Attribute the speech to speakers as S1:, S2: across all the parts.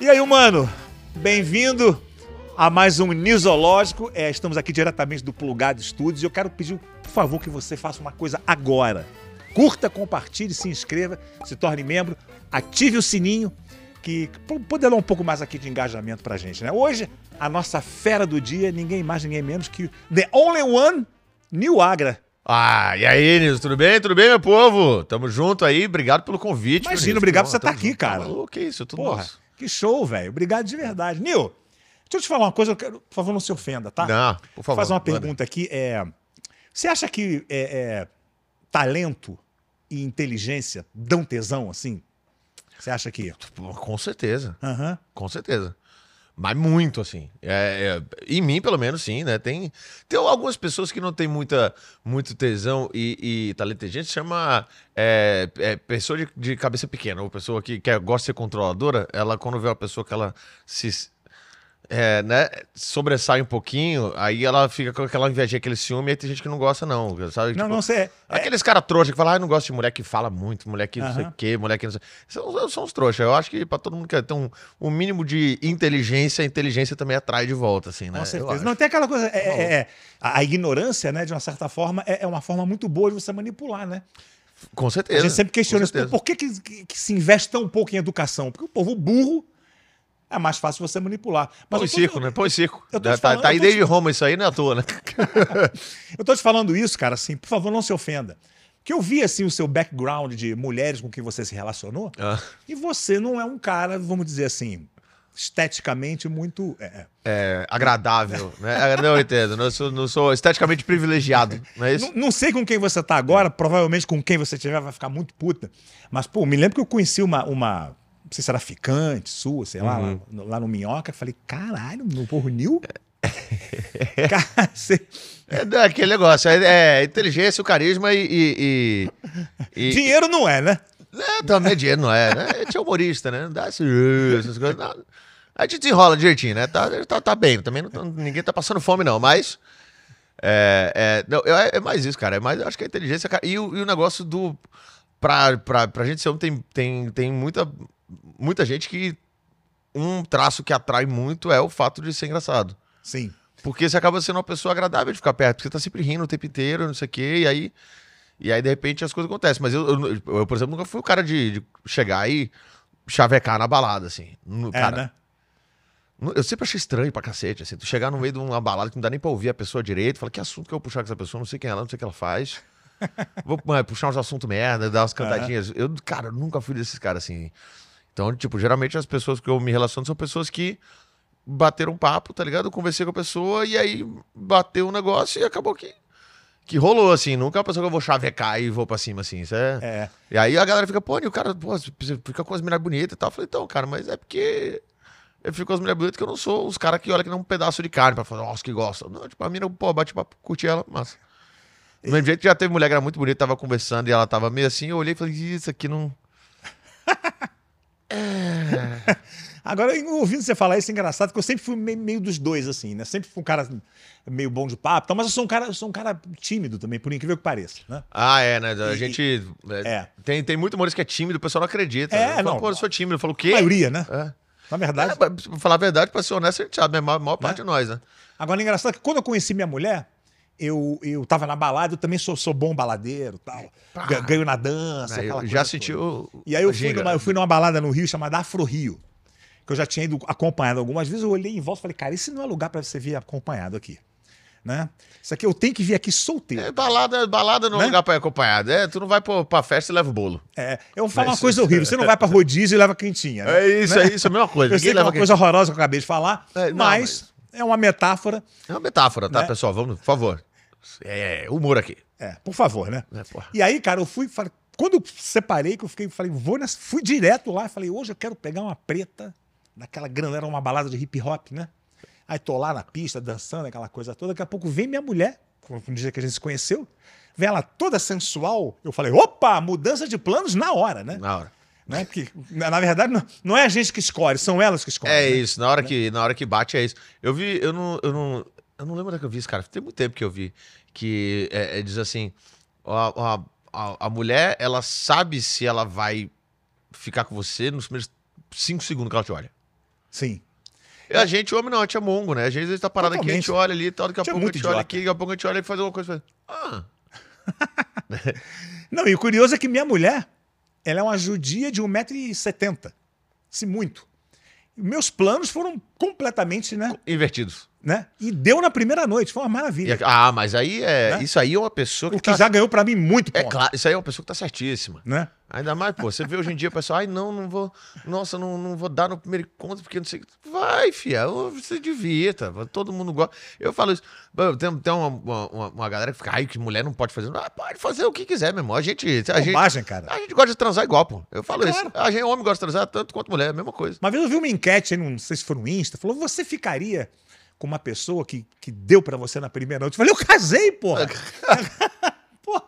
S1: E aí, mano? Bem-vindo a mais um Nisológico. É, estamos aqui diretamente do Plugado Studios e eu quero pedir, por favor, que você faça uma coisa agora. Curta, compartilhe, se inscreva, se torne membro, ative o sininho, que poder dar um pouco mais aqui de engajamento pra gente, né? Hoje, a nossa fera do dia, ninguém mais, ninguém menos que The Only One, New Agra.
S2: Ah, e aí, Nilson, tudo bem? Tudo bem, meu povo? Tamo junto aí, obrigado pelo convite.
S1: Imagina, obrigado por você estar tá aqui, cara.
S2: Que isso? Tudo
S1: Porra, nosso. Que show, velho. Obrigado de verdade. Nil, deixa eu te falar uma coisa, quero, por favor, não se ofenda, tá?
S2: Não, por favor.
S1: Vou fazer uma pergunta aqui. É, você acha que é, é, talento e inteligência dão tesão, assim? Você acha que...
S2: Com certeza.
S1: Uhum.
S2: Com certeza. Mas muito, assim. É, é, em mim, pelo menos, sim, né? Tem, tem algumas pessoas que não têm muita, muito tesão e, e talento. A gente chama é, é, pessoa de, de, cabeça pequena, ou pessoa que quer, gosta de ser controladora, ela, quando vê uma pessoa que ela se é, né, sobressai um pouquinho, aí ela fica com aquela inveja, aquele ciúme, e tem gente que não gosta, não, sabe?
S1: Não,
S2: tipo,
S1: não sei. É...
S2: Aqueles caras trouxa que falam, ah, eu não gosto de mulher que fala muito, mulher que não sei o quê, mulher que não sei. São, são os trouxas. Eu acho que pra todo mundo que tem um, um mínimo de inteligência, a inteligência também atrai de volta, assim, né?
S1: Com certeza. Não, tem aquela coisa. É, é, é, a ignorância, né, de uma certa forma, é, é uma forma muito boa de você manipular, né?
S2: Com certeza.
S1: A gente sempre questiona isso. Por que, que, que, se investe tão pouco em educação? Porque o povo burro é mais fácil você manipular.
S2: Mas Põe tô, circo, né? Põe circo. Tá, falando, tá aí desde te... Roma isso aí, não é à toa, né?
S1: eu tô te falando isso, cara, assim, por favor, não se ofenda. Porque eu vi, assim, o seu background de mulheres com quem você se relacionou, ah. e você não é um cara, vamos dizer assim, esteticamente muito...
S2: É, é, é agradável, né? Não, eu entendo, não sou, não sou esteticamente privilegiado, não é isso?
S1: Não, não, sei com quem você tá agora, provavelmente com quem você tiver vai ficar muito puta, mas, pô, me lembro que eu conheci uma, uma não sei se era ficante, sua, sei lá, uhum. lá, lá, no Minhoca. Falei, caralho, no Porro Nil?
S2: Cara, você... É aquele negócio, é, é inteligência, o carisma e, e,
S1: e, Dinheiro não é, né?
S2: É, também dinheiro não é, né? A gente é humorista, né? Não dá esse, essas coisas. Não. A gente desenrola direitinho, né? Tá, tá, tá bem, também não, ninguém tá passando fome, não, mas. É, é, não, é, é mais isso, cara. É mais, acho que a inteligência. E o, e o negócio do. Pra, pra, pra gente ser homem, tem, tem, tem muita muita gente que um traço que atrai muito é o fato de ser engraçado.
S1: Sim.
S2: Porque você acaba sendo uma pessoa agradável de ficar perto, porque você tá sempre rindo o tempo inteiro, não sei o quê, e aí, e aí de repente as coisas acontecem. Mas eu, eu, eu por exemplo, nunca fui o cara de, de, chegar e chavecar na balada, assim.
S1: é, cara, né?
S2: Eu sempre achei estranho pra cacete, assim. Tu chegar no meio de uma balada que não dá nem pra ouvir a pessoa direito, fala, que assunto que eu vou puxar com essa pessoa, não sei quem é ela, não sei o que ela faz. vou puxar uns assuntos merda, dar umas cantadinhas. Uhum. Eu, cara, nunca fui desses caras, assim. Então, tipo, geralmente as pessoas que eu me relaciono são pessoas que bateram um papo, tá ligado? Eu conversei com a pessoa e aí bateu um negócio e acabou que que rolou, assim, nunca é uma pessoa que eu vou chavecar e vou pra cima, assim, isso é...
S1: é.
S2: E aí a galera fica, pô, e o cara, pô, fica com as mulheres bonitas e tal. Eu falei, então, cara, mas é porque eu fico com as mulheres bonitas que eu não sou os caras que olham que não um pedaço de carne pra falar, nossa, que gosta. Não, tipo, a mina, pô, bate pra curtir ela, mas... Do mesmo jeito que já teve mulher que era muito bonita, tava conversando e ela tava meio assim, eu olhei e falei, isso aqui não...
S1: É. Agora, ouvindo você falar isso, é engraçado, porque eu sempre fui meio, dos dois, assim, né? Sempre fui um cara meio bom de papo, mas eu sou um cara, sou um cara tímido também, por incrível que pareça, né?
S2: Ah, é, né? A e, gente. É, é. Tem, tem muito humorista que é tímido, o pessoal não acredita.
S1: É,
S2: né?
S1: não.
S2: Pô, eu sou tímido. Eu falo, o quê? A
S1: maioria, né? É. Na verdade. É,
S2: pra falar a verdade, pra ser honesto, a gente sabe, a maior, maior parte de nós, né?
S1: Agora, é engraçado que quando eu conheci minha mulher, eu, eu tava na balada, eu também sou, sou bom baladeiro tal. Ganho na dança,
S2: aquela Já sentiu.
S1: E aí eu fui, numa, eu fui numa balada no Rio chamada Afro Rio. Que eu já tinha ido acompanhado algumas vezes. Eu olhei em volta e falei, cara, esse não é lugar para você vir acompanhado aqui. Né? Isso aqui eu tenho que vir aqui solteiro.
S2: É, balada, balada não é né? lugar para ir acompanhado. É, tu não vai pra, pra festa e leva o bolo.
S1: É, eu vou falar Mas, uma coisa horrível. Você não vai pra rodízio e leva quentinha. Né?
S2: É isso,
S1: né?
S2: é isso, é a mesma coisa.
S1: Eu sei que é uma coisa horrorosa que eu acabei de falar, é, não, mas, mas, é uma metáfora.
S2: É uma metáfora, tá, né? pessoal? Vamos, por favor. É, humor aqui.
S1: É, por favor, né? É, e aí, cara, eu fui. Falei, quando eu separei, que eu fiquei, falei, vou nessa. Fui direto lá, falei, hoje eu quero pegar uma preta, daquela grana, era uma balada de hip hop, né? Aí tô lá na pista, dançando, aquela coisa toda. Daqui a pouco vem minha mulher, no dia que a gente se conheceu, vem ela toda sensual. Eu falei, opa, mudança de planos na hora, né?
S2: Na hora.
S1: Né? Porque, na verdade, não, não é a gente que escolhe, são elas que escolhem.
S2: É
S1: né?
S2: isso, na hora, que, na hora que bate é isso. Eu vi, eu não, eu não, eu não lembro onde é que eu vi isso, cara. Tem muito tempo que eu vi. Que é, é, diz assim: a, a, a, mulher, ela sabe se ela vai ficar com você nos primeiros cinco segundos que ela te olha.
S1: Sim.
S2: E a gente, homem, não, a gente é mongo, né? Às vezes a gente tá parado aqui, a gente
S1: Totalmente.
S2: olha ali tal, daqui a
S1: Gente é
S2: pouco a gente olha
S1: idiota.
S2: aqui, daqui a pouco a gente olha e faz alguma coisa. fala, Ah,
S1: Não, e o curioso é que minha mulher, ela é uma judia de 1,70m. Se muito. Meus planos foram completamente, né?
S2: invertidos.
S1: Né? E deu na primeira noite, foi uma maravilha.
S2: ah, mas aí é.
S1: Né?
S2: Isso aí é uma pessoa que,
S1: O que
S2: tá.
S1: já ganhou pra mim muito
S2: É
S1: ponto,
S2: claro, isso aí é uma pessoa que tá certíssima.
S1: né?
S2: Ainda mais, pô, você vê hoje em dia o pessoal, ai, não, não vou, nossa, não, não vou dar no primeiro encontro, porque não sei. Vai, fia, você divirta, todo mundo gosta. Eu falo isso, tem, tem uma, uma, uma galera que fica, ai, que mulher não pode fazer. Ah, pode fazer o que quiser, meu irmão. A gente. A gente,
S1: Bobagem, cara.
S2: a gente gosta de transar igual, pô. Eu falo
S1: É
S2: isso.
S1: claro.
S2: A gente, homem gosta de transar tanto quanto mulher, é a mesma coisa.
S1: Uma vez eu vi uma enquete, aí, não sei se foi no Insta, falou: você ficaria com uma pessoa que, que deu pra você na primeira noite? Eu falei, eu casei, porra! Pô,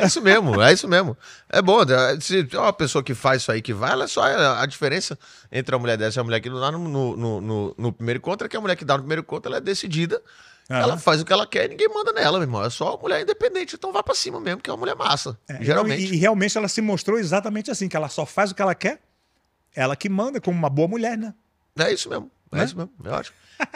S2: É isso mesmo, é isso mesmo. É bom, né? se é uma pessoa que faz isso aí que vai, ela é só a a diferença entre a mulher dessa e a mulher que não dá no, no, no, no- primeiro encontro é que a mulher que dá no primeiro encontro ela é decidida,
S1: Aham.
S2: ela faz o que ela quer e ninguém manda nela, meu irmão. É só mulher independente, então vai pra cima mesmo, que é uma mulher massa.
S1: É,
S2: geralmente.
S1: E, e realmente ela se mostrou exatamente assim, que ela só faz o que ela quer, ela que manda, como uma boa mulher, né?
S2: É isso mesmo, é
S1: Né?
S2: isso mesmo, eu acho.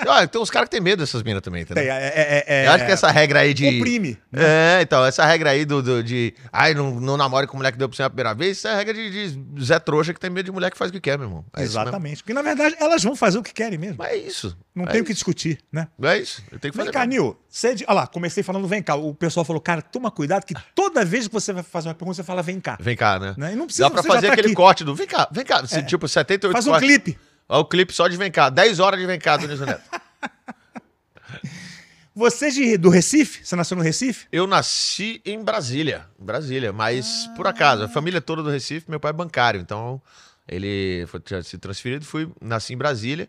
S2: Ah, tem uns caras que tem medo dessas minas também, entendeu?
S1: Tem, é, é, é,
S2: eu acho que essa regra aí de.
S1: Oprime.
S2: É, então, essa regra aí do, do- de. Ai, não, não namore com mulher que deu pra você a primeira vez, isso é a regra de, de Zé Trouxa que tem medo de mulher que faz o que quer, meu irmão. É.
S1: Exatamente. Porque, na verdade, elas vão fazer o que querem mesmo.
S2: Mas é isso.
S1: Não
S2: é
S1: tem o que discutir, né?
S2: É isso. Eu tenho que
S1: Vem
S2: fazer.
S1: cá,
S2: mesmo.
S1: Nil. É. Olha lá, comecei falando vem cá. O pessoal falou, cara, toma cuidado que toda vez que você vai fazer uma pergunta, você fala vem cá.
S2: Vem cá, né?
S1: Né? E não precisa
S2: Dá pra fazer
S1: tá
S2: aquele
S1: aqui.
S2: corte do. Vem cá, vem cá. Tipo, 78
S1: Faz um
S2: cortes.
S1: clipe.
S2: Olha o clipe só de vem cá. 10 horas de vem cá do Nilson Neto.
S1: Você é de, do Recife? Você nasceu no Recife?
S2: Eu nasci em Brasília. Brasília, mas por acaso. A família toda do Recife, meu pai é bancário. Então, ele foi, se transferido, fui, nasci em Brasília.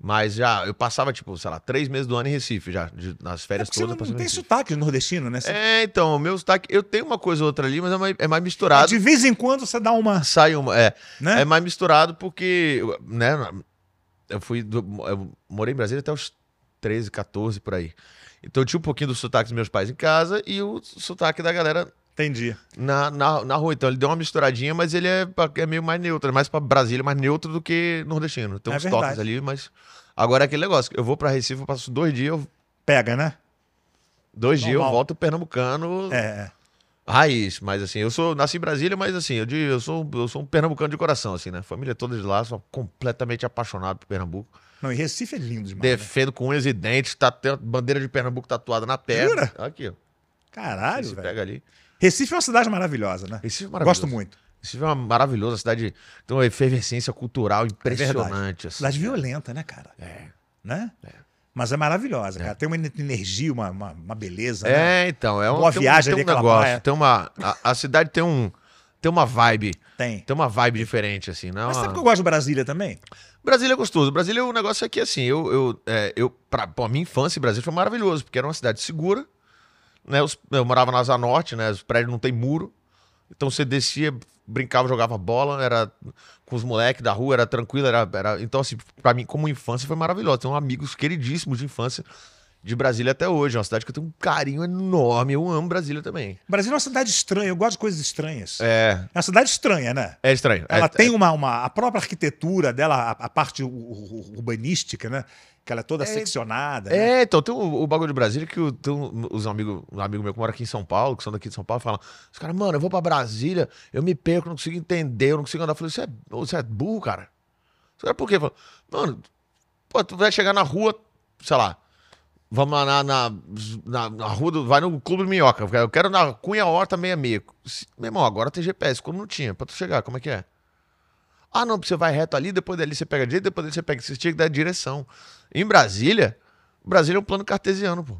S2: Mas já, eu passava, tipo, sei lá, três meses do ano em Recife já. de- nas
S1: É
S2: férias
S1: você
S2: todas.
S1: não,
S2: passei
S1: não tem sotaque nordestino, né? Você-
S2: É, então, o meu sotaque. Eu tenho uma coisa ou outra ali, mas é mais, é mais misturado.
S1: de vez em quando você dá uma.
S2: Sai uma. É,
S1: Né?
S2: é mais misturado porque, né? Eu fui. do- eu morei em Brasília até os 13, 14 por aí. Então eu tinha um pouquinho do sotaque dos meus pais em casa e o sotaque da galera
S1: Entendi.
S2: na, na, na rua. Então ele deu uma misturadinha, mas ele é, é meio mais neutro. É mais pra Brasília, mais neutro do que nordestino. Tem
S1: É
S2: uns
S1: verdade.
S2: toques ali, mas. Agora é aquele negócio. Eu vou pra Recife, eu passo dois dias, eu-
S1: Pega, né?
S2: dois dias eu
S1: Normal.
S2: volto pernambucano.
S1: É, é.
S2: Raiz, mas assim, eu sou nasci em Brasília, mas assim, eu, digo, eu sou eu sou um pernambucano de coração, assim, né? Família toda de lá, sou completamente apaixonado por Pernambuco.
S1: Não, e Recife é lindo demais. né?
S2: Defendo com unhas e dentes, tá tem a bandeira de Pernambuco tatuada na perna.
S1: Jura?
S2: Aqui, ó.
S1: Caralho,
S2: Você
S1: velho.
S2: pega ali.
S1: Recife é uma cidade maravilhosa, né?
S2: Recife é maravilhoso.
S1: Gosto muito.
S2: Recife é uma maravilhosa cidade, tem uma efervescência cultural impressionante. assim.
S1: Cidade violenta, né, cara?
S2: É.
S1: Né? Mas é maravilhosa, cara. Tem uma energia, uma, uma, uma beleza. né?
S2: É, então, é um,
S1: Boa
S2: tem um-
S1: viagem
S2: tem um negócio,
S1: praia.
S2: tem uma a, a cidade tem um tem uma vibe,
S1: Tem.
S2: tem uma vibe diferente assim, não é
S1: Mas
S2: uma-
S1: sabe que eu gosto de Brasília também?
S2: Brasília é gostoso. Brasília, o negócio é que, assim, eu, eu, é, eu pra, pô, a minha infância em Brasília foi maravilhoso, porque era uma cidade segura, né? Os- eu morava na Asa Norte, né? Os prédios não tem muro. Então você descia, brincava, jogava bola, era com os moleques da rua, era tranquilo, era, era... Então, assim, pra mim, como infância, foi maravilhoso. Tenho amigos queridíssimos de infância de Brasília até hoje. É uma cidade que eu tenho um carinho enorme. Eu amo Brasília também.
S1: Brasília é uma cidade estranha. Eu gosto de coisas estranhas. É,
S2: É,
S1: uma cidade estranha, né?
S2: é estranho.
S1: Ela
S2: é,
S1: tem uma, uma. A própria arquitetura dela, a, a parte urbanística, né? Que ela é toda seccionada. né?
S2: É, então tem o, o bagulho de Brasília que o- tem os amigos, um amigo meu que mora aqui em São Paulo, que são daqui de São Paulo, falam: os caras, mano, eu vou pra Brasília, eu me perco, não consigo entender, eu não consigo andar. Eu falei, você é, você é burro, cara? Os caras, por quê? Mano, pô, tu vai chegar na rua, sei lá, vamos lá na, na, na, na rua, do, vai no Clube Minhoca, eu quero na Cunha Horta 66. Se- Meu irmão, agora tem GPS, quando não tinha, pra tu chegar, como é que é? Ah, não, você vai reto ali, depois dali você pega a direita, depois dali você pega. Você tinha que dar direção. Em Brasília, Brasília é um plano cartesiano, pô.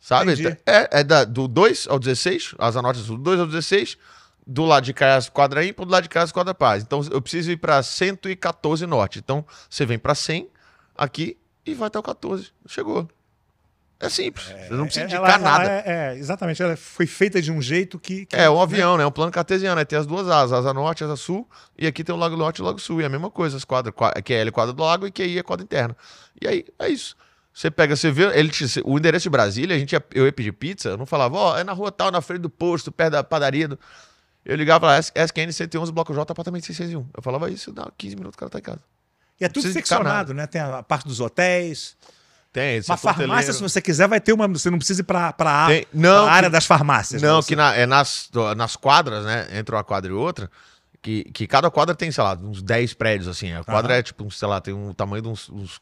S2: Sabe?
S1: Entendi.
S2: É, é da, do 2 ao 16, as anotas do 2 ao 16, do lado de cá é as quadra ímpar, do lado de cá é as quadra paz. Então eu preciso ir pra 114 norte. Então você vem pra 100 aqui e vai até o 14. Chegou. É simples. Você não precisa
S1: É,
S2: indicar
S1: ela-
S2: nada.
S1: ela é, é, exatamente. Ela foi feita de um jeito que. que-
S2: É, um avião, né? Um plano cartesiano. Aí tem as duas asas, asa norte, asa sul. E aqui tem o lago norte e o lago sul. E é a mesma coisa, as quadras. qua- Que é L quadra do lago e que aí é quadra interna. E aí, é isso. Você pega, você vê, ele te- o endereço de Brasília, a gente ia, eu ia pedir pizza, eu não falava, ó, é na rua tal, na frente do posto, perto da padaria. do-" Eu ligava lá, SQN 111, Bloco J, apartamento 601. Eu falava isso, dá 15 minutos, o cara tá em casa.
S1: E é tudo seccionado, né? Tem a parte dos hotéis.
S2: Tem, esse
S1: Uma farmácia, se você quiser, vai ter uma. Você não precisa ir
S2: não,
S1: pra área
S2: que-
S1: das farmácias.
S2: Não, que na- é nas, nas quadras, né? Entre uma quadra e outra, que, que cada quadra tem, sei lá, uns 10 prédios, assim. A quadra
S1: Aham.
S2: é tipo, sei lá, tem um tamanho de uns, uns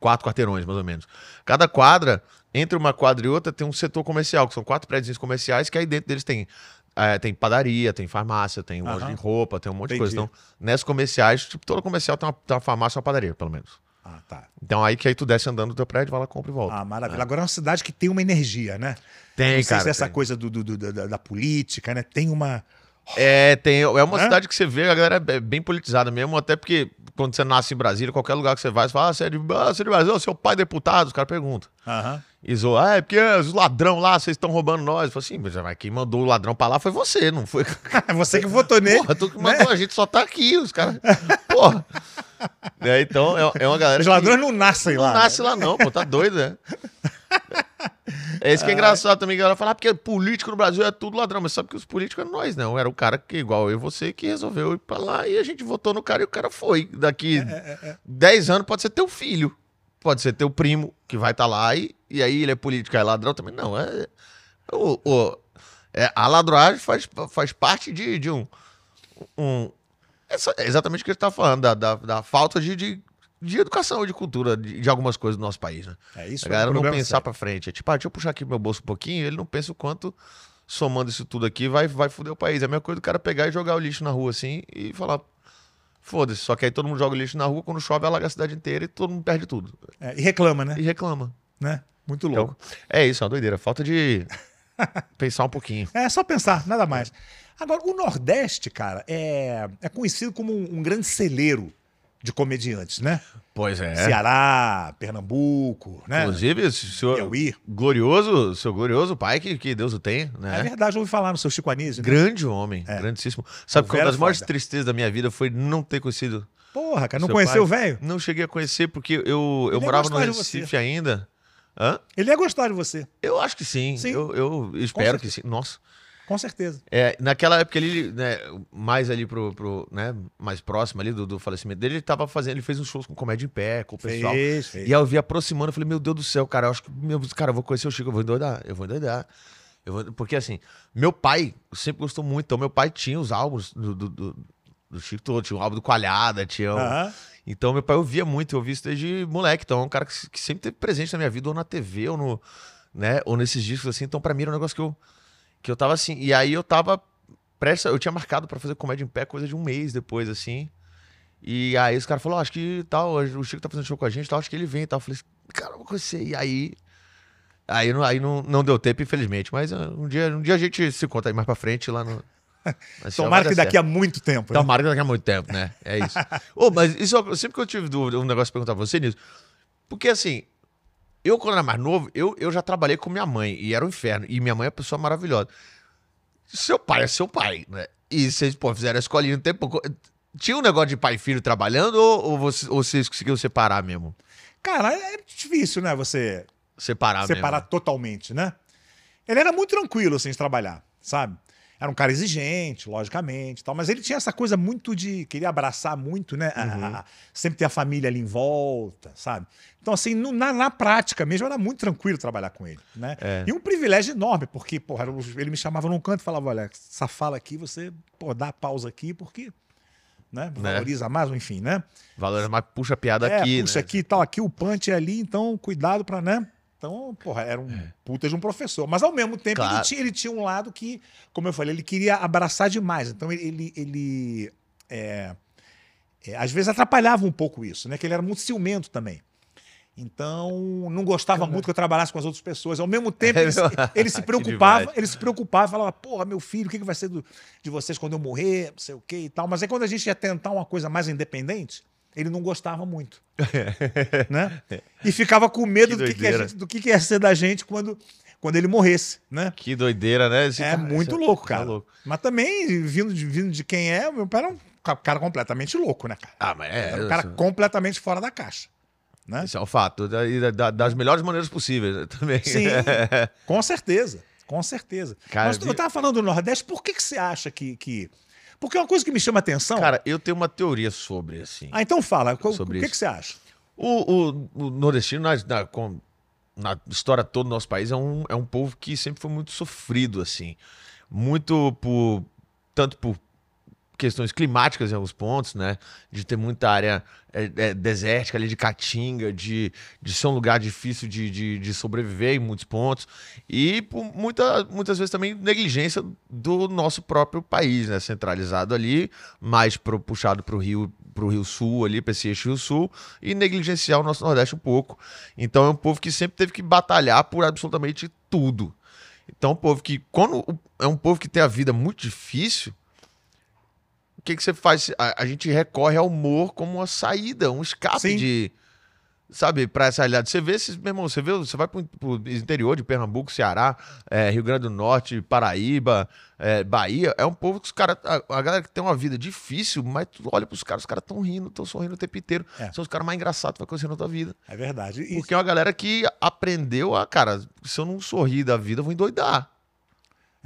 S2: quatro quarteirões, mais ou menos. Cada quadra, entre uma quadra e outra, tem um setor comercial, que são quatro prédios comerciais, que aí dentro deles tem. é, tem padaria, tem farmácia, tem loja
S1: Aham.
S2: de roupa, tem um monte de
S1: Entendi.
S2: coisa. Então, nessas comerciais, tipo, toda comercial tem uma, tem uma farmácia ou uma padaria, pelo menos.
S1: Ah, tá.
S2: Então aí que aí tu desce andando do teu prédio, vai lá, compra e volta.
S1: Ah, maravilha. Agora é uma cidade que tem uma energia, né?
S2: tem,
S1: não
S2: cara.
S1: se essa
S2: tem.
S1: coisa do, do- do- da, da política, né? Tem uma.
S2: É, tem, é uma
S1: Hã?
S2: cidade que você vê, a galera é bem politizada mesmo, até porque quando você nasce em Brasília, qualquer lugar que você vai, você fala, ah, você é de, ah, você é de Brasília, seu pai é deputado, os caras perguntam.
S1: Aham.
S2: E zoam, ah, é porque os ladrão lá, vocês estão roubando nós. Eu falo assim, mas quem mandou o ladrão pra lá foi você, não foi?
S1: É você que votou nele.
S2: Porra, tu que mandou, a gente só tá aqui, os caras. Porra. É, então, é, é uma galera.
S1: Os
S2: que-
S1: ladrões não nascem
S2: não
S1: lá. né?
S2: nasce lá, não, pô, tá doido, né? É isso que é engraçado também, a galera fala, ah, porque político no Brasil é tudo ladrão, mas sabe que os políticos eram nós, não. Era o cara que, igual eu e você, que resolveu ir pra lá e a gente votou no cara e o cara foi. Daqui 10 anos pode ser teu filho, pode ser teu primo que vai estar lá e, e aí ele é político, é ladrão também. Não, é. O, o- é, a ladroagem faz, faz parte de, de um. um essa- é exatamente o que a gente tá falando, da, da, da falta de, de, de educação, de cultura, de, de algumas coisas do nosso país, né?
S1: É isso.
S2: a galera
S1: é um
S2: não pensar pra frente. É tipo, ah, deixa eu puxar aqui meu bolso um pouquinho, ele não pensa o quanto, somando isso tudo aqui, vai, vai foder o país. É a mesma coisa do cara pegar e jogar o lixo na rua assim e falar. Foda-se, só que aí todo mundo joga lixo na rua, quando chove, alaga a cidade inteira e todo mundo perde tudo.
S1: É, e reclama, né?
S2: E reclama.
S1: né? Muito louco.
S2: Então, é isso, é uma doideira. Falta de pensar um pouquinho.
S1: É só pensar, nada mais. Agora, o Nordeste, cara, é, é conhecido como um, um grande celeiro de comediantes, né?
S2: Pois é.
S1: Ceará, Pernambuco, né?
S2: Inclusive, o seu
S1: Piauí.
S2: glorioso, seu glorioso pai, que, que Deus o tenha, né?
S1: É verdade, eu ouvi falar no seu Chico Anísio. né?
S2: Grande homem, grandíssimo. Sabe que uma das maiores tristezas da minha vida foi não ter conhecido
S1: Porra, cara, não conheceu o velho?
S2: Não cheguei a conhecer porque eu, eu
S1: Ele ia
S2: morava no. Recife ainda. Hã?
S1: Ele ia gostar de você,
S2: Eu acho que sim.
S1: Sim.
S2: Eu, eu espero que sim. Nossa.
S1: Com certeza.
S2: É, naquela época ali, né, mais ali pro, pro, né, mais próximo ali do, do falecimento dele, ele tava fazendo, ele fez uns shows com comédia em pé, com o pessoal.
S1: Fez, fez.
S2: E aí eu vi aproximando, eu falei, meu Deus do céu, cara, eu acho que, meu, cara, eu vou conhecer o Chico, eu vou endoidar, eu vou endoidar. Eu vou... Porque assim, meu pai sempre gostou muito, então meu pai tinha os álbuns do, do, do, do Chico todo, tinha o álbum do Coalhada, tinha o...
S1: Aham.
S2: Então meu pai ouvia muito, eu ouvi isso desde moleque, então é um cara que, que sempre teve presente na minha vida, ou na TV, ou no, né, ou nesses discos assim, então pra mim era um negócio que eu, que eu tava assim, e aí eu tava prestes, eu tinha marcado pra fazer comédia em pé coisa de um mês depois, assim, e aí os caras falaram, acho que tal, o Chico tá fazendo show com a gente, tal, acho que ele vem e tal, eu falei, cara, eu vou conhecer, e aí, aí, não, aí não, não deu tempo, infelizmente, mas ah, um dia, um dia a gente se conta aí mais pra frente lá no...
S1: Tomara que daqui
S2: certo.
S1: a muito tempo. né?
S2: Tomara que daqui a muito tempo, né? É isso. Ô, mas isso, sempre que eu tive dúvida, um negócio pra perguntar pra você nisso. Porque assim, eu quando era mais novo, eu, eu já trabalhei com minha mãe e era um inferno. E minha mãe é uma pessoa maravilhosa. Seu pai é seu pai, né? E vocês, pô, fizeram a escolinha no tempo. Tinha um negócio de pai e filho trabalhando ou, ou, você- ou vocês conseguiram separar mesmo?
S1: Cara, é difícil, né? Você
S2: Separar,
S1: separar
S2: mesmo.
S1: totalmente, né? Ele era muito tranquilo, assim, de trabalhar, sabe? Era um cara exigente, logicamente, tal, mas ele tinha essa coisa muito de queria abraçar muito, né?
S2: Uhum.
S1: a- a- sempre ter a família ali em volta, sabe? Então, assim, no- na, na prática mesmo, era muito tranquilo trabalhar com ele, né?
S2: É.
S1: E um privilégio enorme, porque, porra, ele me chamava num canto e falava: olha, essa fala aqui, você, pô, dá pausa aqui, porque. Né? Valoriza mais, enfim, né?
S2: Valor, mas puxa a piada
S1: é,
S2: aqui,
S1: puxa
S2: né?
S1: aqui e tal, aqui o punch é ali, então cuidado pra, né? Então, porra, era um puta de um professor. Mas ao mesmo tempo, ele,
S2: Claro.
S1: tinha, ele tinha um lado que, como eu falei, ele queria abraçar demais. Então, ele, ele, ele, é, é, às vezes atrapalhava um pouco isso, né? Que ele era muito ciumento também. Então, não gostava muito que eu trabalhasse com as outras pessoas. Ao mesmo tempo, ele, se- ele se preocupava, ele se preocupava, falava, porra, meu filho, o que, que vai ser do- de vocês quando eu morrer, não sei o quê e tal. Mas aí quando a gente ia tentar uma coisa mais independente, ele não gostava muito. né? E ficava com medo
S2: Que
S1: do, que, que, gente- do que, que ia ser da gente quando, quando ele morresse, né?
S2: Que doideira, né? Esse
S1: É
S2: cara-
S1: muito
S2: esse-
S1: louco, cara.
S2: louco.
S1: Mas também, vindo de, vindo de quem é, meu pai era um ca- cara completamente louco, né, cara?
S2: Ah, mas é.
S1: Era um cara
S2: isso-
S1: completamente fora da caixa. Né?
S2: Isso é um fato. Da- da- das melhores maneiras possíveis né, também.
S1: Sim, com certeza. Com certeza.
S2: Cara,
S1: Mas eu tava falando do Nordeste, por que, que você acha que, que. Porque é uma coisa que me chama atenção.
S2: Cara, eu tenho uma teoria sobre, assim.
S1: ah, então fala.
S2: sobre
S1: o que, que você acha?
S2: O, o- o nordestino, na, na- com- na história toda do nosso país, é um, é um povo que sempre foi muito sofrido, assim. Muito por. Tanto por questões climáticas em alguns pontos, né? De ter muita área é, é, desértica ali de caatinga, de, de ser um lugar difícil de, de, de sobreviver em muitos pontos. E por muita, muitas vezes também negligência do nosso próprio país, né? Centralizado ali, mais pro, puxado para o Rio, pro Rio Sul, ali, para esse eixo Rio Sul, e negligenciar o nosso Nordeste um pouco. Então é um povo que sempre teve que batalhar por absolutamente tudo. Então, um povo que, quando o- é um povo que tem a vida muito difícil, o que, que você faz? A, a gente recorre ao humor como uma saída, um escape
S1: Sim.
S2: de. Sabe, pra essa realidade. Você vê esses, meu irmão, você vê, você vai pro, pro interior de Pernambuco, Ceará, eh, Rio Grande do Norte, Paraíba, eh, Bahia, é um povo que os caras. A, a galera que tem uma vida difícil, mas tu olha pros caras, os caras tão rindo, tão sorrindo o tempo inteiro.
S1: É.
S2: São os caras mais engraçados que vai acontecer na tua vida.
S1: É verdade.
S2: Porque é uma galera que aprendeu a, cara, se eu não sorrir da vida, eu vou endoidar.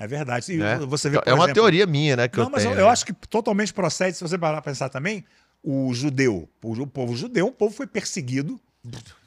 S1: É verdade.
S2: Né?
S1: você vê,
S2: é uma
S1: exemplo-
S2: teoria minha, né? Que
S1: Não,
S2: eu
S1: mas
S2: tenho.
S1: eu, eu acho que totalmente procede, se você parar pra pensar também, o judeu, o, povo judeu, o povo foi perseguido,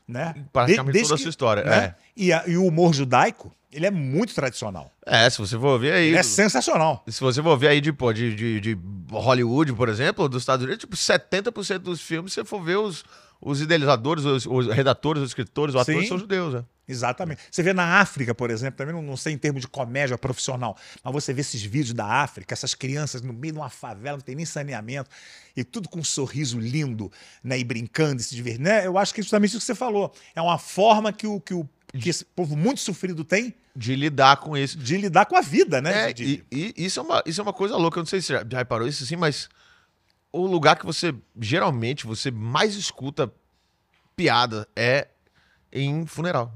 S1: né?
S2: Praticamente
S1: De- desde
S2: toda a
S1: que-
S2: sua história.
S1: né? E, a- e o humor judaico, ele é muito tradicional.
S2: É. é, se você for ver aí.
S1: Ele é sensacional.
S2: Se você for ver aí de, pô, de, de, de Hollywood, por exemplo, dos Estados Unidos, tipo, 70% dos filmes, se você for ver os, os idealizadores, os, os redatores, os escritores, os atores
S1: Sim.
S2: são judeus, né?
S1: Exatamente. Você vê na África, por exemplo, também não, não sei em termos de comédia profissional, mas você vê esses vídeos da África, essas crianças no meio de uma favela, não tem nem saneamento, e tudo com um sorriso lindo, né? E brincando, e se divertindo. Né? Eu acho que é justamente isso que você falou. É uma forma que, o, que, o, que esse povo muito sofrido tem
S2: De lidar com isso.
S1: de lidar com a vida, né?
S2: É,
S1: De-
S2: e, e isso, é uma, isso é uma coisa louca. Eu não sei se já, já reparou isso assim, mas o lugar que você geralmente você mais escuta piada é em funeral,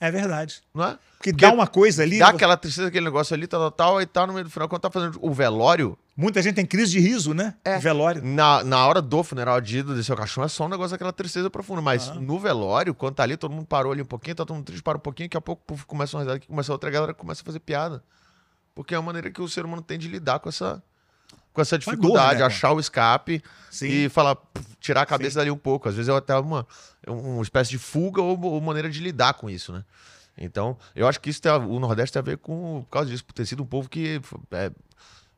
S1: É verdade.
S2: não é?
S1: Porque,
S2: Porque
S1: dá uma coisa ali.
S2: Dá aquela tristeza, aquele negócio ali, tal, tal, tal, e tá no meio do final. Quando tá fazendo o velório,
S1: Muita gente tem crise de riso, né?
S2: É.
S1: Velório.
S2: na, na hora do funeral de do seu caixão, é só um negócio daquela tristeza profunda. Mas
S1: Ah.
S2: no velório, quando tá ali, todo mundo parou ali um pouquinho, tá todo mundo triste, para um pouquinho, daqui a pouco puf, começa uma risada começa outra galera começa a fazer piada. Porque é a maneira que o ser humano tem de lidar com essa, com essa dificuldade,
S1: né,
S2: achar o escape
S1: Sim.
S2: e falar, tirar a cabeça dali um pouco. Às vezes é até uma, uma espécie de fuga ou, ou maneira de lidar com isso, né? Então, eu acho que isso tem o Nordeste tem a ver com, por causa disso, por ter sido um povo que é,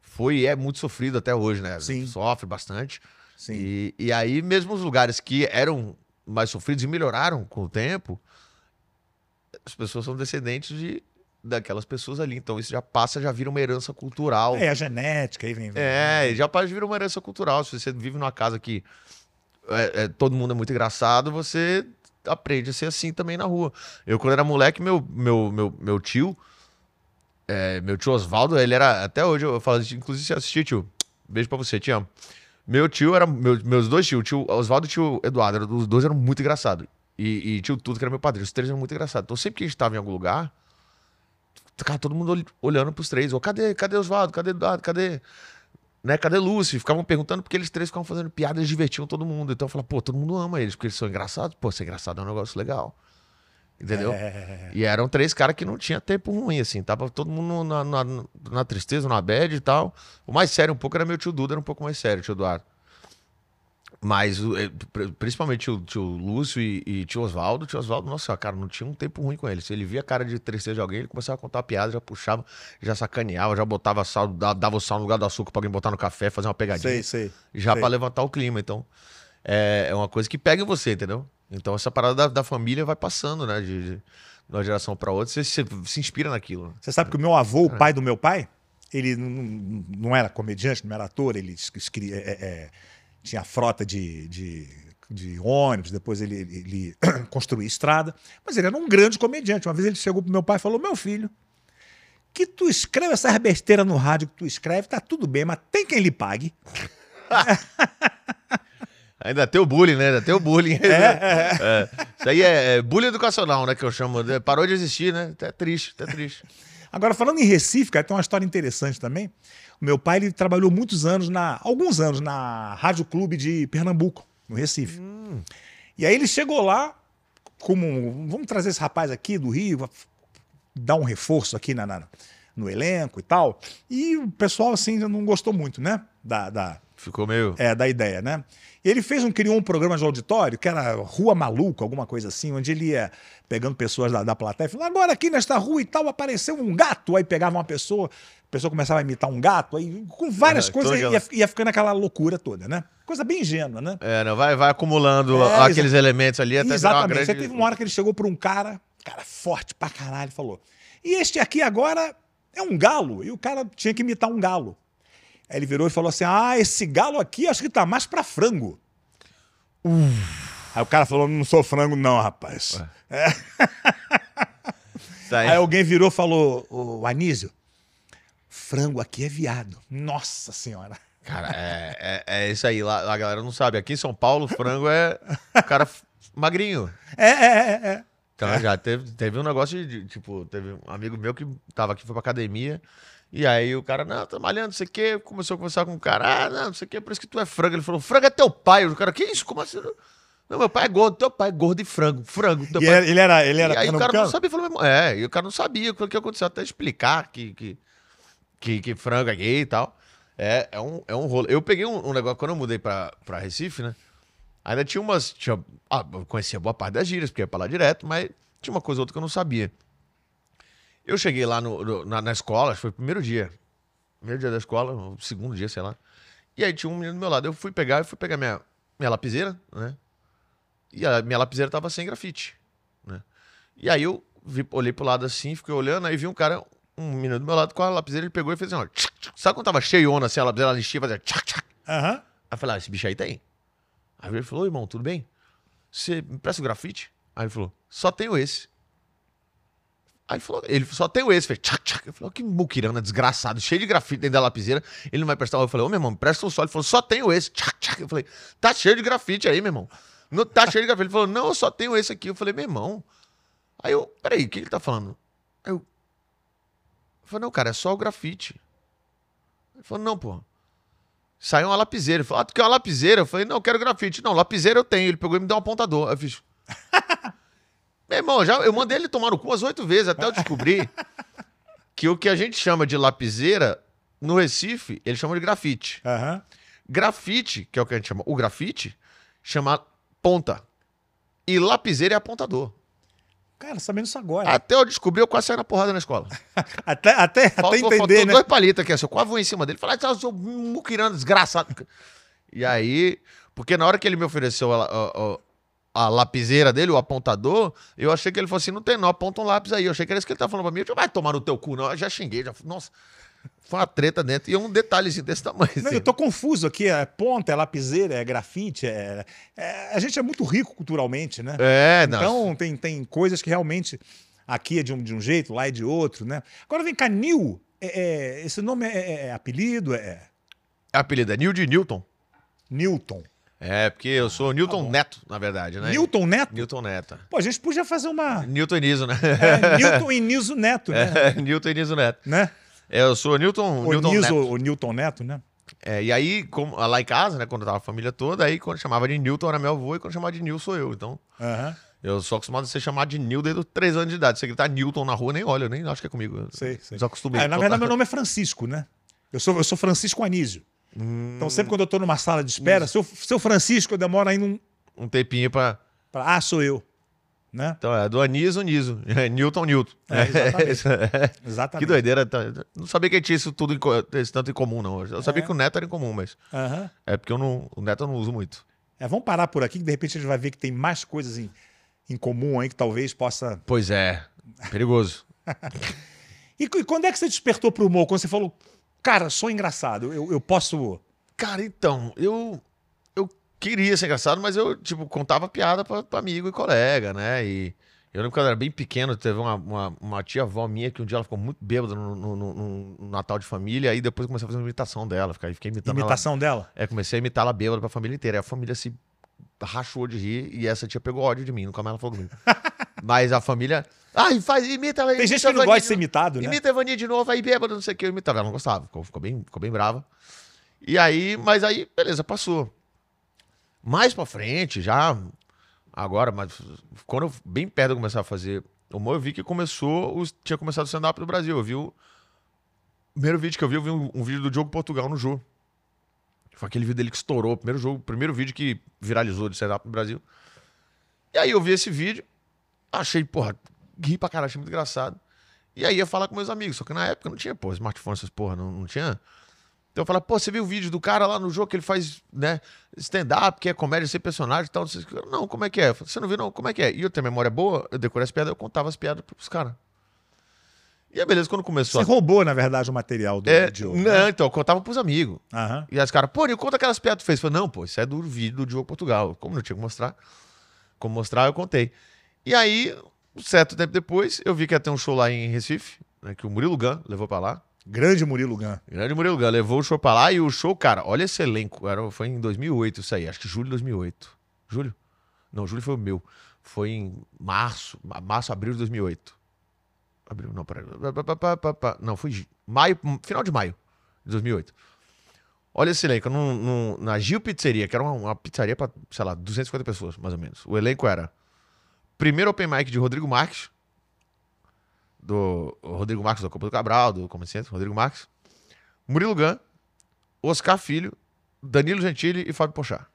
S2: foi e é muito sofrido até hoje, né?
S1: Sim.
S2: Sofre bastante.
S1: Sim.
S2: E, e aí, mesmo os lugares que eram mais sofridos e melhoraram com o tempo, as pessoas são descendentes de, daquelas pessoas ali. Então, isso já passa, já vira uma herança cultural.
S1: É, a genética aí vem. vem-
S2: É, já pode vir uma herança cultural. Se você vive numa casa que é, é, todo mundo é muito engraçado, você aprende a ser assim também na rua. Eu, quando era moleque, meu, meu, meu, meu tio, é, meu tio Oswaldo, ele era. Até hoje eu falo, inclusive, você assistiu, tio. Beijo pra você, te amo. Meu tio era. meu- meus dois tios, o tio Oswaldo e o tio Eduardo, os dois eram muito engraçados. E, e tio Tudo, que era meu padrinho, os três eram muito engraçados. Então, sempre que a gente tava em algum lugar, ficava todo mundo ol- olhando pros três. Ô, cadê? Cadê Oswaldo? Cadê Eduardo? Cadê? Né? Cadê Lúcio? Ficavam perguntando porque eles três ficavam fazendo piada e divertiam todo mundo. Então eu falava, pô, todo mundo ama eles, porque eles são engraçados. Pô, ser engraçado é um negócio legal. Entendeu?
S1: É,
S2: E eram três caras que não tinha tempo ruim, assim. Tava todo mundo na, na, na tristeza, na bad e tal. O mais sério um pouco era meu tio Duda, era um pouco mais sério, tio Eduardo. Mas, pri- principalmente o tio Lúcio e, e tio Oswaldo. Tio Oswaldo, nossa, cara, não tinha um tempo ruim com ele. Se ele via a cara de tristeza de alguém, ele começava a contar piada, já puxava, já sacaneava, já botava sal, da- dava o sal no lugar do açúcar pra alguém botar no café, fazer uma pegadinha.
S1: sei, sei.
S2: Já
S1: sei.
S2: pra levantar o clima. Então, é, é uma coisa que pega em você, entendeu? Então, essa parada da, da família vai passando, né? De, de, uma geração pra outra, você, se- se inspira naquilo. né?
S1: Você sabe que o meu avô,
S2: É.
S1: o pai do meu pai, ele não, não- era comediante, não era ator, ele é, é, é, tinha frota de, de, de ônibus, depois ele, ele construía estrada, mas ele era um grande comediante. Uma vez ele chegou pro meu pai e falou: Meu filho, que tu escreve essas besteiras no rádio que tu escreve, tá tudo bem, mas tem quem lhe pague.
S2: Ainda tem o bullying, né? Ainda tem o bullying. É, Isso aí é, é bullying educacional, né? Que eu chamo. Parou de existir, né? Até triste, até triste.
S1: Agora, falando em Recife, cara, tem uma história interessante também. O meu pai ele trabalhou muitos anos, na, alguns anos, na Rádio Clube de Pernambuco, no Recife. E aí ele chegou lá, como. Vamos trazer esse rapaz aqui do Rio, dar um reforço aqui na, na, no elenco e tal. E o pessoal, assim, não gostou muito, né? Da, da,
S2: Ficou meio.
S1: é, da ideia, né? E ele fez um, criou um programa de auditório, que era Rua Maluca, alguma coisa assim, onde ele ia pegando pessoas da, da plateia e falando, agora aqui nesta rua e tal apareceu um gato. Aí pegava uma pessoa, a pessoa começava a imitar um gato, aí com várias
S2: É,
S1: coisas ia,
S2: aquela-
S1: ia ficando aquela loucura toda, né? Coisa bem ingênua, né?
S2: É, não, vai, vai acumulando
S1: É,
S2: aqueles elementos ali até
S1: Exatamente.
S2: grande...
S1: Aí teve uma hora que ele chegou para um cara, cara forte pra caralho, falou: E este aqui agora é um galo. E o cara tinha que imitar um galo. Aí ele virou e falou assim: Ah, esse galo aqui acho que tá mais pra frango. Aí o cara falou: Não sou frango, não, rapaz.
S2: Tá aí.
S1: Aí alguém virou e falou: Ô Anísio, frango aqui é viado. Nossa senhora.
S2: Cara, é, é, é isso aí. Lá, a galera não sabe. Aqui em São Paulo, frango é o cara magrinho.
S1: É, é, é, é.
S2: Então já teve, teve um negócio de, de, tipo, teve um amigo meu que tava aqui, foi pra academia. E aí o cara, não, tá malhando, não sei o quê. Começou a conversar com o cara, ah, não, não sei o quê, por isso que tu é frango. Ele falou, frango é teu pai. O cara, que isso? Como assim? Não, meu pai é gordo, teu pai é gordo de frango. Frango, teu
S1: E
S2: pai
S1: ele era, ele era
S2: e aí o cara não sabia, falou, é, e o cara não sabia o que aconteceu, até explicar que, que, que, que frango é gay e tal. É, é, um, é um rolo. Eu peguei um, um negócio, quando eu mudei pra, pra Recife, né? Ainda tinha umas. Tinha, ah, eu conhecia boa parte das gírias, porque ia pra lá direto, mas tinha uma coisa ou outra que eu não sabia. Eu cheguei lá no, no- na, na escola, acho que foi o primeiro dia. Primeiro dia da escola, o segundo dia, sei lá. E aí tinha um menino do meu lado. Eu fui pegar, eu fui pegar minha, minha lapiseira, né? E a minha lapiseira tava sem grafite, né? E aí eu vi- olhei pro lado assim, fiquei olhando, aí vi um cara, um menino do meu lado com a lapiseira, ele pegou e fez assim, ó, tchac, tchac. sabe quando tava cheiona assim, a lapiseira ela enchia, fazia tchac, tchac.
S1: Aham.
S2: Aí eu falei, ah, esse bicho aí tem. Aí ele falou, "Ô, irmão, tudo bem? Você me presta o grafite? Aí ele falou, só tenho esse. Aí ele falou, ele só tenho esse. Fez tchac, tchac. Eu falei, ó, que muquirana desgraçado, cheio de grafite dentro da lapiseira. Ele não vai prestar. Eu falei, ô, meu irmão, presta um só. Ele falou, só tenho esse. Tchac, tchac. Eu falei, tá cheio de grafite aí, meu irmão. Não, tá cheio de grafite. Ele falou, não, eu só tenho esse aqui. Eu falei, meu irmão. Aí eu, peraí, o que ele tá falando? Aí eu, eu falei, não, cara, é só o grafite. Ele falou, não, pô. Saiu uma lapiseira. Ele falou, ah, tu quer uma lapiseira? Eu falei, não, eu quero grafite. Não, lapiseira eu tenho. Ele pegou e me deu um apontador. Eu fiz. Meu irmão, já, eu mandei ele tomar no cu umas oito vezes até eu descobrir que o que a gente chama de lapiseira, no Recife, ele chama de grafite.
S1: Aham.
S2: Grafite, que é o que a gente chama, o grafite, chama ponta. E lapiseira é apontador.
S1: Cara, sabendo isso agora.
S2: Até eu descobri, eu quase saí na porrada na escola.
S1: Até, até, até
S2: Faltou,
S1: entender,
S2: faltou
S1: né?
S2: dois palitos aqui, assim, eu quase vou em cima dele. Falei, ah, seu muquirano desgraçado. E aí, porque na hora que ele me ofereceu a, a- a- lapiseira dele, o apontador, eu achei que ele falou assim, não tem não, aponta um lápis aí. Eu achei que era isso que ele tava falando pra mim. Eu vai tomar no teu cu, não. Eu já xinguei, já, nossa. Foi uma treta dentro. E um detalhezinho desse tamanho.
S1: Não,
S2: assim.
S1: eu tô confuso aqui. É ponta, é lapiseira, é grafite. É, é- a gente é muito rico culturalmente, né?
S2: É, não.
S1: Então tem, tem coisas que realmente aqui é de um, de um jeito, lá é de outro, né? Agora vem cá, Nil. é- é- esse nome é, é- é apelido? É
S2: apelido é Nil de Newton.
S1: Newton.
S2: É, porque eu sou Newton Neto, na verdade, né?
S1: Newton Neto?
S2: Newton Neto.
S1: Pô, a gente podia fazer uma.
S2: Newton e Niso, né?
S1: É, Newton e Niso Neto, né?
S2: É, Newton e Niso Neto.
S1: né?
S2: É, eu sou Newton,
S1: O
S2: Newton
S1: Niso,
S2: Neto.
S1: o Newton Neto, né?
S2: É, e aí, como, lá em casa, né, quando tava a família toda, aí quando chamava de Newton era meu avô e quando chamava de Nil sou eu. Então,
S1: Aham.
S2: eu sou acostumado a ser chamado de Nil desde os 3 anos de idade. Se você gritar Newton na rua, nem olha, eu nem acho que é comigo. Eu
S1: Sei, sei.
S2: Desacostumei.
S1: É, na verdade, meu nome é Francisco, né? Eu sou, eu sou Francisco Anísio.
S2: Hum.
S1: Então, sempre quando eu tô numa sala de espera, seu, seu Francisco, eu demoro ainda um.
S2: Um tempinho pra.
S1: pra ah, sou eu. Né?
S2: Então, é do Aniso, Niso. É, Newton, Newton.
S1: É, exatamente.
S2: é.
S1: Exatamente.
S2: que doideira. tá- Não sabia que tinha isso tudo em esse tanto em comum, não. Eu sabia
S1: É.
S2: que o Neto era em comum, mas.
S1: Aham.
S2: É porque eu não, o Neto eu não uso muito.
S1: É, vamos parar por aqui, que de repente a gente vai ver que tem mais coisas em, em comum aí que talvez possa.
S2: Pois é. Perigoso.
S1: E, e quando é que você despertou pro humor? Quando você falou, cara, sou engraçado, eu, eu posso.
S2: Cara, então, eu eu queria ser engraçado, mas eu, tipo, contava piada pra, pra amigo e colega, né? E eu lembro quando eu era bem pequeno, teve uma, uma, uma tia-avó minha que um dia ela ficou muito bêbada no, no- no- no Natal de família, aí depois comecei a fazer uma imitação dela, fiquei, fiquei imitando
S1: Imitação dela?
S2: ela. É, comecei a imitar ela bêbada pra família inteira. Aí a família se rachou de rir e essa tia pegou ódio de mim, nunca mais ela falou comigo. mas a família. Ai, faz, imita
S1: Tem gente
S2: imita
S1: que não gosta de ser imitado, né?
S2: Imita a Ivania de novo, aí bêbado, não sei o que, eu imitava. Ela não gostava, ficou, ficou bem, ficou bem brava. E aí, mas aí, beleza, passou. Mais pra frente, já, agora, mas quando eu, bem perto de eu começar a fazer humor, eu vi que começou, os, tinha começado o stand-up no Brasil. Eu vi o, primeiro vídeo que eu vi, eu vi um, um vídeo do Diogo Portugal no Jô. Foi aquele vídeo dele que estourou, o primeiro jogo, primeiro vídeo que viralizou de stand-up no Brasil. E aí eu vi esse vídeo, achei, porra, ri pra caralho, achei muito engraçado. E aí ia falar com meus amigos, só que na época não tinha, pô, smartphone, essas porra, não, não tinha. Então eu falava, pô, você viu o vídeo do cara lá no jogo que ele faz, né, stand-up, que é comédia sem personagem e tal? Não, como é que é? Você não viu, não? Como é que é? E eu tenho memória boa, eu decorei as piadas, eu contava as piadas pros caras. E aí, beleza, quando começou.
S1: Você a... roubou, na verdade, o material do
S2: é, Diogo. Não, né? então, eu contava pros amigos.
S1: Uhum.
S2: E as caras, pô, eu conta aquelas piadas que tu fez. Eu falei, não, pô, isso é do vídeo do Diogo Portugal. Como não tinha que mostrar, como mostrar, eu contei. E aí, um certo tempo depois, eu vi que ia ter um show lá em Recife, né, que o Murilo Gun levou pra lá.
S1: Grande Murilo Gun.
S2: Grande Murilo Gun. Levou o show pra lá e o show, cara, olha esse elenco. Era, foi em 2008 isso aí, acho que julho de 2008. Julho? Não, julho foi o meu. Foi em março, março, abril de 2008. Abril, não, peraí. Não, foi maio, final de maio de 2008. Olha esse elenco, num, num, na Gil Pizzeria, que era uma, uma pizzaria para, sei lá, 250 pessoas, mais ou menos. O elenco era primeiro open mic de Rodrigo Marques, do Rodrigo Marques da Copa do Cabral, do Comerciante, Rodrigo Marques, Murilo Gun, Oscar Filho, Danilo Gentili e Fábio Pochá.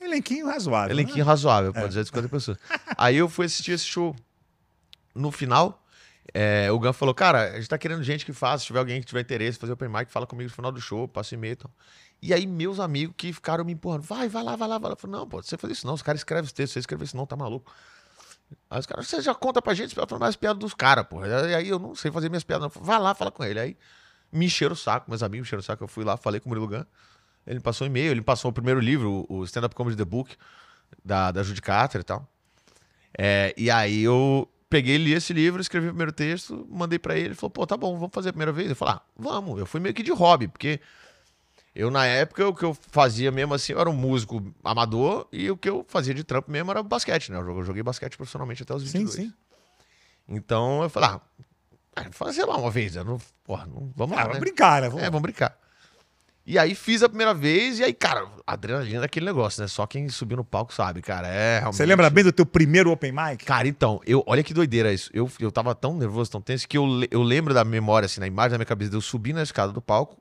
S1: Elenquinho razoável.
S2: Elenquinho
S1: né?
S2: razoável, para é. 250 pessoas. Aí eu fui assistir esse show. No final, é, o Gun falou, cara, a gente tá querendo gente que faça, se tiver alguém que tiver interesse, fazer open mic, fala comigo no final do show, passa e-mail e tal. E aí, meus amigos que ficaram me empurrando, vai, vai lá, vai lá, vai lá. Eu falei, não, pô, você faz isso não, os caras escrevem os textos, você escreve isso não, tá maluco. Aí os caras, você já conta pra gente, mais piadas dos caras, pô. E aí eu não sei fazer minhas piadas, não. Vai lá, fala com ele. Aí me encheram o saco, meus amigos me encheram o saco, eu fui lá, falei com o Murilo Gun. Ele passou um e-mail, ele passou o primeiro livro, o Stand Up Comedy The Book, da, da Judy Carter e tal. É, e aí eu peguei, li esse livro, escrevi o primeiro texto, mandei para ele, ele falou, pô, tá bom, vamos fazer a primeira vez? Eu falei, ah, vamos. Eu fui meio que de hobby, porque eu, na época, o que eu fazia mesmo assim, eu era um músico amador e o que eu fazia de trampo mesmo era basquete, né? Eu joguei basquete profissionalmente até os 22. Sim, sim. Então eu falei, ah, fazer lá uma vez, eu não, porra, não, vamos ah, lá.
S1: Vamos
S2: né?
S1: brincar, né?
S2: Vamos... É, vamos brincar. E aí fiz a primeira vez, e aí, cara, adrenalina daquele negócio, né? Só quem subiu no palco sabe, cara. É realmente...
S1: Você lembra bem do teu primeiro open mic?
S2: Cara, então, eu, olha que doideira isso. Eu, eu tava tão nervoso, tão tenso, que eu, eu lembro da memória, assim, na imagem da minha cabeça de eu subir na escada do palco,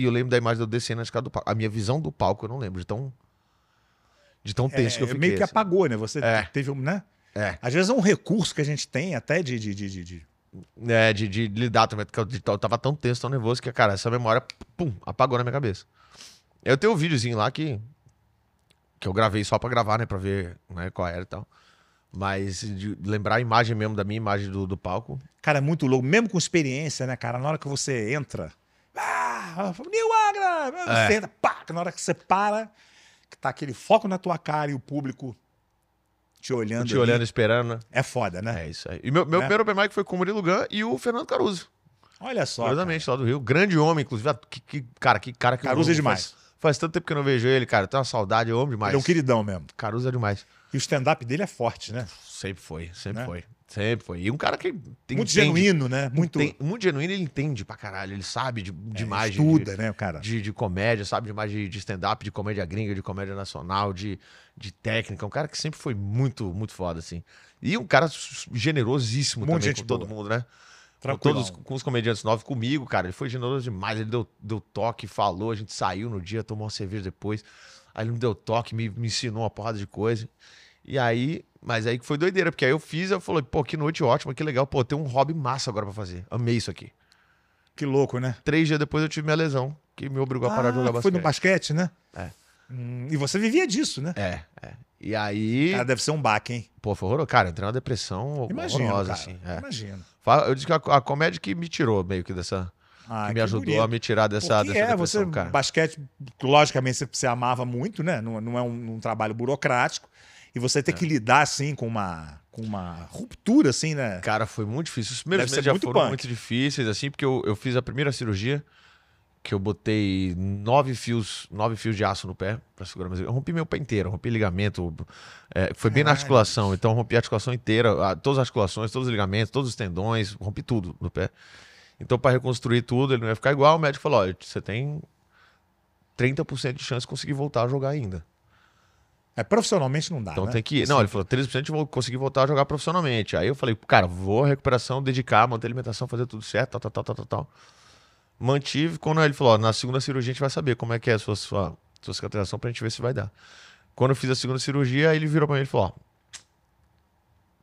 S2: e eu lembro da imagem de eu descendo na escada do palco. A minha visão do palco eu não lembro, de tão, de tão tenso é, que eu fiquei.
S1: Meio que
S2: assim.
S1: apagou, né? Você
S2: é.
S1: teve um, né?
S2: É.
S1: Às vezes é um recurso que a gente tem até de, de, de, de
S2: é, de, de lidar também, porque eu, tava tão tenso, tão nervoso que, cara, essa memória, pum, apagou na minha cabeça. Eu tenho um videozinho lá que, que eu gravei só pra gravar, né? Pra ver né, qual era e tal. Mas de lembrar a imagem mesmo da minha imagem do, do palco.
S1: Cara, é muito louco. Mesmo com experiência, né, cara? Na hora que você entra. Ah, New Agra! É. Você entra, pá, na hora que você para, que tá aquele foco na tua cara e o público te olhando.
S2: Te ali, olhando, esperando. Né?
S1: É foda, né?
S2: É isso aí. E meu, meu é. primeiro open mic foi com o Murilo Gun e o Fernando Caruso.
S1: Olha só.
S2: Curiosamente, lá do Rio. Grande homem, inclusive. Ah, que, que, cara, que cara que
S1: Caruso é demais.
S2: Faz, faz, tanto tempo que eu não vejo ele, cara. Tem uma saudade, eu amo demais.
S1: Ele é um queridão mesmo.
S2: Caruso é demais.
S1: E o stand-up dele é forte, né?
S2: Sempre foi, sempre né? foi. Sempre foi. E um cara que.
S1: Muito entende, genuíno, né?
S2: Muito... muito genuíno, ele entende pra caralho. Ele sabe de,
S1: é,
S2: demais.
S1: Estuda,
S2: de,
S1: né, cara?
S2: De, de comédia, sabe demais de, de stand-up, de comédia gringa, de comédia nacional, de, de técnica. Um cara que sempre foi muito, muito foda, assim. E um cara generosíssimo muito também com todo mundo, né? Tranquilo. Todos com os comediantes novos comigo, cara. Ele foi generoso demais. Ele deu, deu toque, falou. A gente saiu no dia, tomou uma cerveja depois. Aí ele me deu toque, me, me ensinou uma porrada de coisa. E aí, mas aí que foi doideira, porque aí eu fiz, eu falei, pô, que noite ótima, que legal. Pô, tem um hobby massa agora pra fazer. Amei isso aqui.
S1: Que louco, né?
S2: Três dias depois eu tive minha lesão, que me obrigou ah, a parar de jogar basquete.
S1: Foi no basquete, né?
S2: É.
S1: Hum, e você vivia disso, né?
S2: É, é. E aí.
S1: Cara, deve ser um baque, hein?
S2: Pô, foi horroroso. Cara, entrei numa depressão
S1: Imagino,
S2: horrorosa,
S1: cara.
S2: assim. É.
S1: Imagino.
S2: Eu disse que a, a, comédia que me tirou meio que dessa. Ah, que me que ajudou bonito. a me tirar dessa, dessa
S1: é,
S2: depressão,
S1: você,
S2: cara.
S1: Basquete, logicamente, você, você amava muito, né? Não, não é um, um, trabalho burocrático. E você ter é. que lidar, assim, com uma, com uma ruptura, assim, né?
S2: Cara, foi muito difícil. Os primeiros meses já foram punk. muito difíceis, assim, porque eu, eu fiz a primeira cirurgia que eu botei nove fios, nove fios de aço no pé para segurar. Mas eu rompi meu pé inteiro, rompi ligamento. É, foi bem na articulação, então rompi a articulação inteira, todas as articulações, todos os ligamentos, todos os tendões, rompi tudo no pé. Então, para reconstruir tudo, ele não ia ficar igual. O médico falou: olha, você tem 30% de chance de conseguir voltar a jogar ainda.
S1: É, profissionalmente não dá.
S2: Então
S1: né?
S2: tem que. Não, ele falou: 30% de vou conseguir voltar a jogar profissionalmente. Aí eu falei: cara, vou a recuperação, dedicar, manter a alimentação, fazer tudo certo, tal, tal, tal, tal, tal. mantive. Quando ele falou, ó, na segunda cirurgia a gente vai saber como é que é a sua, sua, sua cicatrização pra gente ver se vai dar. Quando eu fiz a segunda cirurgia, ele virou pra mim e falou, ó,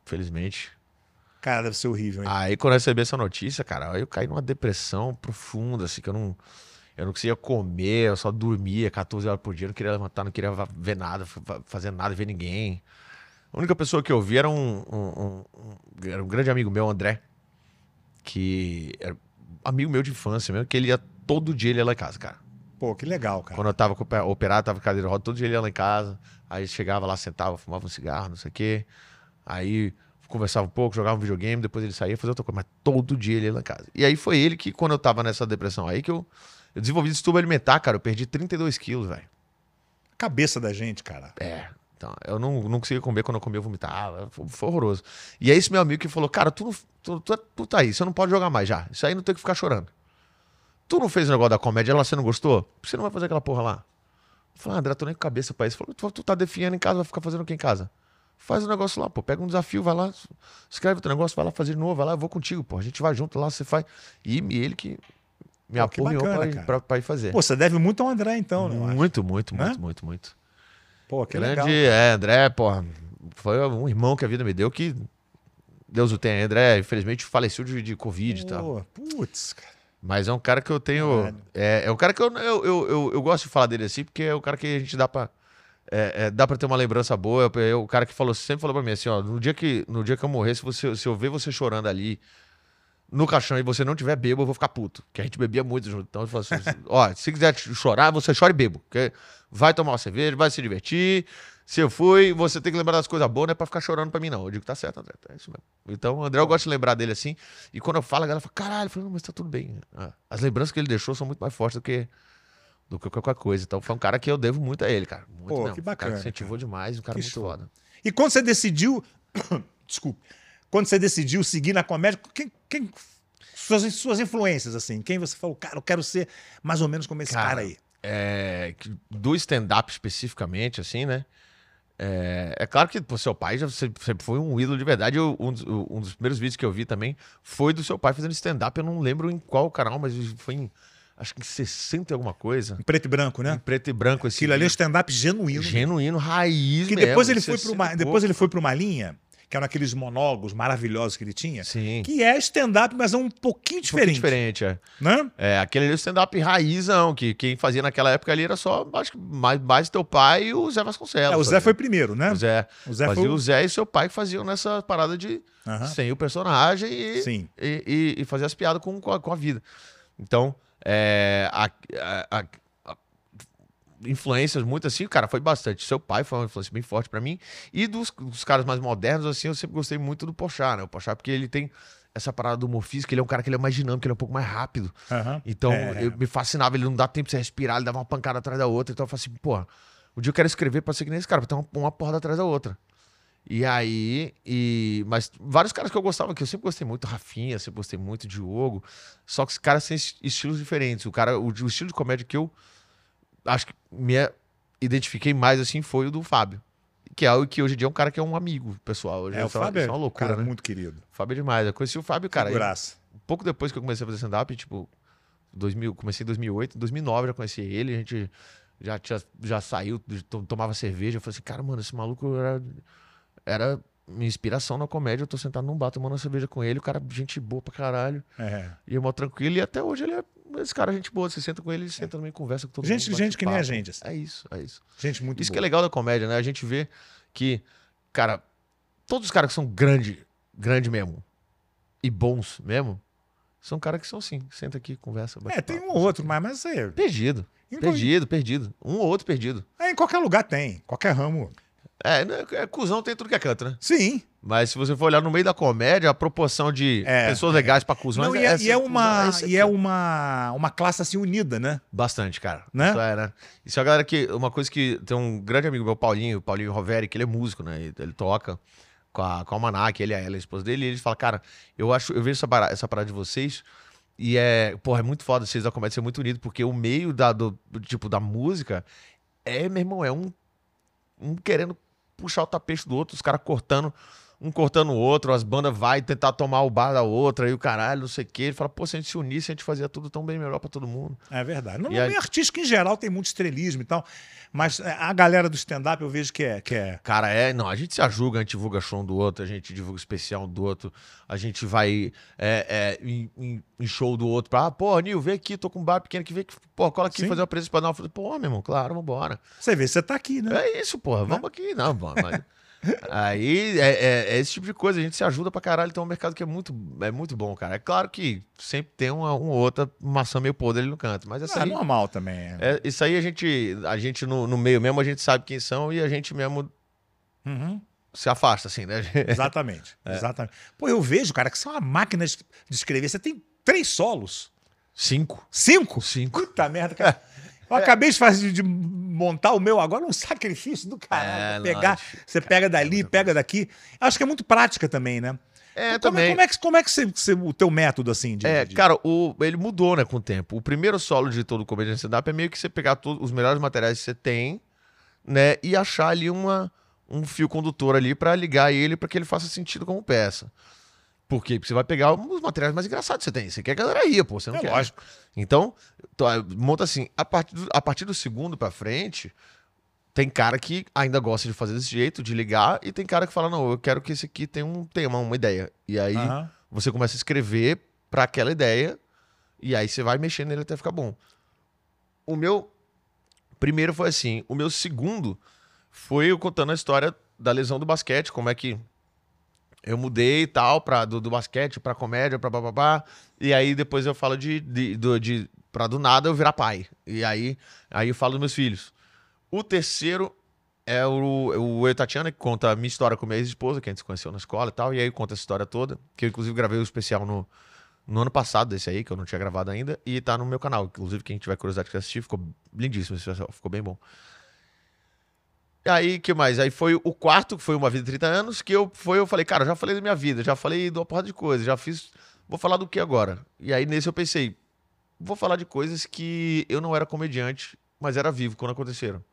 S2: felizmente.
S1: Cara, deve ser horrível, hein?
S2: Aí quando eu recebi essa notícia, cara, aí eu caí numa depressão profunda, assim, que eu não, eu não conseguia comer, eu só dormia 14 horas por dia, não queria levantar, não queria ver nada, fa- fazer nada, ver ninguém. A única pessoa que eu vi era um, um- um- era um grande amigo meu, André, que era amigo meu de infância mesmo, que ele ia todo dia ele ia lá em casa, cara.
S1: Pô, que legal, cara.
S2: Quando eu tava operado, tava com cadeira de roda, todo dia ele ia lá em casa. Aí chegava lá, sentava, fumava um cigarro, não sei o quê. Aí conversava um pouco, jogava um videogame, depois ele saía fazer outra coisa. Mas todo dia ele ia lá em casa. E aí foi ele que, quando eu tava nessa depressão aí, que eu, eu desenvolvi distúrbio alimentar, cara. Eu perdi 32 quilos, velho.
S1: Cabeça da gente, cara.
S2: É. Então, eu não, não conseguia comer quando eu comia, eu vomitava. Foi, foi horroroso. E aí esse meu amigo que falou, cara, tu, não, tu, tu, tu tá aí, você não pode jogar mais já. Isso aí não tem que ficar chorando. Tu não fez o negócio da comédia lá, você não gostou? Por que você não vai fazer aquela porra lá? Eu falei, ah, André, tô nem com cabeça pra isso. Ele Falou, tu, tu tá definhando em casa, vai ficar fazendo o que em casa? Faz o negócio lá, pô. Pega um desafio, vai lá, escreve outro negócio, vai lá fazer de novo, vai lá, eu vou contigo, pô. A gente vai junto lá, você faz. E ele que me
S1: Pô,
S2: apoiou pra, ir- fazer.
S1: Pô, você deve muito ao André, então, né?
S2: muito, muito,
S1: Né?
S2: muito, muito, muito.
S1: Pô, que
S2: Grande,
S1: legal.
S2: é, André, porra, foi um irmão que a vida me deu que Deus o tenha. André, infelizmente, faleceu de, de Covid e tal.
S1: Pô, putz, cara.
S2: Mas é um cara que eu tenho. É, é um cara que eu, eu, eu, eu, eu gosto de falar dele assim, porque é o cara que a gente dá pra. é, é, dá pra ter uma lembrança boa. É o cara que falou, sempre falou pra mim assim: ó, no dia que, no dia que eu morrer, se, você, se eu ver você chorando ali no caixão e você não tiver bebo, eu vou ficar puto. Que a gente bebia muito junto. Então ele falou assim: ó, se quiser chorar, você chora e bebo. Porque vai tomar uma cerveja, vai se divertir. Se eu fui, você tem que lembrar das coisas boas, não é pra ficar chorando pra mim, não. Eu digo, tá certo, André, é isso mesmo. Então, o André, eu gosto de lembrar dele assim. E quando eu falo, a galera fala, caralho, eu falo, não, mas tá tudo bem. Ah, as lembranças que ele deixou são muito mais fortes do que, do que qualquer coisa. Então, foi um cara que eu devo muito a ele, cara. Muito
S1: Pô,
S2: mesmo.
S1: que
S2: cara
S1: bacana,
S2: que incentivou demais, um cara
S1: Que
S2: muito
S1: show.
S2: foda.
S1: E quando você decidiu. Desculpe. Quando você decidiu seguir na comédia, quem. quem suas, suas influências, assim. Quem você falou, cara, eu quero ser mais ou menos como esse cara,
S2: Cara,
S1: aí.
S2: É, do stand-up especificamente, assim, né? É, é claro que pô, seu pai já sempre foi um ídolo de verdade. Eu- um, dos, um dos primeiros vídeos que eu vi também foi do seu pai fazendo stand-up. Eu não lembro em qual canal, mas foi em. Acho que em 60 e alguma coisa.
S1: Em preto e branco,
S2: Em
S1: né?
S2: preto e branco, esse
S1: Aquilo ali é stand-up genuíno.
S2: genuíno, raiz
S1: Que
S2: mesmo.
S1: depois ele, foi
S2: 60
S1: pra uma, depois ele foi para uma linha, que eram aqueles monólogos maravilhosos que ele tinha,
S2: Sim.
S1: que é stand-up, mas é um pouquinho
S2: Um pouquinho
S1: diferente.
S2: diferente, é.
S1: Né?
S2: É, aquele ali é stand-up raizão, que quem fazia naquela época ali era só, acho que mais, mais teu pai e o Zé Vasconcelos.
S1: É, o Zé
S2: fazia.
S1: foi primeiro, né?
S2: O Zé.
S1: O Zé
S2: fazia
S1: foi o-
S2: Zé e seu pai que faziam nessa parada de sem o personagem e,
S1: Sim.
S2: e, e, e fazer as piadas com, com, a, com a vida. Então, é, a- a- a- influências muito assim, cara, foi bastante. Seu pai foi uma influência bem forte pra mim. E dos, dos caras mais modernos, assim, eu sempre gostei muito do Pochá, né? O Pochá, porque ele tem essa parada do humor físico, ele é um cara que ele é mais dinâmico, ele é um pouco mais rápido.
S1: Aham.
S2: Então,
S1: É.
S2: eu, me fascinava, ele não dá tempo de você respirar, ele dava uma pancada atrás da outra. Então eu falei assim, pô, o dia eu quero escrever pra ser que nem esse cara, pra ter uma, uma porrada atrás da outra. E aí, e, mas vários caras que eu gostava, que eu sempre gostei muito, Rafinha, sempre gostei muito, Diogo, só que os caras têm es- estilos diferentes. O cara, o, o estilo de comédia que eu acho que me identifiquei mais assim foi o do Fábio. Que é o que hoje em dia é um cara que é um amigo pessoal. Hoje
S1: É, o
S2: isso é uma-
S1: Fábio
S2: é uma loucura,
S1: cara
S2: né?
S1: muito querido.
S2: O Fábio é demais. Eu conheci o Fábio, cara.
S1: Graça.
S2: pouco depois que eu comecei a fazer stand-up, tipo, 2000, comecei em 2008, em 2009 já conheci ele, a gente já, tinha, já saiu, to- tomava cerveja, eu falei assim, cara, mano, esse maluco era, era minha inspiração na comédia, eu tô sentado num bar tomando uma cerveja com ele, o cara, gente boa pra caralho,
S1: É.
S2: e eu mó tranquilo, e até hoje ele é esse cara, gente boa, você senta com ele, ele senta também, conversa com todo
S1: Gente-
S2: mundo.
S1: gente que nem a
S2: papo.
S1: gente, assim.
S2: É isso, é isso.
S1: Gente muito
S2: Isso que
S1: boa.
S2: é legal da comédia, né? A gente vê que, cara, todos os caras que são grande, grande mesmo, e bons mesmo, são caras que são assim. Senta aqui, conversa.
S1: É, tem
S2: papo,
S1: um ou outro, mas, mas é,
S2: Perdido.
S1: em,
S2: Perdido, perdido. Um ou outro perdido.
S1: é, em qualquer lugar tem, qualquer ramo.
S2: É, né, é, cuzão tem tudo que é canto, né?
S1: Sim.
S2: Mas se você for olhar no meio da comédia, a proporção de
S1: É,
S2: pessoas
S1: é.
S2: legais pra cuzões
S1: Não, e é, e é
S2: cuzão,
S1: uma,
S2: esse
S1: e é uma, uma classe assim unida, né?
S2: Bastante, cara.
S1: Né?
S2: Isso é, né? Isso é a galera que. Uma coisa que. Tem um grande amigo meu, Paulinho, Paulinho Roveri, que ele é músico, né? Ele, ele toca com a, com a Almanac, ele e a ela, a esposa dele, e ele fala, cara, eu acho, eu vejo essa parada, essa parada de vocês. E é, porra, é muito foda vocês da comédia ser muito unido, porque o meio da, do tipo, da música é, meu irmão, é um, um querendo puxar o tapete do outro, os caras cortando um cortando o outro, as bandas vai tentar tomar o bar da outra, e o caralho, não sei o quê. Ele fala, pô, se a gente se unisse, a gente fazia tudo tão bem melhor pra todo mundo.
S1: É verdade. No
S2: E aí-
S1: meio artístico em geral tem muito estrelismo e tal. Mas a galera do stand-up eu vejo que é. Que é...
S2: Cara, é, não, a gente se ajuga, a gente divulga show um do outro, a gente divulga especial um do outro, a gente vai é, é, em, em- em show do outro pra, ah, pô, Nil, vem aqui, tô com um bar pequeno aqui, vem aqui, pô, cola aqui
S1: Sim.
S2: fazer uma presença pra dar uma. Pô, meu irmão, claro, vambora.
S1: Você vê, você tá aqui, né?
S2: É isso, porra, vamos aqui, não, pô, mas- Aí é, é- é esse tipo de coisa, a gente se ajuda pra caralho, então é um mercado que é muito, é muito bom, cara. É claro que sempre tem uma, uma outra maçã meio podre ali no canto, mas essa
S1: Ah,
S2: aí,
S1: normal também. é.
S2: é, isso aí a gente, a gente no, no meio mesmo, a gente sabe quem são e a gente mesmo
S1: Uhum.
S2: se afasta, assim, né?
S1: Exatamente.
S2: É.
S1: Exatamente. Pô, eu vejo, cara, que é uma máquina de escrever. Você tem três solos.
S2: Cinco.
S1: Cinco?
S2: Cinco.
S1: Puta merda, cara. Eu acabei de, fazer, de montar o meu agora, um sacrifício do caralho.
S2: É,
S1: pegar,
S2: é
S1: você pega dali, pega daqui. Acho que é muito prática também, né?
S2: É,
S1: como,
S2: também.
S1: Como é que, como é que você, você- o teu método, assim, de...
S2: É,
S1: de-
S2: cara, o, ele mudou, né, com o tempo. O primeiro solo de todo comediante stand-up é meio que você pegar todos os melhores materiais que você tem, né, e achar ali uma, um fio condutor ali pra ligar ele pra que ele faça sentido como peça. Por quê? Porque você vai pegar os materiais mais engraçados que você tem. Você quer que a galera ria, pô, você não
S1: É
S2: quer.
S1: lógico.
S2: Então, to- monta assim, a partir, do, a partir do segundo pra frente, tem cara que ainda gosta de fazer desse jeito, de ligar, e tem cara que fala, não, eu quero que esse aqui tenha um tema, uma ideia. E aí
S1: Aham.
S2: você começa a escrever pra aquela ideia, e aí você vai mexendo nele até ficar bom. O meu primeiro foi assim, o meu segundo foi eu contando a história da lesão do basquete, como é que eu mudei e tal, pra, do, do basquete pra comédia, pra bababá. E aí depois eu falo de, de, do- de. Pra do nada eu virar pai. E aí, aí eu falo dos meus filhos. O terceiro é o, o Tatiana, que conta a minha história com minha ex-esposa, que a gente se conheceu na escola e tal. E aí conta essa história toda. Que eu, inclusive, gravei o especial no, no ano passado, desse aí, que eu não tinha gravado ainda. E tá no meu canal. Inclusive, quem tiver curiosidade de assistir, ficou lindíssimo esse especial. Ficou bem bom. E aí, que mais? Aí foi o quarto, que foi Uma Vida de 30 Anos, que eu, foi, eu falei, cara, já falei da minha vida, já falei de uma porrada de coisa, já fiz. Vou falar do que agora? E aí, nesse eu pensei, vou falar de coisas que eu não era comediante, mas era vivo quando aconteceram.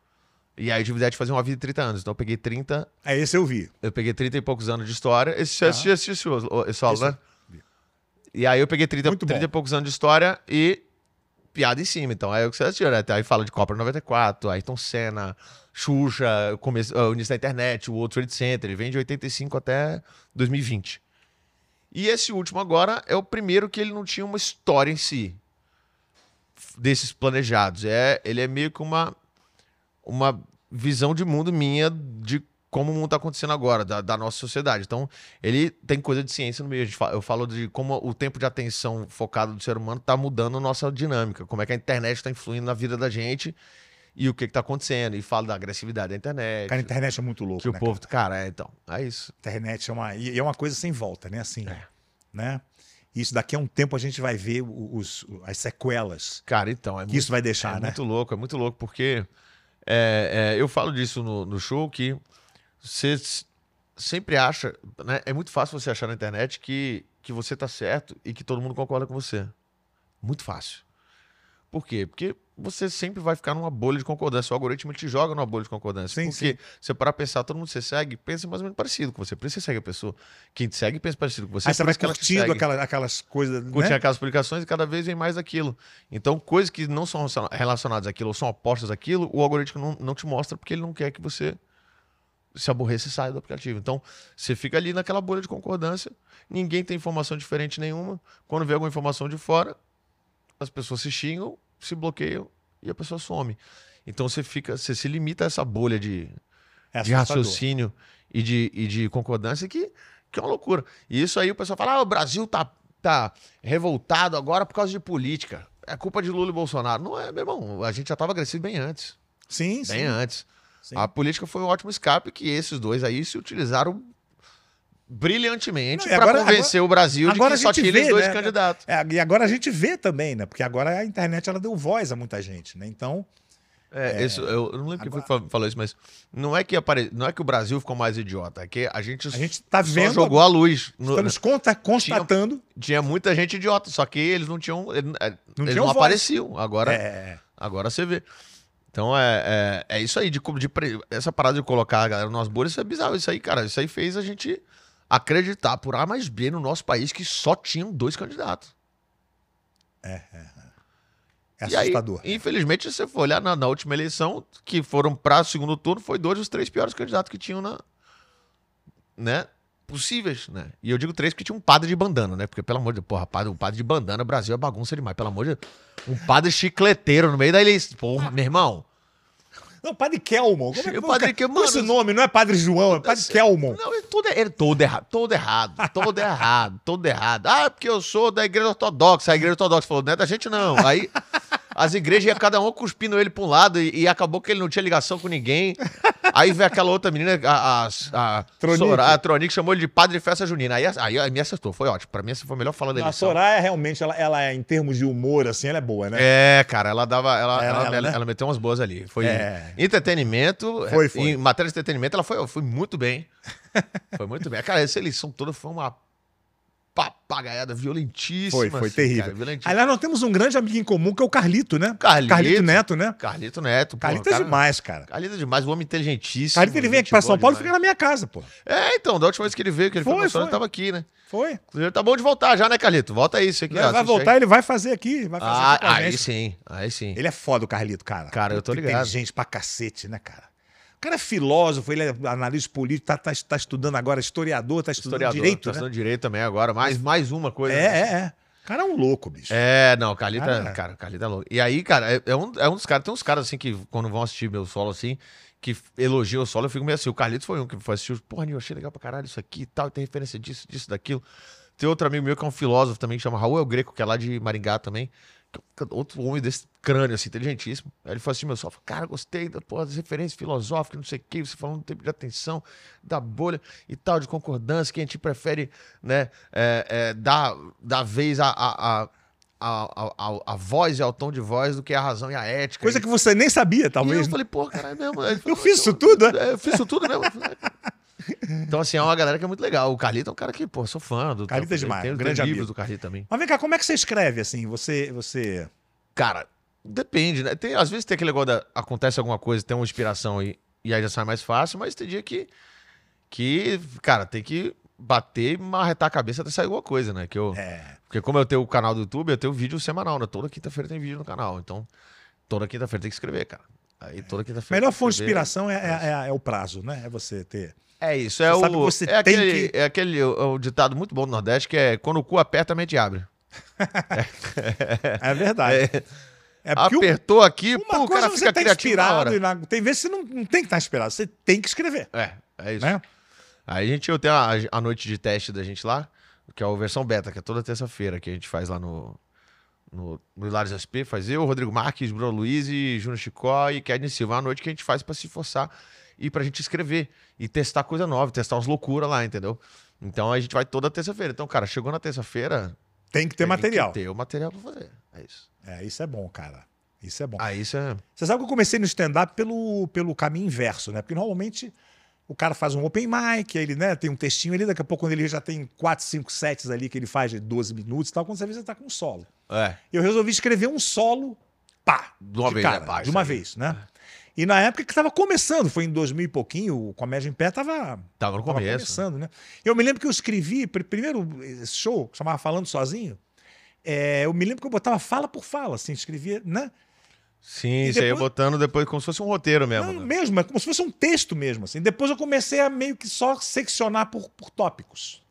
S2: E aí eu tive a ideia de fazer uma vida de 30 anos. Então eu peguei 30,
S1: É, esse eu vi.
S2: eu peguei 30 e poucos anos de história. Esse
S1: Ah.
S2: assistiu esse, esse solo,
S1: Esse
S2: né?
S1: vi.
S2: E aí eu peguei 30,
S1: Muito
S2: 30 e poucos anos de história e piada em cima. Então aí é o que você assistiu, né? Aí fala de Copa 94, Ayrton Senna, Xuxa, o, começo, ah, o início da internet, o World Trade Center. Ele vem de 85 até 2020. E esse último agora é o primeiro que ele não tinha uma história em si desses planejados. É, ele é meio que uma, uma visão de mundo minha de como o mundo está acontecendo agora, da, da nossa sociedade. Então, ele tem coisa de ciência no meio. A gente fa- Eu falo de como o tempo de atenção focado do ser humano está mudando a nossa dinâmica, como é que a internet está influindo na vida da gente e o que está acontecendo. E falo da agressividade da internet.
S1: Cara, a internet é muito louco,
S2: que o
S1: né,
S2: povo. Cara, é, então. É isso.
S1: cara? Internet é uma... E é uma coisa sem volta, né? Assim,
S2: É.
S1: né? Isso daqui a um tempo a gente vai ver os, as sequelas
S2: Cara, então. É
S1: que isso vai deixar,
S2: é
S1: né?
S2: muito louco, é muito louco, porque é, é, eu falo disso no, no show que você sempre acha, né? É muito fácil você achar na internet que, que você tá certo e que todo mundo concorda com você. Muito fácil. Por quê? Porque você sempre vai ficar numa bolha de concordância. O algoritmo te joga numa bolha de concordância.
S1: Sim,
S2: Porque você para pensar, todo mundo que você segue, pensa mais ou menos parecido com você. Por isso você segue a pessoa. Quem te segue pensa parecido com você.
S1: Aí você vai curtindo aquela- aquelas coisas,
S2: curte
S1: né?
S2: aquelas publicações e cada vez vem mais daquilo. Então, coisas que não são relaciona- relacionadas àquilo ou são opostas àquilo, o algoritmo não, não te mostra porque ele não quer que você se aborreça e saia do aplicativo. Então, você fica ali naquela bolha de concordância, ninguém tem informação diferente nenhuma. Quando vê alguma informação de fora, as pessoas se xingam, se bloqueiam e a pessoa some. Então, você fica, você se limita a essa bolha de,
S1: É
S2: de raciocínio e de, e de concordância que, que é uma loucura. E isso aí o pessoal fala: ah, o Brasil tá, tá revoltado agora por causa de política. É culpa de Lula e Bolsonaro. Não é, meu irmão. A gente já estava agressivo bem antes.
S1: Sim,
S2: Bem
S1: sim.
S2: antes.
S1: sim.
S2: A política foi um ótimo escape que esses dois aí se utilizaram brilhantemente
S1: Não,
S2: para
S1: agora-
S2: convencer o Brasil de
S1: agora
S2: que só tinha
S1: vê,
S2: eles dois
S1: né?
S2: candidatos.
S1: É, e agora a gente vê também, né? Porque agora a internet ela deu voz a muita gente, né? Então,
S2: É, isso, eu, não lembro quem foi que fa- falou isso, mas não é, que apare... não é que o Brasil ficou mais idiota, é que a gente,
S1: a gente tá
S2: só
S1: vendo,
S2: jogou a luz. no-
S1: estamos conta- constatando.
S2: tinha muita gente idiota, só que eles não tinham. Eles não,
S1: tinham voz.
S2: apareciam. Agora,
S1: É,
S2: agora você vê. Então é, é, é isso aí, de, de pre- essa parada de colocar a galera nas bolhas, isso é bizarro. Isso aí, cara, isso aí fez a gente acreditar por A mais B no nosso país que só tinham dois candidatos.
S1: É
S2: E aí,
S1: assustador.
S2: infelizmente, se você for olhar na, na última eleição, que foram para o segundo turno, foi dois dos três piores candidatos que tinham na. né? Possíveis, né? E eu digo três porque tinha um padre de bandana, né? Porque, pelo amor de Deus, porra, padre, um padre de bandana, Brasil é bagunça demais, pelo amor de Deus. Um padre chicleteiro no meio da eleição. Porra, meu irmão.
S1: Não, Padre Kelmon. Como é que
S2: O Padre
S1: Kelmon.
S2: Kelmon,
S1: Esse nome não é Padre João, é Padre Kelmon.
S2: Não, é tudo, é todo errado, todo errado, todo errado, todo errado. Ah, porque eu sou da igreja ortodoxa. A igreja ortodoxa falou, não é da gente não. Aí as igrejas iam cada um cuspindo ele pra um lado e, e acabou que ele não tinha ligação com ninguém. Aí veio aquela outra menina, a, a, a,
S1: Tronique.
S2: Sora- a Tronique, chamou ele de padre de festa junina. Aí, aí, aí me acertou, foi ótimo. Pra mim, essa foi a melhor fala da
S1: A
S2: eleição.
S1: Soraya, realmente, ela, ela é, em termos de humor, assim, ela é boa, né?
S2: É, cara, ela dava. Ela-
S1: ela,
S2: ela,
S1: ela- né?
S2: ela meteu umas boas ali. Foi
S1: É.
S2: entretenimento.
S1: Foi, foi.
S2: Em matéria de entretenimento, ela foi, foi muito bem. foi muito bem. Cara, essa eleição toda foi uma papagaiada violentíssima.
S1: Foi, foi
S2: assim,
S1: terrível.
S2: Cara, violentíssima.
S1: Aliás, nós temos um grande amigo em comum, que é o Carlito, né?
S2: Carlito.
S1: Carlito Neto, né?
S2: Carlito Neto.
S1: Carlito é
S2: cara-
S1: demais, cara.
S2: Carlito é demais, um homem inteligentíssimo.
S1: Carlito, ele vem aqui
S2: gente
S1: pra São Paulo e fica na minha casa, pô.
S2: É, então, da última vez que ele veio, que ele foi,
S1: Foi,
S2: foi, ele tava aqui, né?
S1: Foi.
S2: Inclusive, tá bom de voltar já, né, Carlito? Volta aí, você aqui.
S1: Vai, voltar,
S2: aí.
S1: ele vai fazer aqui. Vai fazer
S2: Ah,
S1: aqui
S2: aí
S1: gente.
S2: sim, aí sim.
S1: Ele é foda, o Carlito, cara.
S2: Cara, eu tô ligado.
S1: Inteligente pra cacete, né, cara? O cara é filósofo, ele é analista político, tá, tá, tá estudando agora, historiador, tá estudando
S2: Historiador,
S1: direito,
S2: tá
S1: né?
S2: estudando direito também agora. Mais, mais uma coisa.
S1: É,
S2: né?
S1: é, é. O cara é um louco, bicho.
S2: É, não, o Carlito
S1: Cara,
S2: é, cara, o Carlito é louco. E aí, cara, é, é um, é um dos caras, tem uns caras assim que quando vão assistir meu solo assim, que elogiam o solo, eu fico meio assim. O Carlito foi um que foi assistir, porra, eu achei legal pra caralho isso aqui e tal, tem referência disso, disso, daquilo. Tem outro amigo meu que é um filósofo também, que chama Raul El Greco, que é lá de Maringá também. Que é Outro homem desse crânio, assim, inteligentíssimo. Aí ele foi assim, meu falou, cara, gostei da, porra, das referências filosóficas, não sei o quê, você falando do tempo de atenção, da bolha e tal, de concordância, que a gente prefere, né, é, é, dar, dar vez a, a, a, a, a, a voz e ao tom de voz do que a razão e a ética.
S1: Coisa
S2: E-
S1: que você nem sabia,
S2: e
S1: talvez.
S2: eu
S1: né?
S2: falei, pô, caralho, mesmo. Aí ele falou,
S1: Eu fiz isso tudo, né?
S2: é, Eu fiz isso tudo mesmo. Então, assim, é uma galera que é muito legal. O Carlito é um cara que, pô, sou fã do.
S1: Carlito é
S2: tem-
S1: demais,
S2: Tem,
S1: um
S2: tem
S1: grande
S2: livros
S1: amigo.
S2: do Carlito também.
S1: Mas vem cá, como é que você escreve assim? Você. você...
S2: Cara, depende, né? Tem, às vezes tem aquele negócio da. Acontece alguma coisa, tem uma inspiração e, e aí já sai mais fácil, mas tem dia que. Que, cara, tem que bater e marretar a cabeça até sair alguma coisa, né? Que eu,
S1: É.
S2: Porque como eu tenho o canal do YouTube, eu tenho vídeo semanal, né? Toda quinta-feira tem vídeo no canal. Então, toda quinta-feira tem que escrever, cara. Aí toda quinta-feira.
S1: Melhor
S2: tem
S1: fonte de inspiração é, é, é- é o prazo, né? É você ter.
S2: É isso, é
S1: Você
S2: o.
S1: sabe
S2: é, aquele,
S1: que-
S2: é aquele o, o ditado muito bom do Nordeste que é quando o cu aperta, a mente abre.
S1: É verdade. É, o-
S2: Apertou aqui,
S1: uma
S2: pô, o
S1: coisa
S2: cara
S1: você
S2: fica
S1: tá inspirado. Na... Tem vezes que você não, não tem que estar inspirado, você tem que escrever.
S2: É, é isso.
S1: Né?
S2: Aí a gente eu tenho a, a noite de teste da gente lá, que é a versão beta, que é toda terça-feira, que a gente faz lá no, no, no Hilários SP. Faz eu, Rodrigo Marques, Bruno Luiz e Júnior Chicó e Kedney Silva. É uma noite que a gente faz pra se forçar e pra gente escrever e testar coisa nova, testar umas loucuras lá, entendeu? Então a gente vai toda terça-feira. Então, cara, chegou na terça-feira.
S1: Tem que ter
S2: tem
S1: material.
S2: Que ter o material pra fazer. É isso.
S1: É, isso é bom, cara. Isso é bom.
S2: Aí isso é.
S1: Você sabe que eu comecei no stand-up pelo, pelo caminho inverso, né? Porque normalmente o cara faz um open mic, aí ele né, tem um textinho ali, daqui a pouco quando ele já tem 4, 5 sets ali que ele faz de 12 minutos e tal, quando você vê, você tá com um solo.
S2: É.
S1: Eu resolvi escrever um solo, pá,
S2: De uma
S1: de
S2: vez,
S1: cara,
S2: né? Pá,
S1: de uma vez, né? E na época que estava começando, foi em 2000 e pouquinho, o Comédia em Pé tava,
S2: Tava no
S1: tava
S2: começo.
S1: começando, né? Eu me lembro que eu escrevi, pr- primeiro esse show, que chamava Falando Sozinho, é, eu me lembro que eu botava fala por fala, assim, escrevia, né?
S2: Sim, você ia botando depois como se fosse um roteiro mesmo.
S1: Não,
S2: né?
S1: mesmo, é como se fosse um texto mesmo, assim. Depois eu comecei a meio que só seccionar por, por tópicos,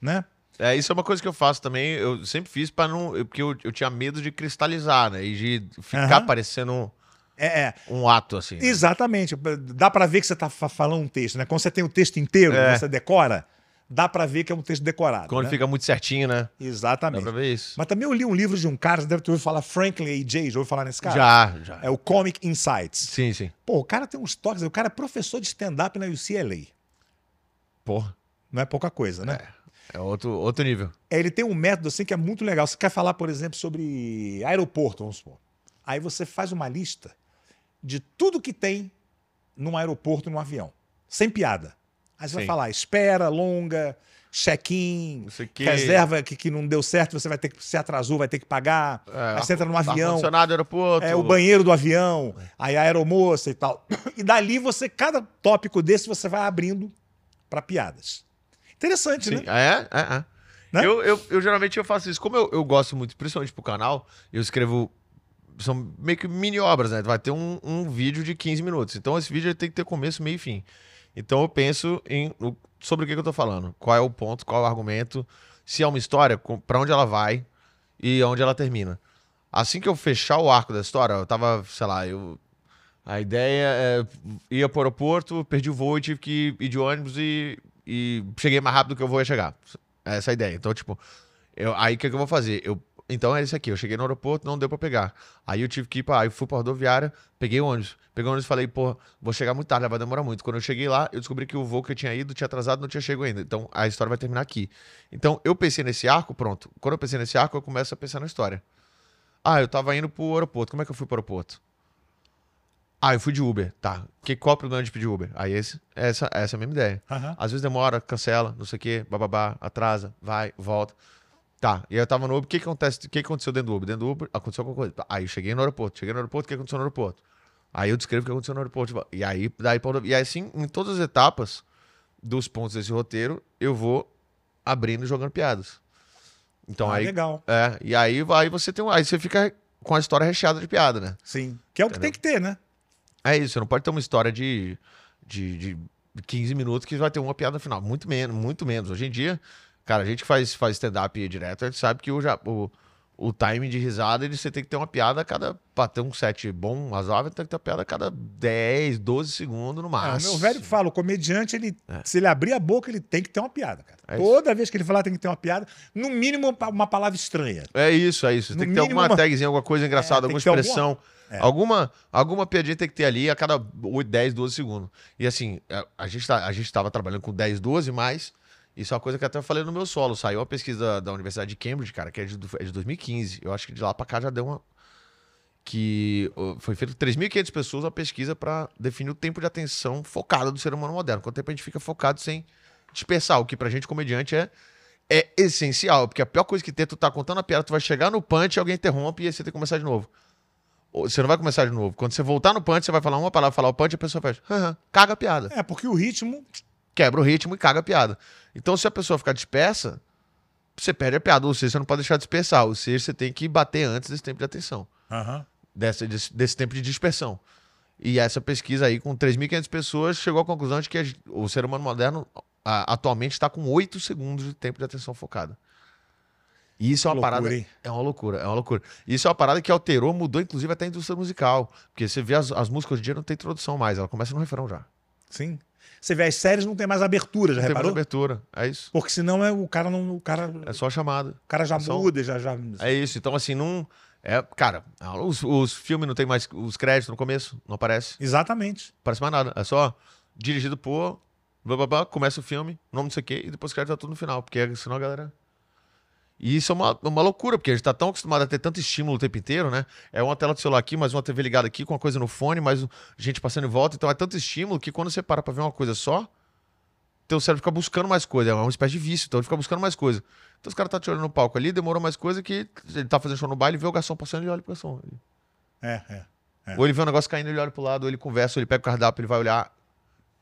S1: né?
S2: É, isso é uma coisa que eu faço também. Eu sempre fiz para não. Porque eu, eu tinha medo de cristalizar, né? E de ficar
S1: Aham.
S2: parecendo
S1: É, é,
S2: um ato, assim. né?
S1: exatamente. Dá pra ver que você tá fa- falando um texto, né? Quando você tem o texto inteiro,
S2: É.
S1: você decora, dá pra ver que é um texto decorado.
S2: Quando
S1: né?
S2: fica muito certinho, né? Dá
S1: Exatamente.
S2: pra ver isso.
S1: Mas também eu li um livro de um cara, você deve ter ouvido falar Franklin A.J., já ouviu falar nesse cara?
S2: Já, já.
S1: É o Comic Insights.
S2: Sim, sim.
S1: Pô, o cara tem uns toques, o cara é professor de stand-up na UCLA.
S2: Porra.
S1: Não é pouca coisa, né?
S2: É outro, outro nível.
S1: É, ele tem um método assim que é muito legal. Você quer falar, por exemplo, sobre aeroporto, vamos supor. Aí você faz uma lista de tudo que tem num aeroporto, num avião. Sem piada. Aí você vai
S2: Sim.
S1: falar espera longa, check-in,
S2: quê.
S1: reserva que, que não deu certo, você vai ter que, se atrasou, vai ter que pagar.
S2: É,
S1: aí você entra num avião,
S2: Ar-condicionado, aeroporto.
S1: é o banheiro do avião, aí a aeromoça e tal. E dali você, cada tópico desse, você vai abrindo para piadas. Interessante,
S2: Sim,
S1: né?
S2: é, é, é.
S1: Né?
S2: Eu, eu, eu geralmente eu faço isso. Como eu, eu gosto muito, principalmente pro canal, eu escrevo. São meio que mini obras, né? Vai ter um, um vídeo de 15 minutos. Então esse vídeo tem que ter começo, meio e fim. Então eu penso em sobre o que, que eu tô falando. Qual é o ponto, qual é o argumento, se é uma história, pra onde ela vai e onde ela termina. Assim que eu fechar o arco da história, eu tava, sei lá, eu. A ideia é ia pro aeroporto, perdi o voo e tive que ir de ônibus e, e cheguei mais rápido que eu vou ia chegar. Essa é a ideia. Então, tipo, eu, aí o que, que eu vou fazer? Eu, então é isso aqui. Eu cheguei no aeroporto, não deu pra pegar. Aí eu tive que ir pra. Aí eu fui pra rodoviária, peguei o ônibus. Peguei o ônibus e falei, pô, vou chegar muito tarde, vai demorar muito. Quando eu cheguei lá, eu descobri que o voo que eu tinha ido tinha atrasado, não tinha chegado ainda. Então a história vai terminar aqui. Então eu pensei nesse arco, pronto. Quando eu pensei nesse arco, eu começo a pensar na história. Ah, eu tava indo pro aeroporto. Como é que eu fui pro aeroporto? Ah, eu fui de Uber. Tá. Que, qual o problema de pedir Uber? Aí esse, essa, essa é a mesma ideia.
S1: Aham.
S2: Às vezes demora, cancela, não sei o quê, bababá, atrasa, vai, volta. Tá, e aí eu tava no Uber, o que, que acontece? O que, que aconteceu dentro do Uber? Dentro do Uber aconteceu alguma coisa. Aí eu cheguei no aeroporto, cheguei no aeroporto, o que aconteceu no aeroporto? Aí eu descrevo o que aconteceu no aeroporto. E aí, daí pra E aí, assim, em todas as etapas dos pontos desse roteiro, eu vou abrindo e jogando piadas. Então
S1: Ah,
S2: aí.
S1: legal.
S2: É, e aí vai você tem um. Aí você fica com a história recheada de piada, né?
S1: Sim. Que é o que tem que ter, né?
S2: É isso, você não pode ter uma história de, de, de 15 minutos que vai ter uma piada no final. Muito menos, muito menos. Hoje em dia, cara, a gente que faz, faz stand-up direto, a gente sabe que o, o, o time de risada, ele, você tem que ter uma piada a cada. Pra ter um set bom, razoável, tem que ter uma piada a cada 10, 12 segundos no
S1: É, o
S2: máximo.
S1: meu velho fala, o comediante, ele, se ele abrir a boca, ele tem que ter uma piada, cara.
S2: É isso.
S1: Toda vez que ele falar, tem que ter uma piada. No mínimo, uma palavra estranha.
S2: É isso, é isso.
S1: No
S2: tem que ter alguma
S1: uma-
S2: tagzinha, alguma coisa engraçada,
S1: É,
S2: alguma
S1: ter alguma-
S2: expressão.
S1: É.
S2: Alguma, alguma piadinha tem que ter ali a cada 8, 10, 12 segundos. E assim, a, a gente tá, a gente estava trabalhando com 10, 12, mas isso é uma coisa que até eu falei no meu solo. Saiu uma pesquisa da, da Universidade de Cambridge, cara, que é de, é de 2015. Eu acho que de lá pra cá já deu uma. Que foi feito 3.500 pessoas uma pesquisa para definir o tempo de atenção focada do ser humano moderno. Quanto tempo a gente fica focado sem dispersar, o que pra gente, comediante, é é essencial, porque a pior coisa que tem, é tu tá contando a piada, tu vai chegar no punch, alguém interrompe e aí você tem que começar de novo. Você não vai começar de novo. Quando você voltar no punch, você vai falar uma palavra, falar o punch, a pessoa faz, caga a piada.
S1: É, porque o ritmo.
S2: Quebra o ritmo e caga a piada. Então, se a pessoa ficar dispersa, você perde a piada. Ou seja, você não pode deixar de dispersar. Ou seja, você tem que bater antes desse tempo de atenção,
S1: Aham.
S2: desse, desse, desse tempo de dispersão. E essa pesquisa aí, com 3.500 pessoas, chegou à conclusão de que o ser humano moderno a- atualmente está com 8 segundos de tempo de atenção focada. E isso é uma
S1: Loucura,
S2: parada.
S1: hein?
S2: É uma loucura, é uma loucura. Isso é uma parada que alterou, mudou, inclusive, até a indústria musical. Porque você vê as, as músicas hoje em dia não tem introdução mais, ela começa no refrão já.
S1: Sim. Você vê, as séries não tem mais abertura, já
S2: Não tem mais
S1: reparou?
S2: abertura. É isso.
S1: Porque senão é, o cara não. O cara,
S2: É só a chamada.
S1: o cara já
S2: é só-
S1: muda, já. já...
S2: É isso. Então, assim, não. É, cara, os, os filmes não tem mais os créditos no começo, não aparece.
S1: Exatamente.
S2: Não aparece mais nada. É só dirigido por. Blá, blá, blá, começa o filme, nome não sei o quê, e depois o crédito tá tudo no final. Porque senão a galera. E isso é uma, uma loucura, porque a gente tá tão acostumado a ter tanto estímulo o tempo inteiro, né? É uma tela do celular aqui, mais uma TV ligada aqui, com uma coisa no fone, mais gente passando em volta. Então é tanto estímulo que quando você para pra ver uma coisa só, teu cérebro fica buscando mais coisa. É uma espécie de vício, então ele fica buscando mais coisa. Então os caras tá te olhando no palco ali, demorou mais coisa que ele tá fazendo show no baile, vê o garçom passando e olha pro garçom.
S1: É, é. É.
S2: Ou ele vê um negócio caindo, ele olha pro lado, ou ele conversa, ou ele pega o cardápio, ele vai olhar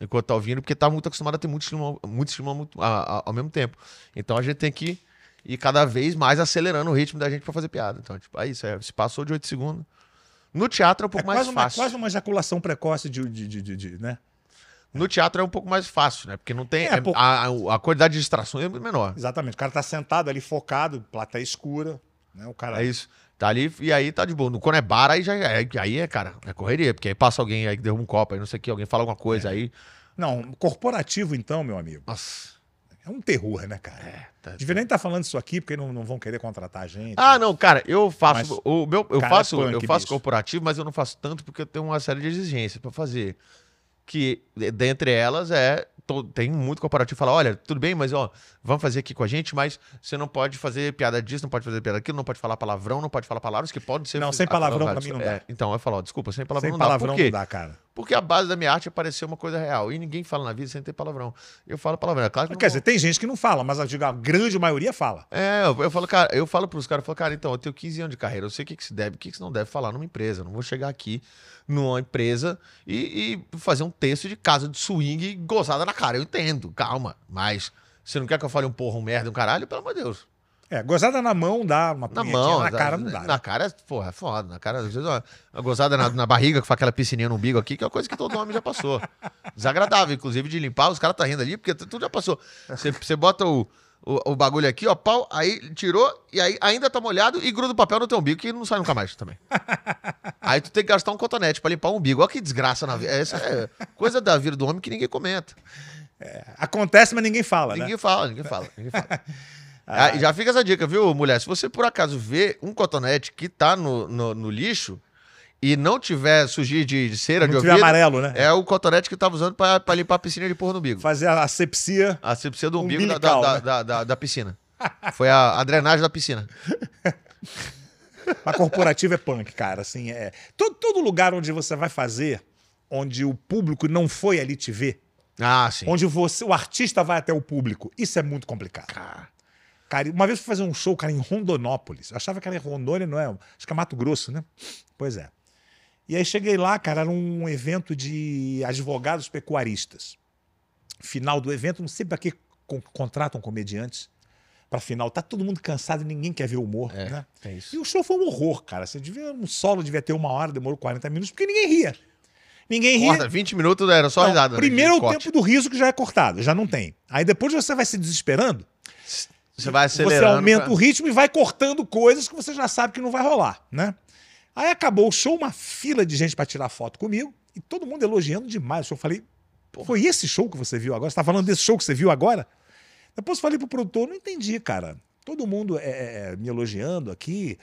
S2: enquanto tá ouvindo, porque tá muito acostumado a ter muito estímulo, muito estímulo muito- a- a- ao mesmo tempo. Então a gente tem que ir cada vez mais acelerando o ritmo da gente pra fazer piada. Então, tipo, é isso, é, se passou de 8 segundos. No teatro é um
S1: É
S2: pouco mais
S1: quase uma,
S2: fácil.
S1: quase uma ejaculação precoce de, de, de, de- de- né?
S2: No teatro é um pouco mais fácil, né? Porque não tem.
S1: É,
S2: é-
S1: pô.
S2: a, a- a quantidade de distrações é muito menor.
S1: Exatamente. O cara tá sentado ali focado, plateia escura. Né? O cara.
S2: É isso. Tá ali e aí tá de boa. No- Quando é bar, aí já é. Aí é, cara, é correria. Porque aí passa alguém aí que derruba um copo, aí não sei o que, alguém fala alguma coisa,
S1: É.
S2: aí.
S1: Não, corporativo, então, meu amigo,
S2: Nossa.
S1: É um terror, né, cara?
S2: É, tá-
S1: Devia nem estar falando isso aqui, porque não, não vão querer contratar a gente.
S2: Ah, não, cara, eu
S1: Mas
S2: faço. o meu, eu
S1: é
S2: faço, eu faço corporativo, mas eu não faço tanto porque eu tenho uma série de exigências pra fazer. Que de- dentre elas é. to- Tem muito corporativo que fala: olha, tudo bem, mas ó, vamos fazer aqui com a gente, mas você não pode fazer piada disso, não pode fazer piada daquilo, não pode falar palavrão, não pode falar palavras que podem ser.
S1: Não, sem palavrão pra mim não
S2: É,
S1: dá.
S2: então, eu falo, ó, desculpa, sem palavrão
S1: Sem
S2: não
S1: palavrão
S2: dá. Por quê?
S1: não dá, cara.
S2: Porque a base da minha arte é parecer uma coisa real. E ninguém fala na vida sem ter palavrão. Eu falo palavrão. É claro que
S1: Quer
S2: vou-
S1: dizer, tem gente que não fala, mas digo, a grande maioria fala.
S2: é, eu, eu falo, cara, eu falo pros caras, eu falo, cara, então, eu tenho 15 anos de carreira, eu sei o que, que se deve, o que, que se não deve falar numa empresa. Eu não vou chegar aqui numa empresa e, e fazer um texto de casa de swing gozada na cara. Eu entendo, calma. Mas Você não quer que eu fale um porra, um merda, um caralho? Pelo amor de Deus.
S1: É, gozada na mão dá uma
S2: Na mão.
S1: na cara não dá.
S2: Na
S1: né?
S2: cara, porra, é foda. Na cara, às vezes, uma, uma gozada na, na barriga que faz aquela piscininha no umbigo aqui, que é uma coisa que todo homem já passou. Desagradável, inclusive, de limpar. Os caras tá rindo ali, porque tu tu já passou. Você, bota o, o, o bagulho aqui, ó, pau, aí tirou, e aí ainda tá molhado e gruda o papel no teu umbigo, que não sai nunca mais também. Aí tu tem que gastar um cotonete pra limpar o umbigo. Olha que desgraça na vida. Essa é coisa da vida do homem que ninguém comenta.
S1: Acontece, mas ninguém fala,
S2: Ninguém
S1: né?
S2: fala, ninguém fala, ninguém fala. Ah, já fica essa dica, viu, mulher? Se você por acaso vê um cotonete que tá no, no, no lixo e não tiver sujinho de, de cera,
S1: Não
S2: de
S1: tiver
S2: ouvido,
S1: amarelo, né?
S2: é o cotonete que tava usando pra, pra limpar a piscina de porra no umbigo.
S1: Fazer a asepsia.
S2: A asepsia do umbigo da, da,
S1: né?
S2: da, da- da piscina. Foi a, a drenagem da piscina.
S1: A corporativa é punk, cara. Assim, é. Todo, todo lugar onde você vai fazer, onde o público não foi ali te ver,
S2: Ah, sim.
S1: onde você, o artista vai até o público, isso é muito complicado. Cara, uma vez eu fui fazer um show, cara, em Rondonópolis. Eu achava que era em Rondônia, não é? Acho que é Mato Grosso, né? Pois é. E aí cheguei lá, cara, era um evento de advogados pecuaristas. Final do evento, não sei pra que con- contratam comediantes pra final. Tá todo mundo cansado e ninguém quer ver humor,
S2: É,
S1: né?
S2: é
S1: E
S2: isso.
S1: o show foi um horror, cara. Você devia, um solo devia ter uma hora, demorou 40 minutos, porque ninguém ria. Ninguém ria.
S2: Corta, 20 minutos era só
S1: Não,
S2: risada. né,
S1: primeiro é o
S2: corte.
S1: tempo do riso que já é cortado, já não tem. Aí depois você vai se desesperando,
S2: Você vai
S1: você
S2: acelerando.
S1: aumenta
S2: pra-
S1: o ritmo e vai cortando coisas que você já sabe que não vai rolar, né? Aí acabou o show, uma fila de gente pra tirar foto comigo e todo mundo elogiando demais. Eu falei, foi esse show que você viu agora? Você tá falando desse show que você viu agora? Depois falei pro produtor, não entendi, cara. Todo mundo é, é, me elogiando aqui.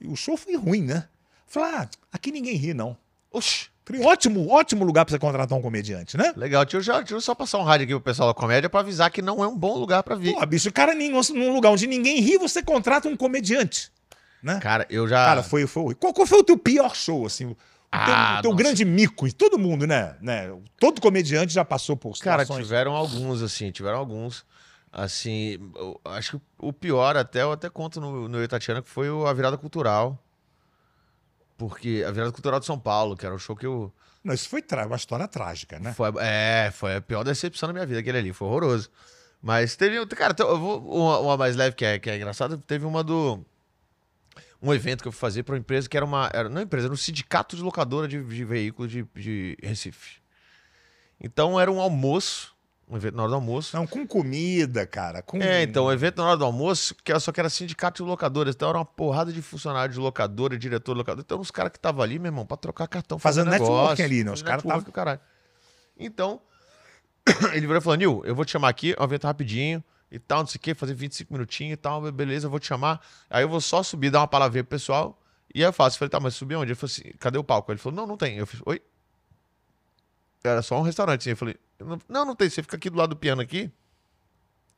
S1: E o show foi ruim, né? Falei, ah, aqui ninguém ri, não.
S2: Oxi.
S1: Ótimo, ótimo lugar pra você contratar um comediante, né?
S2: Legal, deixa eu, já, eu só passar um rádio aqui pro pessoal da comédia pra avisar que não é um bom lugar pra vir.
S1: Pô, bicho, o cara, nem- num lugar onde ninguém ri, você contrata um comediante. Né?
S2: Cara, eu já.
S1: Cara, foi, foi. Qual, qual foi o teu pior show, assim? O teu,
S2: Ah,
S1: teu grande mico? E todo mundo, né? né? Todo comediante já passou por
S2: Cara,
S1: situações.
S2: tiveram alguns, assim, tiveram alguns. Assim, acho que o pior até, eu até conto no, no Itatiana, que foi a virada cultural. Porque a virada cultural de São Paulo, que era um show que eu.
S1: Não, isso foi uma história trágica, né?
S2: Foi, é, foi a pior decepção da minha vida, aquele ali, foi horroroso. Mas teve. Cara, eu vou, uma, uma mais leve que é, que é engraçada, teve uma do. Um evento que eu fui fazer para uma empresa que era uma. Era, não empresa, era um sindicato de locadora de, de veículos de, de Recife. Então era um almoço, um evento na hora do almoço.
S1: Não, com comida, cara. Com...
S2: É, então, o evento na hora do almoço, que só que era sindicato de locadores. Então era uma porrada de funcionário de locadora, diretor de locadora. Então, os caras que estavam ali, meu irmão, pra trocar cartão,
S1: Fazendo networking
S2: negócio,
S1: ali, né? Os caras
S2: networking, caralho. Então, ele virou e falou: Nil, eu vou te chamar aqui, é um evento rapidinho e tal, não sei o quê, fazer 25 minutinhos e tal, beleza, eu vou te chamar. Aí eu vou só subir, dar uma palavrinha pro pessoal. E aí eu faço. Eu falei, tá, mas subir onde? Ele falou assim: cadê o palco? Ele falou: não, não tem. Eu fiz, oi? Era só um restaurante. assim. Eu falei, não, não tem. Você fica aqui do lado do piano aqui.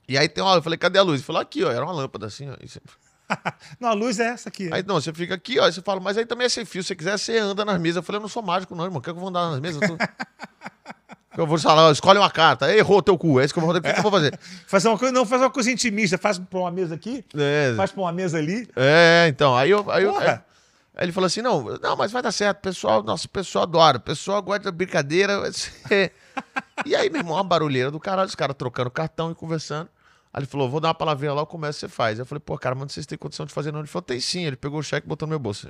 S2: E aí tem uma. Eu falei, cadê a luz? Ele falou, aqui, ó. Era uma lâmpada assim, ó. Você-
S1: Não, a luz é essa aqui.
S2: Aí não, você fica aqui, ó. Aí você fala, mas aí também é sem fio. Se você quiser, você anda nas mesas. Eu falei, eu não sou mágico, não, irmão. Quer que eu vou andar nas mesas? Eu, tô... eu vou falar, ó, escolhe uma carta. Errou teu cu. É isso que eu vou fazer. O que, que eu vou fazer?
S1: Fazer uma coisa, não, faz uma coisa intimista. Faz pra uma mesa aqui,
S2: É,
S1: faz pra uma mesa ali.
S2: é, então. Aí eu. Aí, eu- aí- aí ele falou assim: não, não, mas vai dar certo. Pessoal, nosso pessoal adora. O pessoal gosta da brincadeira. E aí, meu irmão, uma barulheira do caralho, os caras trocando cartão e conversando. Aí ele falou: vou dar uma palavrinha lá, eu começo, você faz. Eu falei, pô, cara, mas não sei se tem condição de fazer, não. Ele falou, tem sim. Ele pegou o cheque e botou no meu bolso.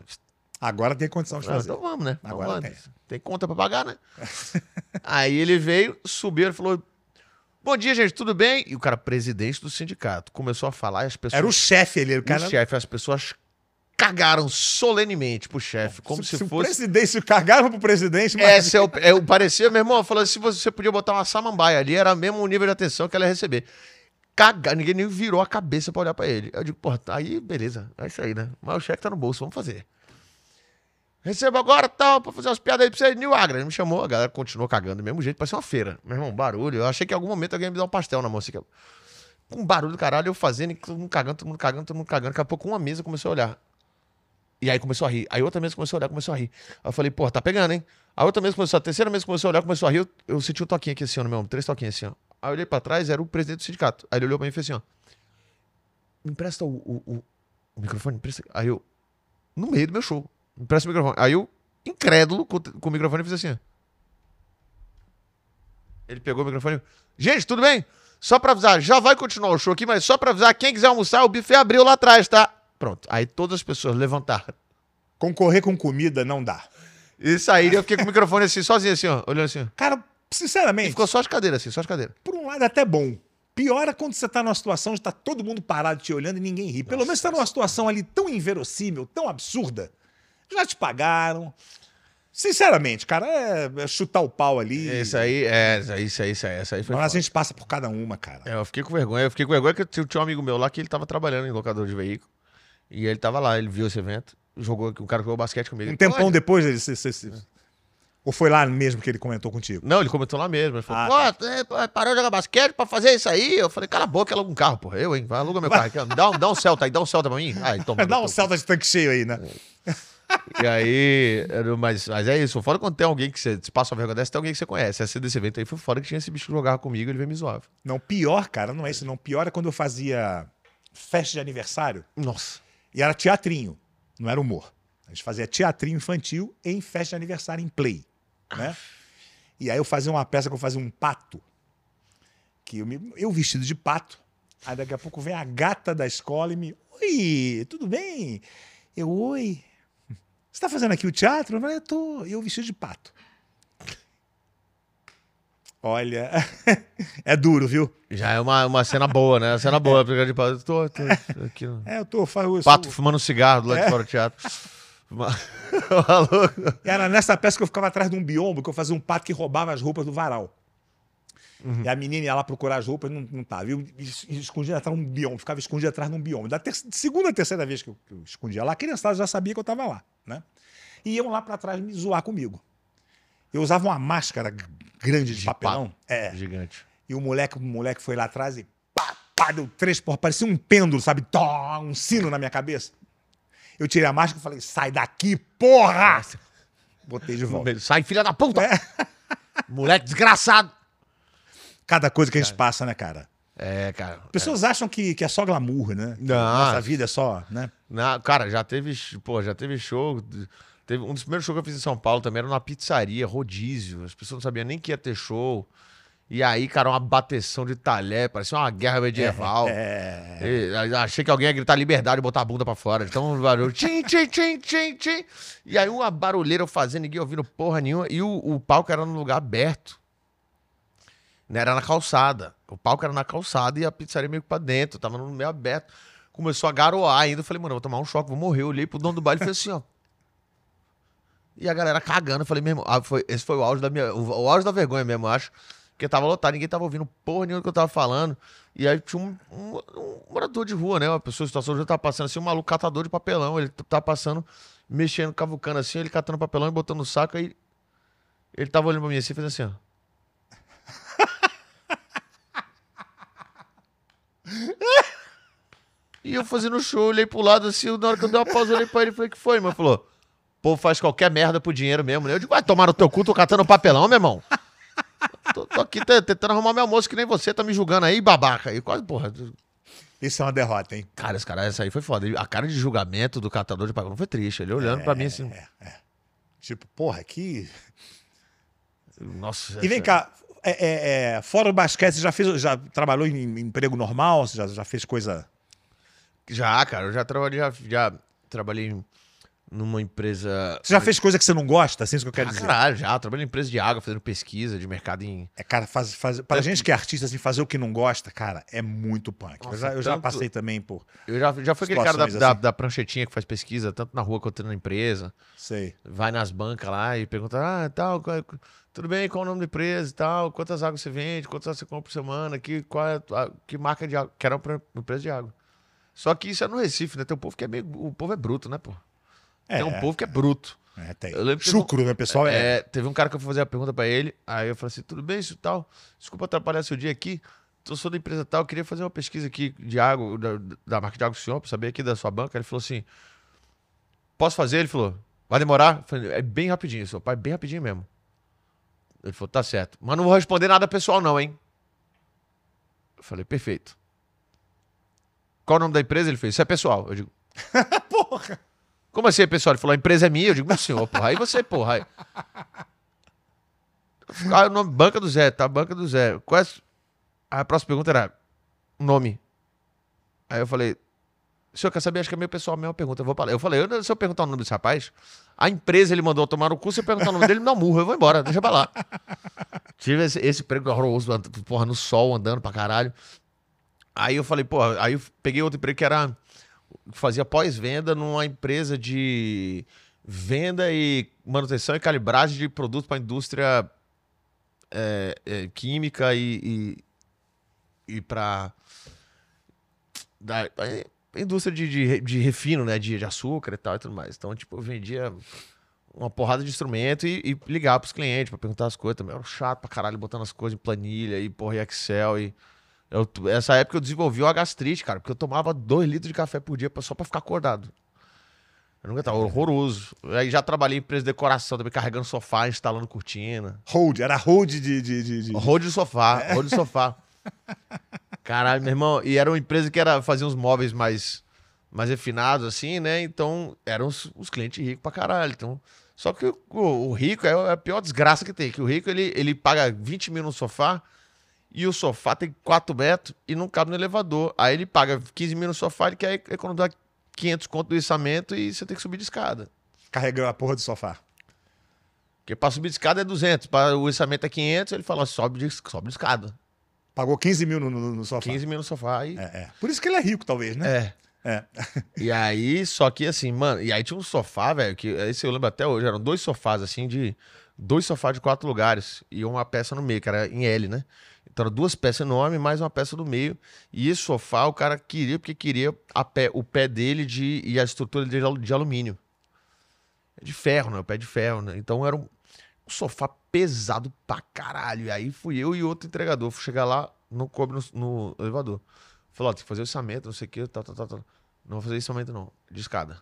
S1: Agora tem condição de
S2: Ah,
S1: fazer.
S2: então vamos, né? Vamos
S1: Agora
S2: lá.
S1: tem.
S2: Tem conta pra pagar, né? Aí ele veio, subiu, ele falou: Bom dia, gente, tudo bem? E o cara, presidente do sindicato, começou a falar e as pessoas.
S1: Era o chefe ali, o cara.
S2: o chefe, as pessoas cagaram solenemente pro chefe, como se,
S1: o
S2: fosse.
S1: presidente, se cagaram pro presidente, mas
S2: Esse é o, é, o- parecia, meu irmão, falou se você, podia botar uma samambaia ali, era mesmo o nível de atenção que ela ia receber. Cagar, ninguém nem virou a cabeça pra olhar pra ele. Eu digo, porra, tá aí, beleza, é isso aí, né? Mas o cheque tá no bolso, vamos fazer. Recebo agora, tal, pra fazer umas piadas aí pra você, Nil Agra. Ele me chamou, a galera continuou cagando do mesmo jeito, parecia uma feira. Meu irmão, barulho. Eu achei que em algum momento alguém ia me dar um pastel na mão, assim, que com um barulho do caralho, eu fazendo, e todo mundo cagando, todo mundo cagando, todo mundo cagando. Daqui a pouco uma mesa começou a olhar. E aí começou a rir. Aí outra mesa começou a olhar, começou a rir. Aí eu falei, porra, tá pegando, hein? A outra mesa começou, a terceira mesa começou a olhar, começou a rir. Eu, eu senti um toquinho aqui assim, ó, no meu ombro, três toquinhos assim, ó. Aí eu olhei pra trás, era o presidente do sindicato. Aí ele olhou pra mim e fez assim, ó. Me empresta o, o, o- o microfone, empresta. Aí eu, no meio do meu show, me empresta o microfone. Aí eu, incrédulo, com, com o microfone, fiz assim, ó. Ele pegou o microfone gente, tudo bem? Só pra avisar, já vai continuar o show aqui, mas só pra avisar, quem quiser almoçar, o buffet abriu lá atrás, tá? Pronto. Aí todas as pessoas levantaram.
S1: Concorrer com comida não dá.
S2: E saíram, eu fiquei com o microfone assim, sozinho assim, ó, olhando assim.
S1: Cara,
S2: E
S1: sinceramente,
S2: ficou só as cadeiras assim, só as cadeiras.
S1: por um lado é até bom. Pior é quando você tá numa situação onde tá todo mundo parado te olhando e ninguém ri. Pelo menos você tá numa situação ali tão inverossímil, tão absurda. Já te pagaram. Sinceramente, cara, é, é chutar o pau ali.
S2: Isso aí, é, isso aí, isso aí, isso aí, foi
S1: Mas a gente passa por cada uma, cara.
S2: É, eu fiquei com vergonha. Eu fiquei com vergonha que eu tinha um amigo meu lá que ele tava trabalhando em locador de veículo. E ele tava lá, ele viu esse evento, jogou, o cara jogou basquete comigo.
S1: Um
S2: Ele,
S1: tempão
S2: "Pô,
S1: depois dele. cê- cê- cê- Ou foi lá mesmo que ele comentou contigo?
S2: Não, ele comentou lá mesmo. Ele falou,
S1: Ah,
S2: pô, é, pô, parou de jogar basquete pra fazer isso aí? Eu falei, cala a boca, aluga um carro, porra. Eu, hein? Vai, aluga meu carro aqui. Dá um, dá um Celta aí, dá um Celta pra mim. Aí, toma.
S1: Dá um. Celta de tanque cheio aí, né?
S2: E aí, mas, mas é isso. Fora quando tem alguém que você se passa uma vergonha dessa, tem alguém que você conhece. Essa desse evento aí foi fora que tinha esse bicho que jogava comigo, ele veio me zoar.
S1: Não, pior, cara, não é isso não. Pior é quando eu fazia festa de aniversário
S2: Nossa.
S1: E era teatrinho, não era humor. A gente fazia teatrinho infantil em festa de aniversário em play, né? E aí eu fazia uma peça que eu fazia um pato, que eu, me- eu vestido de pato, aí daqui a pouco vem a gata da escola e me... Oi, tudo bem? Eu, oi. Você tá fazendo aqui o teatro? Eu falei, eu tô. Eu vestido de pato. Olha, é duro, viu?
S2: Já é uma, uma cena boa, né? Uma cena boa. Tipo, eu tô, tô aqui.
S1: É, eu tô. Eu
S2: Pato
S1: sou-
S2: fumando um cigarro do lado de fora do teatro.
S1: Era nessa peça que eu ficava atrás de um biombo, que eu fazia um pato que roubava as roupas do varal.
S2: Uhum.
S1: E a menina ia lá procurar as roupas, não, não tava. Eu es- escondia atrás de um biombo, ficava escondido atrás de um biombo. Da ter- segunda, terceira vez que eu, que eu escondia lá, a criançada já sabia que eu tava lá, né? E iam lá pra trás me zoar comigo. Eu usava uma máscara grande de,
S2: De
S1: papelão. É.
S2: Gigante.
S1: E o moleque, o moleque foi lá atrás e pá, pá, deu três porra, parecia um pêndulo, sabe? Tó, um sino na minha cabeça. Eu tirei a máscara e falei, sai daqui, porra! Botei de volta.
S2: Sai, filha da puta!
S1: É.
S2: Moleque desgraçado!
S1: Cada coisa que a gente passa, né, cara?
S2: É, cara.
S1: Pessoas acham que, que é só glamour, né?
S2: Não.
S1: Nossa vida é só, né?
S2: Na, cara, já teve, pô, já teve show. Teve, um dos primeiros shows que eu fiz em São Paulo também era numa pizzaria, rodízio. As pessoas não sabiam nem que ia ter show. E aí, cara, uma bateção de talher, parecia uma guerra medieval.
S1: É.
S2: E, aí, achei que alguém ia gritar liberdade e botar a bunda pra fora. Então, um barulho. Tchim, tchim, tchim, tchim, tchim. E aí, uma barulheira eu fazendo, ninguém ouvindo porra nenhuma. E o, o palco era num lugar aberto. Não era na calçada. O palco era na calçada e a pizzaria meio que pra dentro. Tava no meio aberto. Começou a garoar ainda. Eu falei, mano, eu vou tomar um choque, vou morrer. Eu olhei pro dono do baile e falei assim, ó. E a galera cagando. Eu falei, meu irmão, ah, foi, esse foi o auge da minha. O, o auge da vergonha mesmo, eu acho. Porque tava lotado, ninguém tava ouvindo porra nenhuma do que eu tava falando. E aí tinha um, um- um morador de rua, né? Uma pessoa situação de rua tava passando assim, um maluco catador de papelão. Ele tava passando, mexendo, cavucando assim, ele catando papelão e botando no saco. Aí ele tava olhando pra mim assim fez assim, ó. E eu fazendo show, olhei pro lado assim, na hora que eu dei uma pausa, olhei pra ele e falei, que foi? Ele falou, povo faz qualquer merda por dinheiro mesmo, né? Eu digo, vai tomar no teu cu, tô catando papelão, meu irmão. Tô, tô aqui te- tentando arrumar meu almoço que nem você, tá me julgando aí, babaca. E quase, porra.
S1: Isso é uma derrota, hein?
S2: Cara, esse cara, essa aí foi foda. A cara de julgamento do catador de papelão foi triste. Ele olhando pra mim assim,
S1: Tipo, porra, que.
S2: nossa.
S1: E vem cá, é, é, é, fora o basquete, você já fez, já trabalhou em, em emprego normal? Você já, já fez coisa.
S2: Já, cara, eu já trabalhei, já, já trabalhei em- numa empresa.
S1: Você já fez coisa que você não gosta? Assim, é isso que eu quero
S2: Ah,
S1: dizer.
S2: caralho, já. Trabalhei em empresa de água, fazendo pesquisa de mercado em.
S1: É, cara, faz, faz, pra gente que é artista, assim, fazer o que não gosta, cara, é muito punk. eu
S2: Nossa,
S1: já, eu já
S2: tanto-
S1: passei também por.
S2: Eu já, já fui aquele cara da,
S1: Situações
S2: da,
S1: assim.
S2: da pranchetinha que faz pesquisa, tanto na rua quanto na empresa.
S1: Sei.
S2: vai nas bancas lá e pergunta, ah, tal, qual é- tudo bem, qual é o nome da empresa e tal, quantas águas você vende, quantas águas você compra por semana, que, qual é a, que marca de água, que era uma empresa de água. Só que isso é no Recife, né? Tem um povo que é meio, o povo é bruto, né, pô?
S1: É,
S2: Tem um povo que é bruto.
S1: é, tem.
S2: Eu lembro
S1: Chucro, né, pessoal? É.
S2: É, teve um cara que eu fui fazer a pergunta pra ele, aí eu falei assim, tudo bem, isso e tal, desculpa atrapalhar seu dia aqui, eu sou da empresa tal, eu queria fazer uma pesquisa aqui de água, da, da marca de água do senhor, pra saber aqui da sua banca. Ele falou assim, posso fazer? Ele falou, vai demorar? Falei, é bem rapidinho, seu pai, bem rapidinho mesmo. Ele falou, tá certo, mas não vou responder nada pessoal não, hein? Eu falei, perfeito. Qual o nome da empresa? Ele fez, isso é pessoal. Eu digo,
S1: Porra!
S2: Como assim pessoal? Ele falou, a empresa é minha. Eu digo, meu senhor, porra. Aí você, porra. Aí... Ah, o nome, Banca do Zé, tá? Banca do Zé. Qual é... A próxima pergunta era nome. Aí eu falei, o senhor quer saber? Acho que é meio pessoal a mesma pergunta. Eu, vou lá. eu falei, eu, se eu perguntar o nome desse rapaz, a empresa ele mandou tomar no cu, se eu perguntar o nome dele, me dá murro, eu vou embora, deixa pra lá. Tive esse, esse emprego horroroso, porra, no sol, andando pra caralho. Aí eu falei, porra, aí eu peguei outro emprego que era. Fazia pós-venda numa empresa de venda e manutenção e calibragem de produtos para indústria é, é, química e, e, e para indústria de, de, de, refino, né? De, de açúcar e tal e tudo mais. Então, tipo, eu vendia uma porrada de instrumento e, e ligava pros clientes para perguntar as coisas também. Era chato pra caralho, botando as coisas em planilha e porra, em Excel e. Eu, essa época eu desenvolvi uma gastrite, cara, porque eu tomava dois litros de café por dia só pra ficar acordado. Eu nunca tava horroroso. Aí já trabalhei em empresa de decoração, também carregando sofá, instalando cortina.
S1: Hold, era hold de. de, de, de...
S2: Hold de sofá, é. hold de sofá. Caralho, meu irmão. E era uma empresa que era, fazia uns móveis mais, mais refinados, assim, né? Então, eram os, os clientes ricos pra caralho. Então, só que o, o, rico é a pior desgraça que tem. Que o rico, ele, ele paga 20 mil no sofá e o sofá tem 4 metros e não cabe no elevador. Aí ele paga 15 mil no sofá, ele quer economizar 500 conto do içamento e você tem que subir de escada.
S1: Carregando a porra do sofá.
S2: Porque para subir de escada é 200, para o içamento é 500, ele fala, sobe de, sobe de escada.
S1: Pagou 15 mil no, no, no sofá.
S2: 15 mil no sofá.
S1: E... É, é. Por isso que ele é rico, talvez, né?
S2: É. É. e aí, só que assim, mano, e aí tinha um sofá, velho, que esse eu lembro até hoje, eram dois sofás, assim, de. Dois sofás de quatro lugares e uma peça no meio, que era em L, né? Então, duas peças enormes, mais uma peça do meio. E esse sofá o cara queria, porque queria a pé, o pé dele de, e a estrutura dele de alumínio. É de ferro, né? O pé de ferro, né? Então era um, um, sofá pesado pra caralho. E aí fui eu e outro entregador. Fui chegar lá, não coube no, no elevador. Falou, ó, tem que fazer o içamento, não sei o que, tal, tal, tal, tal. Não vou fazer içamento, não. De escada.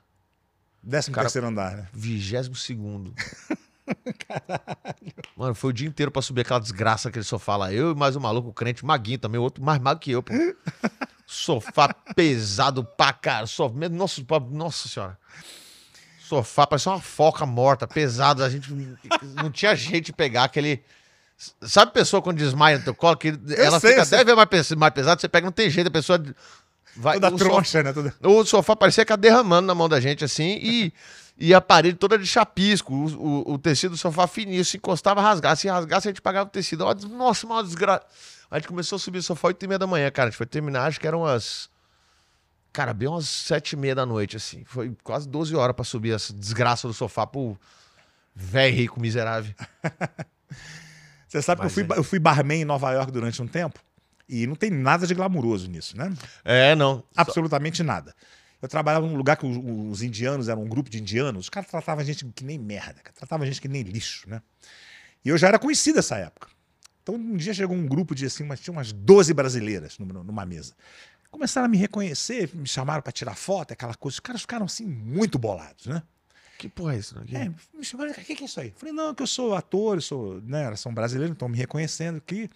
S1: Décimo cara, terceiro andar, né?
S2: Vigésimo segundo. Caralho. Mano, foi o dia inteiro pra subir aquela desgraça, aquele sofá lá. Eu e mais um maluco, o crente, Maguinho também, outro mais magro que eu, pô. Sofá pesado pra cara. Sofá, nossa, nossa senhora. Sofá, parecia uma foca morta, pesado. A gente não tinha jeito de pegar aquele. Sabe a pessoa quando desmaia no teu colo? Que ela sei, fica até mais, mais pesado, você pega, não tem jeito, a pessoa.
S1: Vai, Toda troncha,
S2: né?
S1: Toda...
S2: O sofá parecia que ia derramando na mão da gente, assim, e e a parede toda de chapisco, o, o, o tecido do sofá fininho, se encostava, rasgava. Se rasgasse, a gente pagava o tecido. Nossa, uma desgraça. A gente começou a subir o sofá 8 e meia da manhã, cara. A gente foi terminar, acho que eram umas. Cara, bem umas 7 e meia da noite, assim. Foi quase 12 horas para subir essa desgraça do sofá pro velho rico miserável.
S1: Você sabe Mas que eu fui, é. eu fui barman em Nova York durante um tempo. E não tem nada de glamuroso nisso, né?
S2: É, não.
S1: Absolutamente nada. Eu trabalhava num lugar que os, os, indianos eram um grupo de indianos. Os caras tratavam a gente que nem merda, tratavam a gente que nem lixo, né? E eu já era conhecido nessa época. Então um dia chegou um grupo de assim, mas tinha umas 12 brasileiras numa mesa. Começaram a me reconhecer, me chamaram para tirar foto, aquela coisa. Os caras ficaram assim muito bolados, né?
S2: Que porra é isso? Né?
S1: É, me chamaram, o que, é isso aí? Falei, não, que eu sou ator, eu sou, né, são brasileiros, estão me reconhecendo aqui.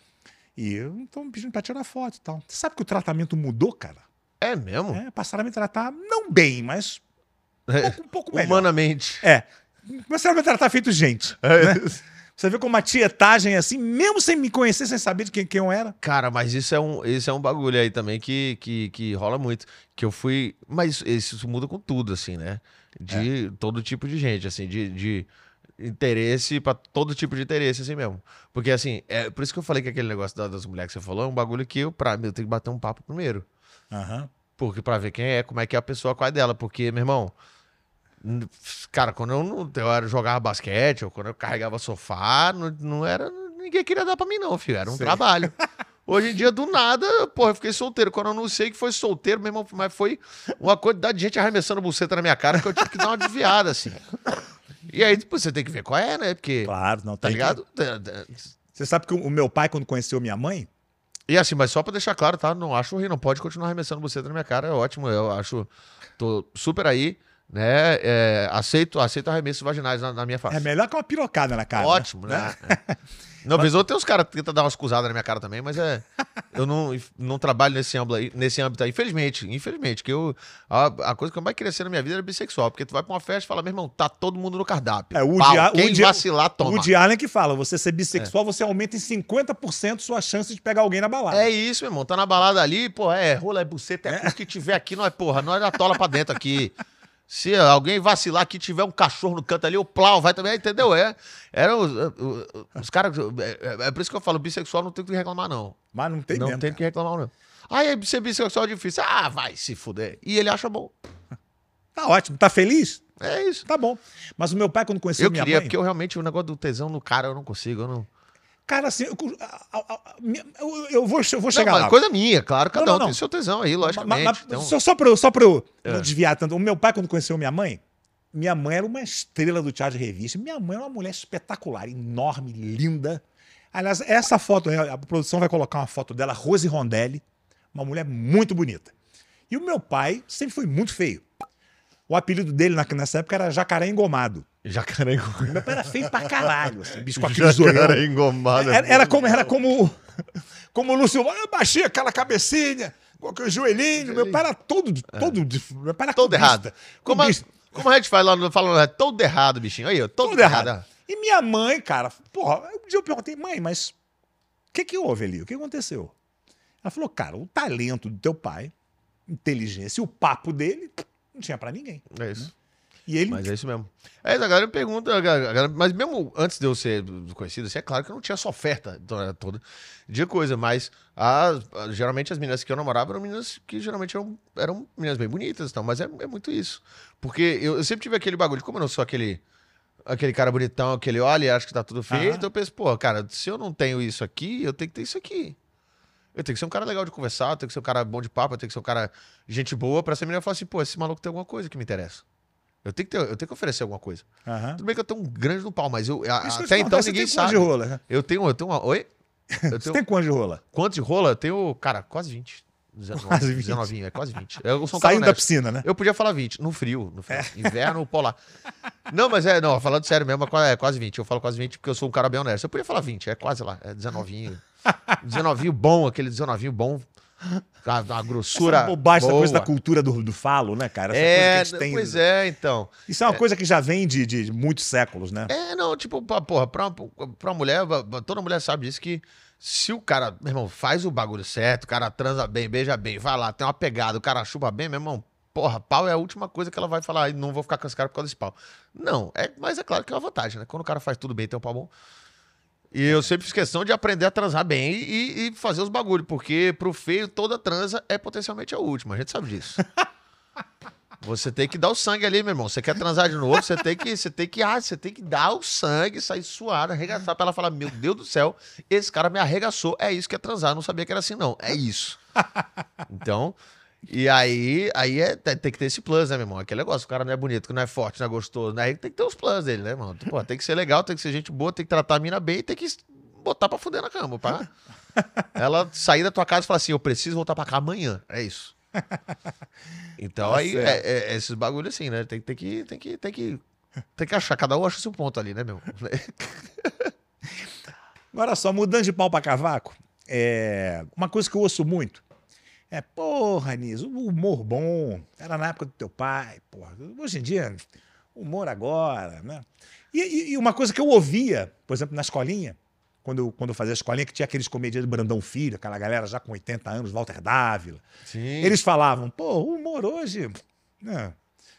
S1: E eu estou me pedindo para tirar foto e tal. Você sabe que o tratamento mudou, cara?
S2: É mesmo?
S1: É, passaram a me tratar, não bem, mas um é, pouco, um pouco melhor.
S2: Humanamente.
S1: É. Começaram a me tratar feito gente. É. Né? Você vê como uma tietagem assim, mesmo sem me conhecer, sem saber de quem, quem eu era.
S2: Cara, mas isso é um, isso é um bagulho aí também que, que, que rola muito. Que eu fui. Mas isso muda com tudo, assim, né? De é. todo tipo de gente, assim, de, de interesse para todo tipo de interesse, assim mesmo. Porque, assim, é por isso que eu falei que aquele negócio das mulheres que você falou é um bagulho que eu, pra mim, eu tenho que bater um papo primeiro.
S1: Uhum.
S2: Porque pra ver quem é, como é que é a pessoa, qual é dela. Porque, meu irmão, cara, quando eu, eu era, jogava basquete, ou quando eu carregava sofá, não, não era. Ninguém queria dar pra mim, não, filho. Era um Sei. trabalho. Hoje em dia, do nada, porra, eu fiquei solteiro. Quando eu não sei que foi solteiro, meu irmão, mas foi uma quantidade de gente arremessando buceta na minha cara que eu tive que dar uma desviada, assim. E aí, depois você tem que ver qual é, né? Porque.
S1: Claro, não
S2: tá ligado? Que...
S1: Você sabe que o meu pai, quando conheceu minha mãe,
S2: e assim, mas só pra deixar claro, tá? Não acho ruim, não pode continuar arremessando você na minha cara, é ótimo. Eu acho. Tô super aí. né? É, aceito, aceito arremessos vaginais na, na minha face.
S1: É melhor que uma pirocada na cara.
S2: Ótimo, né? É. Não, vez ou outra tem uns caras que tentam dar umas cusadas na minha cara também, mas é. Eu não, não trabalho nesse âmbito aí, nesse âmbito aí. Infelizmente, infelizmente, que eu. A, a coisa que eu mais queria ser na minha vida era bissexual. Porque tu vai pra uma festa e fala, meu irmão, tá todo mundo no cardápio.
S1: É, o
S2: Pau,
S1: dia-
S2: Quem
S1: o dia-
S2: vacilar, toma.
S1: O Woody Allen que fala, você ser bissexual, você aumenta em 50% sua chance de pegar alguém na balada.
S2: É isso, meu irmão. Tá na balada ali, pô, é rola, é buceta, é, o que tiver aqui, não é porra, não é da tola pra dentro aqui. Se alguém vacilar aqui, tiver um cachorro no canto ali, o plau vai também, entendeu? É. Era os, os, os caras. É, é por isso que eu falo, bissexual não tem o que reclamar, não.
S1: Mas não tem
S2: não
S1: mesmo.
S2: tem o que reclamar, não. É, ser bissexual é difícil. Ah, vai se fuder. E ele acha bom.
S1: Tá ótimo. Tá feliz?
S2: É isso.
S1: Tá bom. Mas o meu pai, quando conheceu
S2: Eu
S1: minha
S2: queria,
S1: mãe...
S2: porque eu realmente, o negócio do tesão no cara, eu não consigo. Eu não.
S1: Cara, assim, eu, eu- eu vou, eu vou chegar
S2: não,
S1: lá.
S2: coisa minha, claro, cada
S1: Não,
S2: um
S1: não,
S2: tem seu tesão aí, logicamente.
S1: Mas- mas
S2: então,
S1: só, só pra eu, só pra eu
S2: É.
S1: não desviar tanto. O meu pai, quando conheceu minha mãe, minha mãe era uma estrela do teatro de revista. Minha mãe era uma mulher espetacular, enorme, linda. Aliás, essa foto, a produção vai colocar uma foto dela, Rose Rondelli, uma mulher muito bonita. E o meu pai sempre foi muito feio. O apelido dele nessa época era Jacaré Engomado.
S2: Jacaré engomado.
S1: Meu pai era feio pra caralho, assim, bicho com aquele.
S2: Jacaré engomado. é
S1: Era, era como, era como, como o Lúcio, eu baixei aquela cabecinha, com aquele joelhinho, meu pai era todo, todo, de- meu pai era
S2: É. Todo
S1: cubista,
S2: errado. Como a, como a gente faz lá é todo errado, bichinho. Aí, ó, todo,
S1: todo
S2: errado.
S1: errado. E minha mãe, cara, porra, um dia eu perguntei, mãe, mas o que que houve ali? O que aconteceu? Ela falou, cara, o talento do teu pai, inteligência e o papo dele, não tinha pra ninguém.
S2: É isso.
S1: E ele,
S2: Mas é isso mesmo. É, a galera me pergunta, a galera- a mas mesmo antes de eu ser conhecido, assim, é claro que eu não tinha essa oferta toda- toda de coisa, mas as- a- geralmente as meninas que eu namorava eram meninas que geralmente eram, eram meninas bem bonitas e tal, mas é, é muito isso. Porque eu, eu sempre tive aquele bagulho, como eu não sou aquele, aquele cara bonitão, aquele olha e acha que tá tudo feito,
S1: Aham.
S2: eu penso, pô, cara, se eu não tenho isso aqui, eu tenho que ter isso aqui. Eu tenho que ser um cara legal de conversar, eu tenho que ser um cara bom de papo, eu tenho que ser um cara gente boa pra essa menina falar assim, pô, esse maluco tem alguma coisa que me interessa. Eu tenho que, ter, eu tenho que oferecer alguma coisa.
S1: Aham.
S2: Tudo bem que eu tenho um grande no pau, mas eu, a-
S1: eu
S2: até então ninguém
S1: tem quanto
S2: sabe.
S1: de rola? né?
S2: Eu tenho, eu tenho uma. Oi? Eu
S1: Você
S2: tenho,
S1: tem quanto de rola?
S2: Quanto de rola? Eu tenho, cara, quase 20. 19,
S1: Quase 20.
S2: 19, é quase 20. Eu sou um
S1: Saindo da piscina, né?
S2: Eu podia falar 20, no frio, no frio. Inverno polar. Não, mas é, não, falando sério mesmo, é é quase 20. Eu falo quase 20 porque eu sou um cara bem honesto. Eu podia falar 20, é quase lá, é 19. 19 bom, aquele 19 bom. A, a grossura.
S1: Essa bobagem, essa
S2: boa.
S1: coisa da cultura do, do falo, né, cara? Essa
S2: É,
S1: coisa que a gente tem.
S2: pois é, então.
S1: Isso é uma coisa que já vem de, de muitos séculos, né?
S2: É, não, tipo, pra- porra, pra, pra mulher, toda mulher sabe disso que se o cara, meu irmão, faz o bagulho certo, o cara transa bem, beija bem, vai lá, tem uma pegada, o cara chupa bem, meu irmão, porra, pau é a última coisa que ela vai falar, "Ai, não vou ficar com esse cara por causa desse pau. Não, é, mas é claro que é uma vantagem, né? Quando o cara faz tudo bem, tem um pau bom. E eu sempre fiz questão de aprender a transar bem e, e fazer os bagulhos, porque pro feio toda transa é potencialmente a última, a gente sabe disso. Você tem que dar o sangue ali, meu irmão. Você quer transar de novo, você tem que, você tem que, ah, você tem que dar o sangue, sair suado, arregaçar pra ela falar: "Meu Deus do céu, esse cara me arregaçou". É isso que é transar, eu não sabia que era assim não. É isso. Então, e aí, aí é, tem que ter esse plus, né, meu irmão? Aquele negócio, o cara não é bonito, que não é forte, não é gostoso, né? Aí tem que ter os plus dele, né, irmão? Pô, tem que ser legal, tem que ser gente boa, tem que tratar a mina bem e tem que botar pra fuder na cama, pá. Ela sair da tua casa e falar assim: eu preciso voltar pra cá amanhã. É isso. Então
S1: Tá
S2: aí é, é- é esses bagulhos assim, né? Tem, tem que, tem que, tem que, tem que achar. Cada um acha seu ponto ali, né, meu?
S1: Agora só, mudando de pau pra cavaco, é... uma coisa que eu ouço muito é, porra, Niso, o humor bom, era na época do teu pai, porra. Hoje em dia, humor agora, né? E, e- e uma coisa que eu ouvia, por exemplo, na escolinha, quando eu, quando eu fazia a escolinha, que tinha aqueles comediantes Brandão Filho, aquela galera já com 80 anos, Walter Dávila.
S2: Sim.
S1: Eles falavam, pô, o humor hoje. né,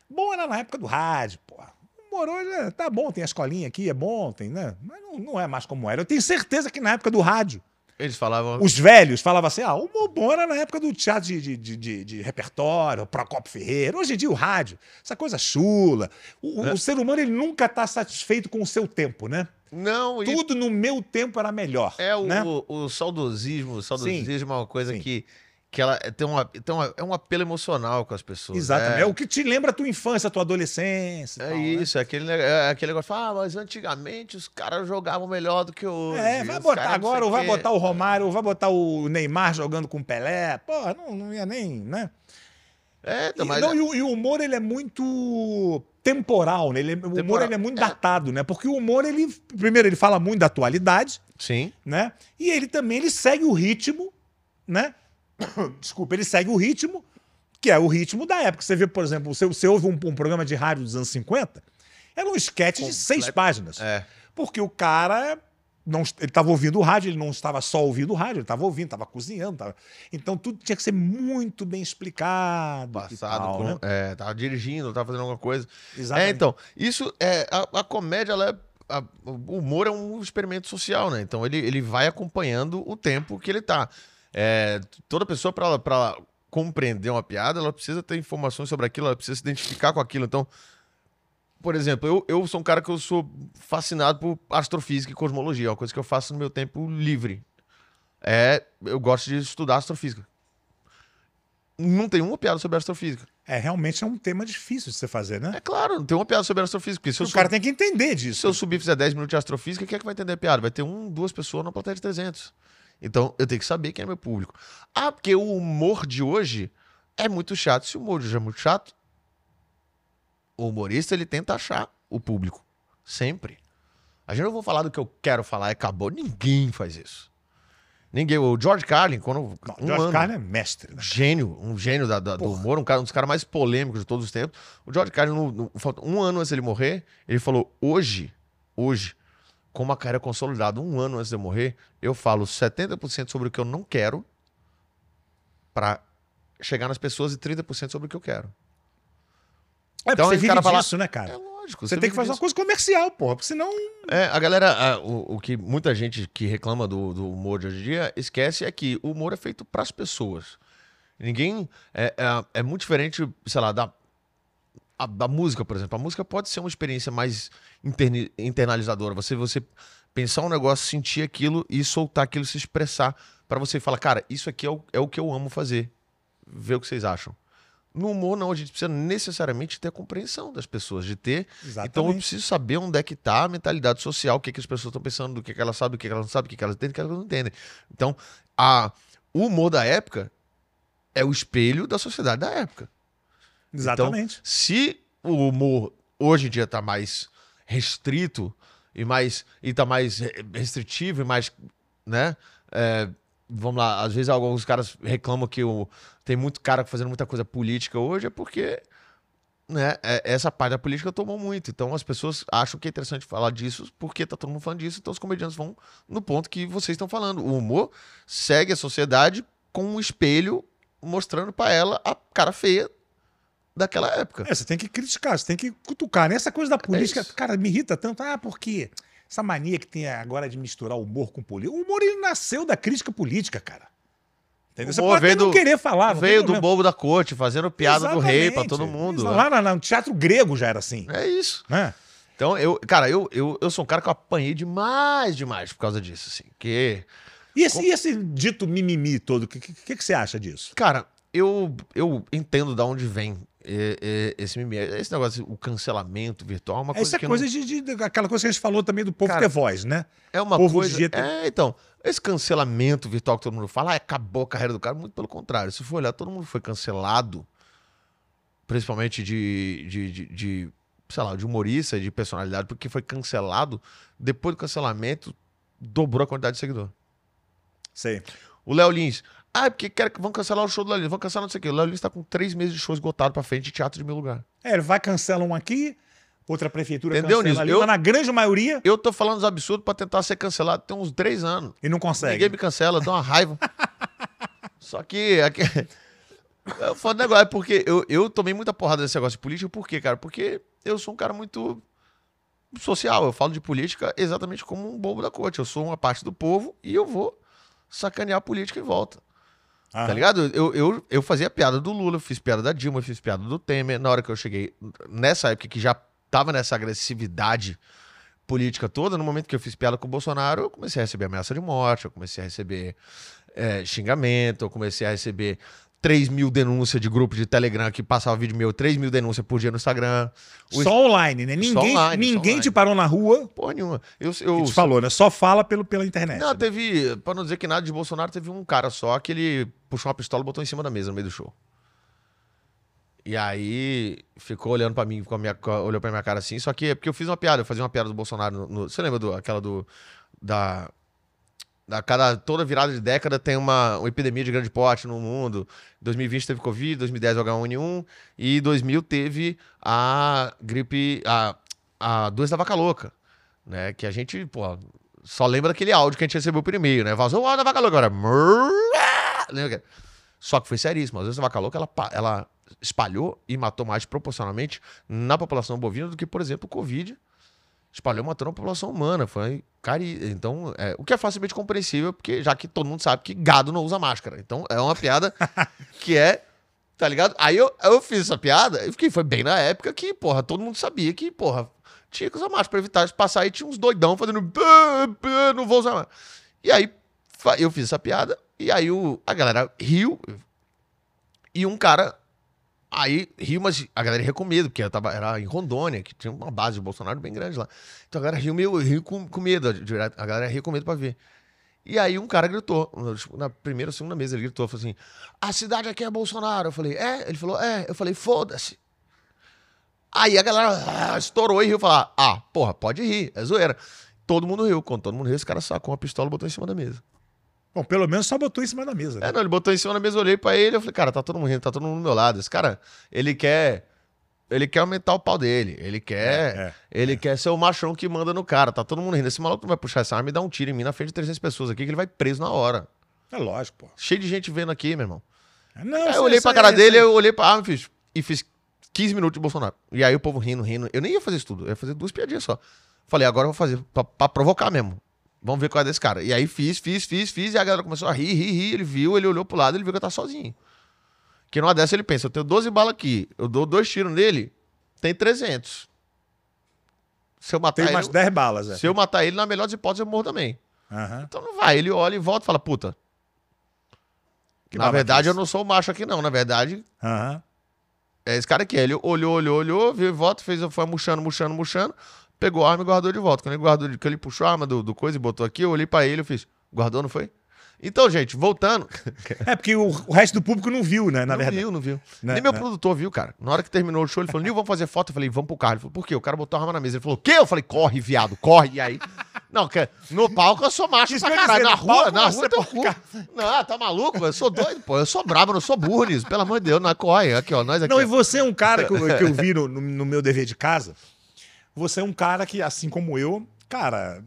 S1: bom era na época do rádio, pô. O humor hoje é, tá bom, tem a escolinha aqui, é bom, tem, né? Mas não, não é mais como era. Eu tenho certeza que na época do rádio,
S2: Eles falavam.
S1: os velhos falavam assim: ah, o bom era na época do teatro de, de, de, de- de repertório, Procopio Ferreira. Hoje em dia, o rádio, essa coisa chula. O, o- o ser humano ele nunca está satisfeito com o seu tempo, né?
S2: Não, e
S1: Tudo no meu tempo era melhor.
S2: é o,
S1: né?
S2: o, o saudosismo. O saudosismo é uma coisa
S1: Sim.
S2: que, que ela tem, uma, tem uma, é um apelo emocional com as pessoas.
S1: Exatamente.
S2: É,
S1: É o que te lembra a tua infância, a tua adolescência.
S2: É
S1: tal, né?
S2: isso, é aquele, ne- é aquele negócio, ah, mas antigamente os caras jogavam melhor do que hoje.
S1: É, vai botar agora, ou vai
S2: quê."
S1: botar o Romário, ou vai botar o Neymar jogando com o Pelé. Pô, não, não ia nem, né?
S2: É, então,
S1: E,
S2: mas.
S1: não, e, o, e o humor, ele é muito temporal, né? Ele, é- o humor,
S2: Temporal.
S1: ele é muito
S2: É.
S1: datado, né? Porque o humor, ele... Primeiro, ele fala muito da atualidade,
S2: Sim.
S1: né? E ele também, ele segue o ritmo, né? Desculpa, ele segue o ritmo, que é o ritmo da época. Você vê, por exemplo, você, você ouve um, um programa de rádio dos anos 50, era um sketch de seis páginas.
S2: É.
S1: Porque o cara não, ele estava ouvindo o rádio, ele não estava só ouvindo o rádio, ele estava ouvindo, estava cozinhando. tava- Então tudo tinha que ser muito bem explicado.
S2: Passado
S1: tal,
S2: com.
S1: né?
S2: É, tava dirigindo, tava fazendo alguma coisa.
S1: Exatamente.
S2: É, então, isso é. A, a comédia, ela é. a- o humor é um experimento social, né? Então ele, ele vai acompanhando o tempo que ele tá. É, toda pessoa, ela compreender uma piada, ela precisa ter informações sobre aquilo, ela precisa se identificar com aquilo. Então, por exemplo, eu, eu sou um cara que eu sou fascinado por astrofísica e cosmologia, é uma coisa que eu faço no meu tempo livre. É, eu gosto de estudar astrofísica. Não tem uma piada sobre astrofísica.
S1: É, realmente é um tema difícil de você fazer, né?
S2: É claro, não tem uma piada sobre astrofísica. Porque se
S1: o cara tem que entender disso.
S2: se eu subir e fizer 10 minutos de astrofísica, quem é que vai entender a piada? Vai ter um, duas pessoas na plateia de 300. Então, eu tenho que saber quem é meu público. Ah, porque o humor de hoje é muito chato. Se o humor de hoje é muito chato, o humorista, ele tenta achar o público. Sempre. A gente não vou falar do que eu quero falar e acabou. Ninguém faz isso. Ninguém. O George Carlin, quando...
S1: Não,
S2: um
S1: George
S2: ano-
S1: Carlin é mestre. Né?
S2: gênio, um gênio da- da- do humor, um, cara, um dos caras mais polêmicos de todos os tempos. O George Carlin, no- no- um ano antes dele morrer, ele falou: hoje, hoje, com uma carreira consolidada, um ano antes de eu morrer, eu falo 70% sobre o que eu não quero pra chegar nas pessoas e 30% sobre o que eu quero.
S1: É,
S2: Então,
S1: você
S2: cara
S1: vive
S2: fala-
S1: disso, né,
S2: É
S1: cara?
S2: lógico.
S1: você tem que fazer uma coisa comercial, porra, porque senão...
S2: É, a galera, a- o, o que muita gente que reclama do, do humor de hoje em dia esquece é que o humor é feito pras pessoas. Ninguém. É, é, é muito diferente, sei lá, da, a- da música, por exemplo. A música pode ser uma experiência mais interni- internalizadora. Você, você pensar um negócio, sentir aquilo e soltar aquilo, se expressar. Pra você falar, cara, isso aqui é o, é o que eu amo fazer. Ver o que vocês acham. No humor, não, a gente precisa necessariamente ter a compreensão das pessoas, de ter então eu
S1: Exatamente.
S2: preciso saber onde é que tá a mentalidade social, o que, que as pessoas estão pensando, do que, que elas sabem, do que, que elas não sabem, o que, que elas entendem, o que elas não entendem. Então, a, o humor da época é o espelho da sociedade da época.
S1: Exatamente.
S2: Então, se o humor hoje em dia tá mais restrito e mais e tá mais re- restritivo e mais, né? é, vamos lá, às vezes alguns caras reclamam que o, tem muito cara fazendo muita coisa política hoje, é porque né, é- essa parte da política tomou muito. Então as pessoas acham que é interessante falar disso porque tá todo mundo falando disso, então os comediantes vão no ponto que vocês estão falando. O humor segue a sociedade com um espelho mostrando pra ela a cara feia daquela época.
S1: É, você tem que criticar, você tem que cutucar. Nessa coisa da política,
S2: É
S1: cara, me irrita tanto. Ah, porque essa mania que tem agora de misturar humor com política. O humor, ele nasceu da crítica política, cara. Entendeu? Você pode até
S2: veio
S1: não
S2: do-
S1: querer falar.
S2: Veio do bobo da corte, fazendo piada do rei pra
S1: Exatamente.
S2: todo mundo. Né?
S1: Lá no teatro grego já era assim.
S2: É isso.
S1: Né?
S2: Então, eu, cara, eu, eu, eu sou um cara que eu apanhei demais, demais por causa disso, assim. Que,
S1: E esse, e esse dito mimimi todo, o que, que, que você acha disso?
S2: cara, eu, eu entendo de onde vem eh, esse mimimi. Esse negócio, o cancelamento virtual é uma coisa
S1: Essa é
S2: que
S1: coisa
S2: não,
S1: de, de- aquela coisa que a gente falou também do povo
S2: Cara,
S1: ter voz, né?
S2: é uma
S1: povo
S2: coisa.
S1: ter-
S2: É, então, esse cancelamento virtual que todo mundo fala, ah, acabou a carreira do cara, muito pelo contrário. Se for olhar, todo mundo foi cancelado, principalmente de, de, de, de, sei lá, de humorista, de personalidade, porque foi cancelado. Depois do cancelamento, dobrou a quantidade de seguidor.
S1: Sei.
S2: O Léo Lins. Ah, é porque quer, vão cancelar o show do Léo Lins, vão cancelar não sei o quê. O Léo Lins tá com três meses de show esgotado pra frente de teatro de mil lugar.
S1: É, ele vai cancelar um aqui, outra prefeitura
S2: Entendeu,
S1: cancela ali,
S2: Eu-
S1: mas na grande maioria,
S2: Eu tô falando os absurdos pra tentar ser cancelado tem uns três anos.
S1: e não consegue.
S2: Ninguém me cancela, dá uma raiva. Só que. Aqui, é foda do negócio, é porque eu, eu tomei muita porrada desse negócio de política, por quê, cara? Porque eu sou um cara muito social. Eu falo de política exatamente como um bobo da corte. Eu sou uma parte do povo e eu vou sacanear a política em volta.
S1: Aham.
S2: Tá ligado? Eu, eu, eu fazia piada do Lula, fiz piada da Dilma, fiz piada do Temer. Na hora que eu cheguei, nessa época que já tava nessa agressividade política toda, no momento que eu fiz piada com o Bolsonaro, eu comecei a receber ameaça de morte, eu comecei a receber é, xingamento, eu comecei a receber 3 mil denúncias de grupo de Telegram que passava vídeo meu, 3 mil denúncias por dia no Instagram. O
S1: Só online, né? Ninguém,
S2: online, só
S1: ninguém
S2: online.
S1: te parou na rua
S2: Porra nenhuma. Eu, eu,
S1: te falou, né? Só fala pelo, pela internet.
S2: Não,
S1: né?
S2: teve, pra não dizer que nada de Bolsonaro, teve um cara só que ele puxou uma pistola e botou em cima da mesa no meio do show. E aí ficou olhando pra mim, com a minha, olhou pra minha cara assim. Só que é porque eu fiz uma piada, eu fazia uma piada do Bolsonaro. no- no- você lembra do, aquela do. Da. Da cada, toda virada de década tem uma, uma epidemia de grande porte no mundo. 2020 teve Covid, 2010 o H1N1 e 2000 teve a gripe, a, a doença da vaca louca, né? Que a gente, pô, só lembra daquele áudio que a gente recebeu por e-mail, né? Vazou o áudio da vaca louca agora. Que- Só que foi seríssimo. A doença da vaca louca, ela, ela espalhou e matou mais proporcionalmente na população bovina do que, por exemplo, o Covid espalhou matando a população humana. Foi cari... Então, é, o que é facilmente compreensível, porque já que todo mundo sabe que gado não usa máscara. Então, é uma piada que é. Tá ligado? Aí eu, eu fiz essa piada, e fiquei, foi bem na época que, porra, todo mundo sabia que, porra, tinha que usar máscara pra evitar de passar aí, tinha uns doidão fazendo. "Bã, bã, Não vou usar máscara. E aí, eu fiz essa piada, e aí o, a galera riu, e um cara Aí riu, mas a galera riu com medo, porque tava, era em Rondônia, que tinha uma base de Bolsonaro bem grande lá. Então a galera riu meio riu com, com medo, a galera riu com medo pra ver. E aí um cara gritou, tipo, na primeira ou segunda mesa, ele gritou, falou assim: a cidade aqui é Bolsonaro. Eu falei, é? Ele falou, é. Eu falei, foda-se. Aí a galera ah, estourou e riu, falar, ah, porra, pode rir, é zoeira. Todo mundo riu, quando todo mundo riu, esse cara sacou uma pistola e botou em cima da mesa.
S1: Bom, pelo menos só botou em cima da mesa. né?
S2: É, não, ele botou em cima da mesa, eu olhei pra ele, eu falei, cara, tá todo mundo rindo, tá todo mundo do meu lado. Esse cara, ele quer. Ele quer aumentar o pau dele. Ele quer.
S1: É, é,
S2: ele quer ser o machão que manda no cara. Tá todo mundo rindo. Esse maluco não vai puxar essa arma e dar um tiro em mim na frente de 300 pessoas aqui, que ele vai preso na hora.
S1: É lógico, pô.
S2: Cheio de gente vendo aqui, meu irmão.
S1: Não,
S2: Aí eu
S1: é-
S2: olhei pra
S1: é-
S2: cara dele,
S1: é-
S2: eu olhei pra arma e fiz. E fiz 15 minutos de Bolsonaro. E aí o povo rindo, rindo. Eu nem ia fazer isso tudo. Eu ia fazer duas piadinhas só. Falei, agora eu vou fazer pra, pra provocar mesmo. Vamos ver qual é desse cara. E aí fiz, fiz, fiz, fiz. E a galera começou a rir, rir, rir. Ele viu, ele olhou pro lado, ele viu que eu tava sozinho. Que numa dessa ele pensa, eu tenho 12 balas aqui. Eu dou dois tiros nele, tem 300. Se eu matar
S1: Tem
S2: ele,
S1: umas 10 balas, é.
S2: se eu matar ele, na melhor das hipóteses, eu morro também.
S1: Aham.
S2: Então não vai. Ele olha e volta e fala, puta.
S1: Que
S2: na verdade,
S1: babaquice.
S2: eu não sou o macho aqui, não. Na verdade,
S1: Aham.
S2: é esse cara aqui. Ele olhou, olhou, olhou, viu e volta, fez, foi murchando, murchando, murchando. Pegou a arma e guardou de volta. Quando ele guardou, que ele puxou a arma do, do coisa e botou aqui, eu olhei pra ele e fiz, guardou, não foi? Então, gente, voltando.
S1: É porque o, o resto do público não viu, né? Na
S2: não
S1: verdade.
S2: viu, não viu.
S1: Né,
S2: Nem meu
S1: né.
S2: produtor viu, cara. Na hora que terminou o show, ele falou, Nil, vamos fazer foto. Eu falei, vamos pro carro. Ele falou, por quê? O cara botou a arma na mesa. Ele falou, o quê? Eu falei, corre, viado, corre. E aí. Não, no palco eu sou macho
S1: Isso
S2: pra caralho. Na rua, na rua eu cu. Não, tá maluco? Eu sou doido, pô. Eu sou brabo, eu não sou burro nisso. Pelo amor de Deus, não corre. Aqui, ó, nós aqui.
S1: Não, e você é um cara que eu, que eu vi no- no meu dever de casa. Você é um cara que, assim como eu, cara,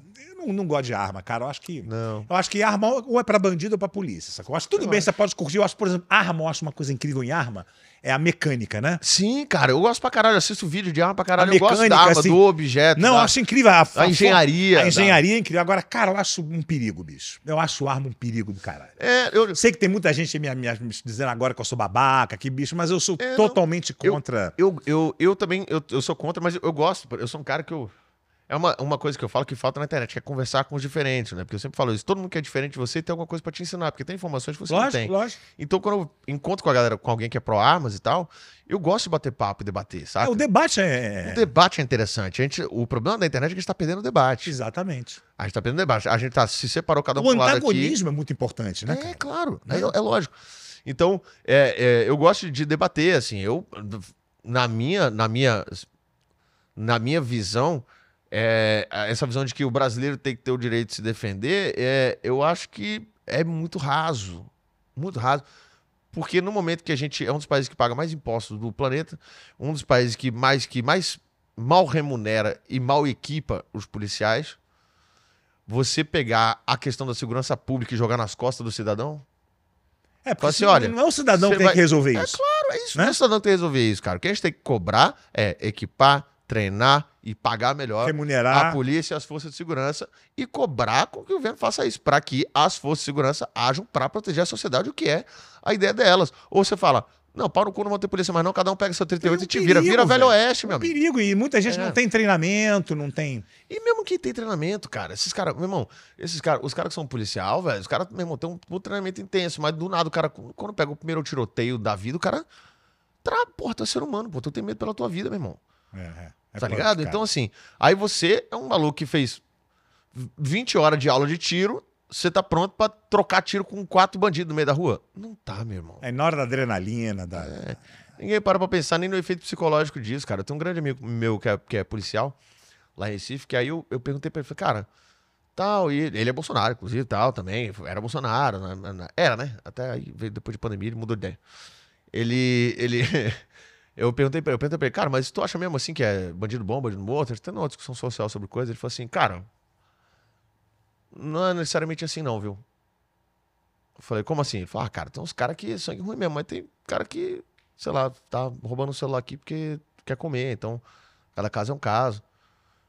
S1: não, não gosto de arma, cara. Eu acho que.
S2: Não.
S1: Eu acho que arma ou é pra bandido ou pra polícia. Sacou? Eu acho tudo bem, você pode curtir. Eu acho, por exemplo, arma, eu acho uma coisa incrível em arma. É a mecânica, né?
S2: Sim, cara, eu gosto pra caralho. Eu assisto vídeo de arma pra caralho.
S1: A
S2: eu gosto da
S1: mecânica,
S2: arma,
S1: assim-
S2: do objeto.
S1: Não, eu
S2: da-
S1: acho incrível. A,
S2: a engenharia,
S1: A
S2: da-
S1: engenharia é incrível. Agora, cara, eu acho um perigo, bicho. Eu acho arma um perigo do caralho.
S2: É, eu,
S1: Eu sei que tem muita gente me, me- me dizendo agora que eu sou babaca, que bicho, mas eu sou
S2: É, não.
S1: totalmente contra.
S2: Eu, eu, eu também, eu, eu sou contra, mas eu, eu gosto. Eu sou um cara que eu. É uma, uma coisa que eu falo que falta na internet, que é conversar com os diferentes, né? Porque eu sempre falo isso. Todo mundo que é diferente de você tem alguma coisa pra te ensinar, porque tem informações que você não
S1: lógico,
S2: tem.
S1: lógico.
S2: Então, quando eu encontro com a galera, com alguém que é pró-armas e tal, eu gosto de bater papo e debater,
S1: É,
S2: sabe?
S1: o debate é.
S2: O debate é interessante. A gente, o problema da internet é que a gente tá perdendo o debate.
S1: Exatamente.
S2: A gente tá perdendo o debate. A gente tá, se separou cada um
S1: O
S2: pro lado aqui.
S1: antagonismo é muito importante, né?
S2: É,
S1: cara?
S2: claro, é, é lógico. Então, é, é, eu gosto de debater, assim, eu, na minha, na minha, na minha visão, é, essa visão de que o brasileiro tem que ter o direito de se defender, é, eu acho que é muito raso, muito raso. Porque no momento que a gente é um dos países que paga mais impostos do planeta, um dos países que mais, que mais mal remunera e mal equipa os policiais, você pegar a questão da segurança pública e jogar nas costas do cidadão,
S1: É, porque
S2: assim, olha,
S1: não é o cidadão que tem
S2: vai-
S1: que resolver
S2: É
S1: isso.
S2: claro, é isso.
S1: Né?
S2: Não é o cidadão que tem que resolver isso, cara. O que a gente tem que cobrar é equipar, treinar e pagar melhor
S1: Remunerar.
S2: a polícia e as forças de segurança e cobrar com que o governo faça isso, para que as forças de segurança ajam para proteger a sociedade, o que é a ideia delas. Ou você fala, não, pau no cu, não vão ter polícia mais não, cada um pega seu 38
S1: É um
S2: e te vira.
S1: perigo,
S2: Vira Velho
S1: velho.
S2: Oeste, meu
S1: É um
S2: amigo.
S1: perigo. E muita gente
S2: É.
S1: não tem treinamento, não tem.
S2: E mesmo que tem treinamento, cara, esses caras, meu irmão, esses caras, os caras que são policial, velho, os caras, meu irmão, tem um, um treinamento intenso, mas do nada o cara, quando pega o primeiro tiroteio da vida, o cara, tra, porra, tu é ser humano, pô, tu tem medo pela tua vida, meu irmão.
S1: É, é. É
S2: tá ligado?
S1: cara.
S2: Então, assim, aí você é um maluco que fez 20 horas de aula de tiro, você tá pronto pra trocar tiro com quatro bandidos no meio da rua? Não tá, meu irmão.
S1: É na hora da adrenalina, da.
S2: Ninguém para pra pensar nem no efeito psicológico disso, cara. Tem um grande amigo meu que é, que é policial lá em Recife, que aí eu, eu perguntei pra ele, falei, cara, tal, e ele é Bolsonaro, inclusive, tal, também, era Bolsonaro, era, né? Até aí, veio depois de pandemia, ele mudou de ideia. Ele, ele, eu perguntei pra ele, eu perguntei pra ele, cara, mas tu acha mesmo assim que é bandido bom, bandido morto? A gente tá numa discussão social sobre coisa, ele falou assim, cara, não é necessariamente assim não, viu? Eu falei, como assim? Ele falou, ah, cara, tem uns caras que é sangue ruim mesmo, mas tem cara que, sei lá, tá roubando o celular aqui porque quer comer, então cada caso é um caso.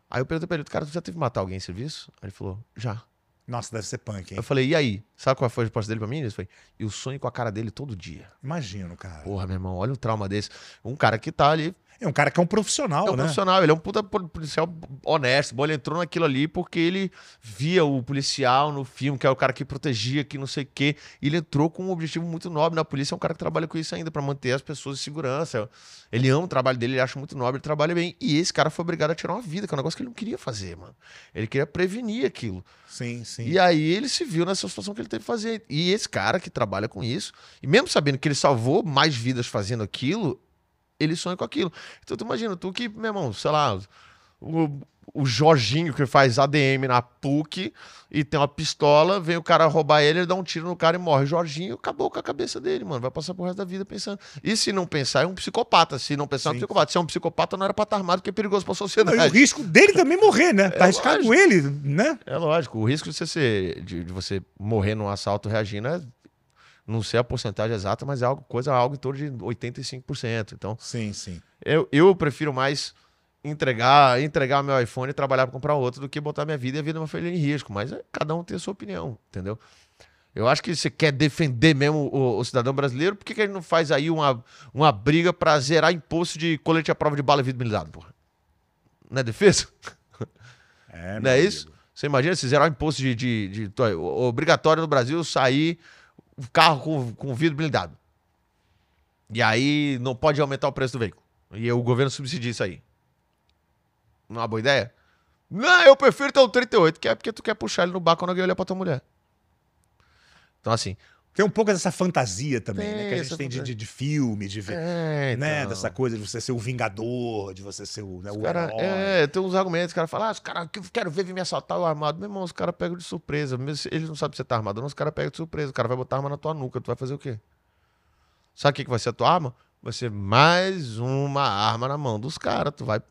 S2: Aí eu perguntei pra ele, cara, tu já teve que matar alguém em serviço? Aí ele falou, já.
S1: Nossa, deve ser punk, hein?
S2: Eu falei, e aí? Sabe qual foi a resposta dele pra mim? Ele falou, eu sonho com a cara dele todo dia.
S1: Imagino, cara.
S2: Porra, meu irmão, olha um trauma desse. Um cara que tá ali
S1: É um cara que é um profissional,
S2: é um
S1: né?
S2: profissional, ele é um puta pol- policial honesto. Bom, ele entrou naquilo ali porque ele via o policial no filme, que é o cara que protegia, que não sei o quê. E ele entrou com um objetivo muito nobre na polícia. É um cara que trabalha com isso ainda, pra manter as pessoas em segurança. Ele ama o trabalho dele, ele acha muito nobre, ele trabalha bem. E esse cara foi obrigado a tirar uma vida, que é um negócio que ele não queria fazer, mano. Ele queria prevenir aquilo.
S1: Sim, sim.
S2: E aí ele se viu nessa situação que ele teve que fazer. E esse cara que trabalha com isso, e mesmo sabendo que ele salvou mais vidas fazendo aquilo, ele sonha com aquilo. Então tu imagina, tu que, meu irmão, sei lá, o, o Jorginho que faz ADM na PUC e tem uma pistola, vem o cara roubar ele, ele dá um tiro no cara e morre. Jorginho acabou com a cabeça dele, mano. Vai passar pro resto da vida pensando. E se não pensar, é um psicopata. Se não pensar, é um
S1: Sim.
S2: psicopata. Se é um psicopata, não era pra estar armado, porque é perigoso pra
S1: Não, e o
S2: sociedade.
S1: risco dele também morrer, né? Tá arriscado ele, né?
S2: É lógico, o risco de você, ser, de, de você morrer num assalto reagindo é. Não sei a porcentagem exata, mas é algo, coisa algo em torno de 85%. Então,
S1: Sim, sim.
S2: eu, eu prefiro mais entregar entregar meu iPhone e trabalhar para comprar outro do que botar minha vida e a vida de uma família em risco. Mas é, cada um tem a sua opinião, entendeu? Eu acho que você quer defender mesmo o, o cidadão brasileiro, por que, que a gente não faz aí uma, uma briga para zerar imposto de colete à prova de bala e vidro blindado, porra? Não é defesa?
S1: É,
S2: Não é
S1: amigo.
S2: isso? Você imagina se zerar o imposto de, de, de- to- obrigatório no Brasil sair o carro com, com vidro blindado. E aí não pode aumentar o preço do veículo. E o governo subsidia isso aí. Não é uma boa ideia? Não, eu prefiro ter um 38, que é porque tu quer puxar ele no bar quando alguém olhar pra tua mulher. Então, assim.
S1: Tem um pouco dessa fantasia também,
S2: Tem
S1: né? Que a gente tem de, de, de filme, de ver.
S2: É,
S1: Né?
S2: então.
S1: Dessa coisa de você ser o vingador, de você ser o, né, o
S2: Cara,
S1: herói.
S2: é, tem uns argumentos, os caras falam, ah, os caras quero ver vir me assaltar o armado. Meu irmão, os caras pegam de surpresa. Eles não sabem se você tá armado, não, os caras pegam de surpresa. O cara vai botar a arma na tua nuca, tu vai fazer o quê? Sabe o que, que vai ser a tua arma? Vai ser mais uma arma na mão dos caras. Tu vai.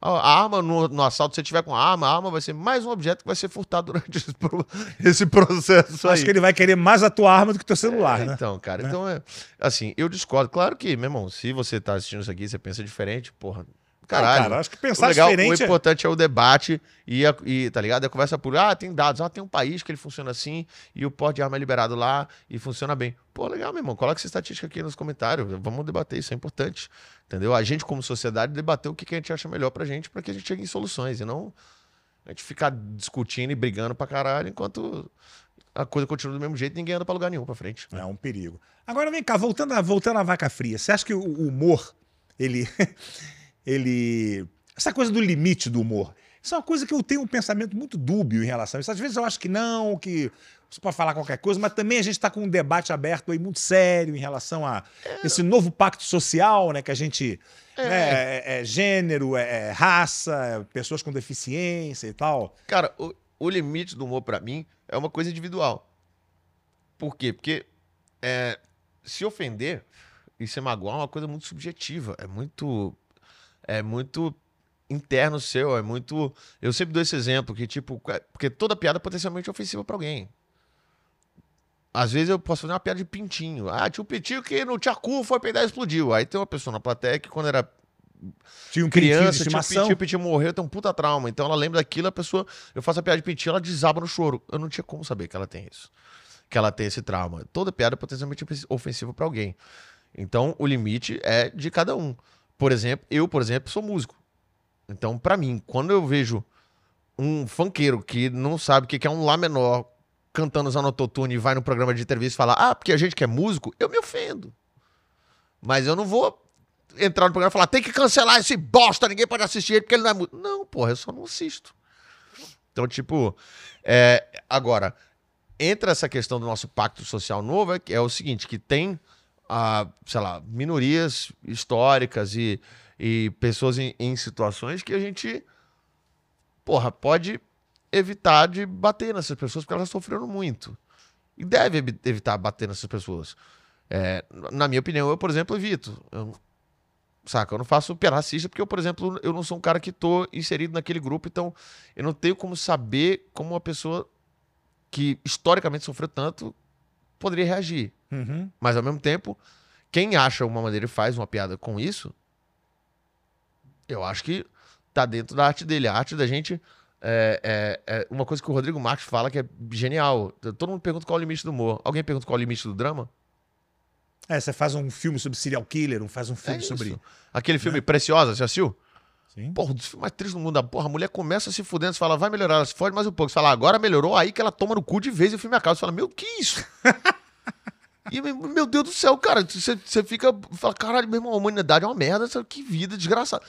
S2: A arma no, no assalto, se você tiver com a arma, a arma vai ser mais um objeto que vai ser furtado durante esse, pro- esse processo.
S1: Acho
S2: aí.
S1: que ele vai querer mais a tua arma do que teu celular,
S2: É,
S1: né?
S2: Então, cara,
S1: Né?
S2: então é. Assim, eu discordo. Claro que, meu irmão, se você tá assistindo isso aqui, você pensa diferente, porra. Caralho.
S1: cara, acho que
S2: o,
S1: pensar
S2: legal,
S1: diferente
S2: o
S1: é-
S2: importante é o debate e, a, e, tá ligado? A conversa por, ah, tem dados, ah, tem um país que ele funciona assim e o porte de arma é liberado lá e funciona bem. Pô, legal, meu irmão, coloca essa estatística aqui nos comentários, vamos debater, isso é importante, entendeu? A gente, como sociedade, debater o que, que a gente acha melhor pra gente, pra que a gente chegue em soluções e não a gente ficar discutindo e brigando pra caralho enquanto a coisa continua do mesmo jeito e ninguém anda pra lugar nenhum pra frente.
S1: É um perigo. Agora vem cá, voltando, a, voltando à vaca fria, você acha que o o humor, ele. ele. Essa coisa do limite do humor, isso é uma coisa que eu tenho um pensamento muito dúbio em relação a isso. Às vezes eu acho que não, que você pode falar qualquer coisa, mas também a gente está com um debate aberto aí muito sério em relação a esse novo pacto social, né? Que a gente. né, É, é gênero, é, é raça, é pessoas com deficiência e tal.
S2: Cara, o, o limite do humor pra mim é uma coisa individual. Por quê? Porque é, se ofender e se magoar é uma coisa muito subjetiva. É muito. É muito interno seu. É muito. Eu sempre dou esse exemplo que, tipo, porque toda piada é potencialmente ofensiva pra alguém. Às vezes eu posso fazer uma piada de pintinho. Ah, tinha um pintinho que no Tchacu foi peidar e explodiu. Aí tem uma pessoa na plateia que, quando era
S1: Tinha um criança
S2: tinha um pintinho, o pintinho morreu, tem um puta trauma. Então ela lembra daquilo, a pessoa, eu faço a piada de pintinho, ela desaba no choro. Eu não tinha como saber que ela tem isso. Que ela tem esse trauma. Toda piada é potencialmente ofensiva pra alguém. Então o limite é de cada um. Por exemplo, eu, por exemplo, sou músico. Então, pra mim, quando eu vejo um funkeiro que não sabe o que é um Lá menor cantando usando autotune e vai no programa de entrevista e fala, ah, porque a gente que é músico, eu me ofendo. Mas eu não vou entrar no programa e falar, tem que cancelar esse bosta, ninguém pode assistir ele porque ele não é músico. Não, porra, eu só não assisto. Então, tipo, é, agora, entra essa questão do nosso pacto social novo, é, que é o seguinte, que tem a, sei lá, minorias históricas e, e pessoas em, em situações que a gente, porra, pode evitar de bater nessas pessoas porque elas sofreram muito. E deve evi- evitar bater nessas pessoas. É, na minha opinião, eu, por exemplo, evito. Eu, saca? Eu não faço piada racista porque eu, por exemplo, eu não sou um cara que tô inserido naquele grupo, então eu não tenho como saber como uma pessoa que historicamente sofreu tanto poderia reagir.
S1: Uhum.
S2: Mas ao mesmo tempo, quem acha uma maneira e faz uma piada com isso, eu acho que tá dentro da arte dele. A arte da gente é, é- é uma coisa que o Rodrigo Marques fala que é genial. Todo mundo pergunta qual é o limite do humor. Alguém pergunta qual é o limite do drama?
S1: É, você faz um filme sobre serial killer, um faz um filme
S2: É
S1: sobre.
S2: Aquele filme Preciosa, você assistiu?
S1: Sim.
S2: Porra, dos filmes mais tristes do mundo. Porra, a mulher começa se fudendo, você fala, vai melhorar, ela se fode mais um pouco. Você fala, agora melhorou, aí que ela toma no cu de vez e o filme acaba. Você fala, meu, que isso? e, meu Deus do céu, cara, você, você fica, fala, caralho, meu irmão, a humanidade é uma merda, que vida desgraçada.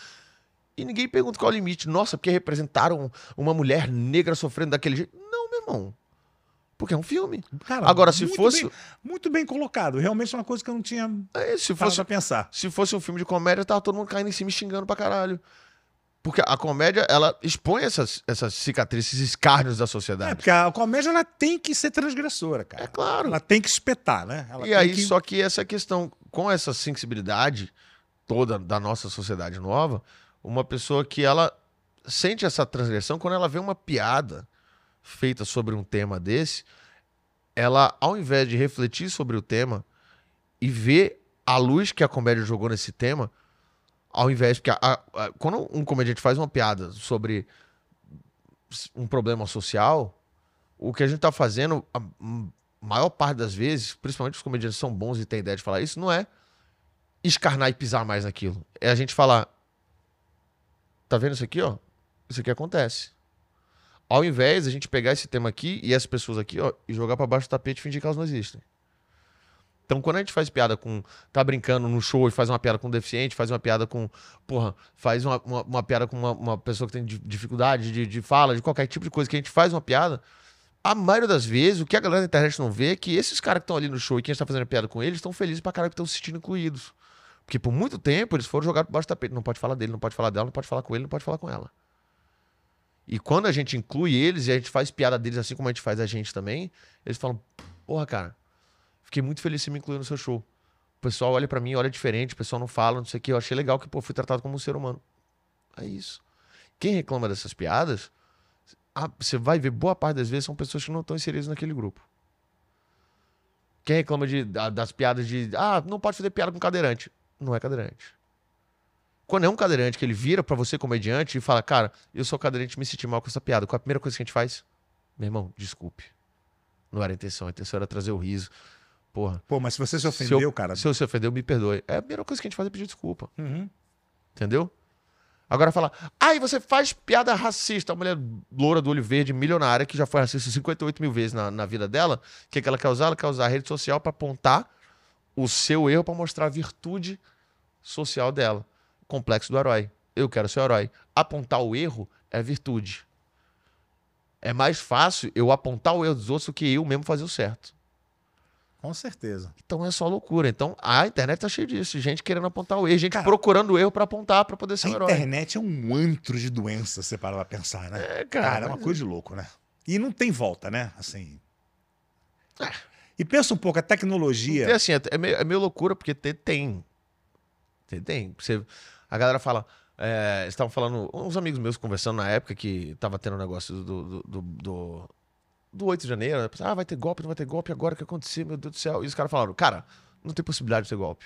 S2: E ninguém pergunta qual é o limite. Nossa, porque representaram uma mulher negra sofrendo daquele jeito. Não, meu irmão. Porque é um filme.
S1: Cara,
S2: Agora, se fosse-
S1: bem- muito bem colocado. Realmente é uma coisa que eu não tinha
S2: É, se fosse
S1: pensar.
S2: Se fosse um filme de comédia, tava todo mundo caindo em cima e xingando pra caralho. Porque a comédia, ela expõe essas, essas cicatrizes, esses escárnios da
S1: É,
S2: sociedade.
S1: porque a comédia ela tem que ser transgressora, cara.
S2: É, claro.
S1: Ela tem que espetar, né? Ela
S2: e aí,
S1: que...
S2: só que essa questão, com essa sensibilidade toda da nossa sociedade nova, uma pessoa que ela sente essa transgressão quando ela vê uma piada feita sobre um tema desse, ela, ao invés de refletir sobre o tema e ver a luz que a comédia jogou nesse tema, ao invés. Porque a- a- quando um comediante faz uma piada sobre um problema social, o que a gente tá fazendo, a maior parte das vezes, principalmente os comediantes são bons e têm ideia de falar isso, não é escarnar e pisar mais naquilo. É a gente falar. Tá vendo isso aqui, ó? Isso aqui acontece. Ao invés de a gente pegar esse tema aqui e essas pessoas aqui, ó, e jogar pra baixo do tapete e fingir que elas não existem. Então, quando a gente faz piada com. tá brincando no show e faz uma piada com um deficiente, faz uma piada com. Porra, faz uma, uma, uma piada com uma, uma pessoa que tem di- dificuldade de, de fala, de qualquer tipo de coisa que a gente faz uma piada. A maioria das vezes, o que a galera da internet não vê é que esses caras que estão ali no show e quem está fazendo piada com eles estão felizes pra caralho que estão se sentindo incluídos. Porque por muito tempo eles foram jogados por baixo do tapete. Não pode falar dele, não pode falar dela, não pode falar com ele, não pode falar com ela. E quando a gente inclui eles e a gente faz piada deles assim como a gente faz a gente também, eles falam: Porra, cara, fiquei muito feliz em me incluir no seu show. O pessoal olha pra mim, olha diferente, o pessoal não fala, não sei o que. Eu achei legal que, pô, fui tratado como um ser humano. É isso. Quem reclama dessas piadas, você vai ver, boa parte das vezes são pessoas que não estão inseridas naquele grupo. Quem reclama de, da- das piadas de, ah, não pode fazer piada com cadeirante. Não é cadeirante. Quando é um cadeirante que ele vira pra você comediante e fala, cara, eu sou cadeirante me senti mal com essa piada. Qual é a primeira coisa que a gente faz? Meu irmão, desculpe. Não era a intenção, a intenção era trazer o riso. Porra.
S1: Pô, mas se você se
S2: se
S1: ofendeu,
S2: eu,
S1: cara.
S2: Se eu se ofendeu, me perdoe. É a primeira coisa que a gente faz é pedir desculpa.
S1: Uhum.
S2: Entendeu? Agora fala, ai, você faz piada racista. A mulher loura do olho verde, milionária, que já foi racista 58 mil vezes na, na vida dela. O que, que ela quer usar? Ela quer usar a rede social pra apontar o seu erro, pra mostrar a virtude social dela. Complexo do herói. Eu quero ser o herói. Apontar o erro é virtude. É mais fácil eu apontar o erro dos outros do que eu mesmo fazer o certo.
S1: Com certeza.
S2: Então é só loucura. Então a internet tá cheia disso. Gente querendo apontar o erro, gente
S1: Cara,
S2: procurando o erro pra apontar pra poder ser
S1: A
S2: um herói.
S1: internet é um antro de doença, você para pra pensar, né?
S2: É,
S1: Cara,
S2: cara.
S1: é uma coisa de louco, né? E não tem volta, né? Assim.
S2: É.
S1: E pensa um pouco, a
S2: Tem,
S1: tecnologia.
S2: assim, é, é meio, é meio loucura, porque tem. Tem. Tem. tem. Você, a galera fala. É, estavam falando. Uns amigos meus conversando na época que tava tendo um negócio do. do, do, do, do 8 de janeiro. né? Ah, vai ter golpe, não vai ter golpe agora, o que aconteceu? Meu Deus do céu. E os caras falaram, cara, não tem possibilidade de ter golpe.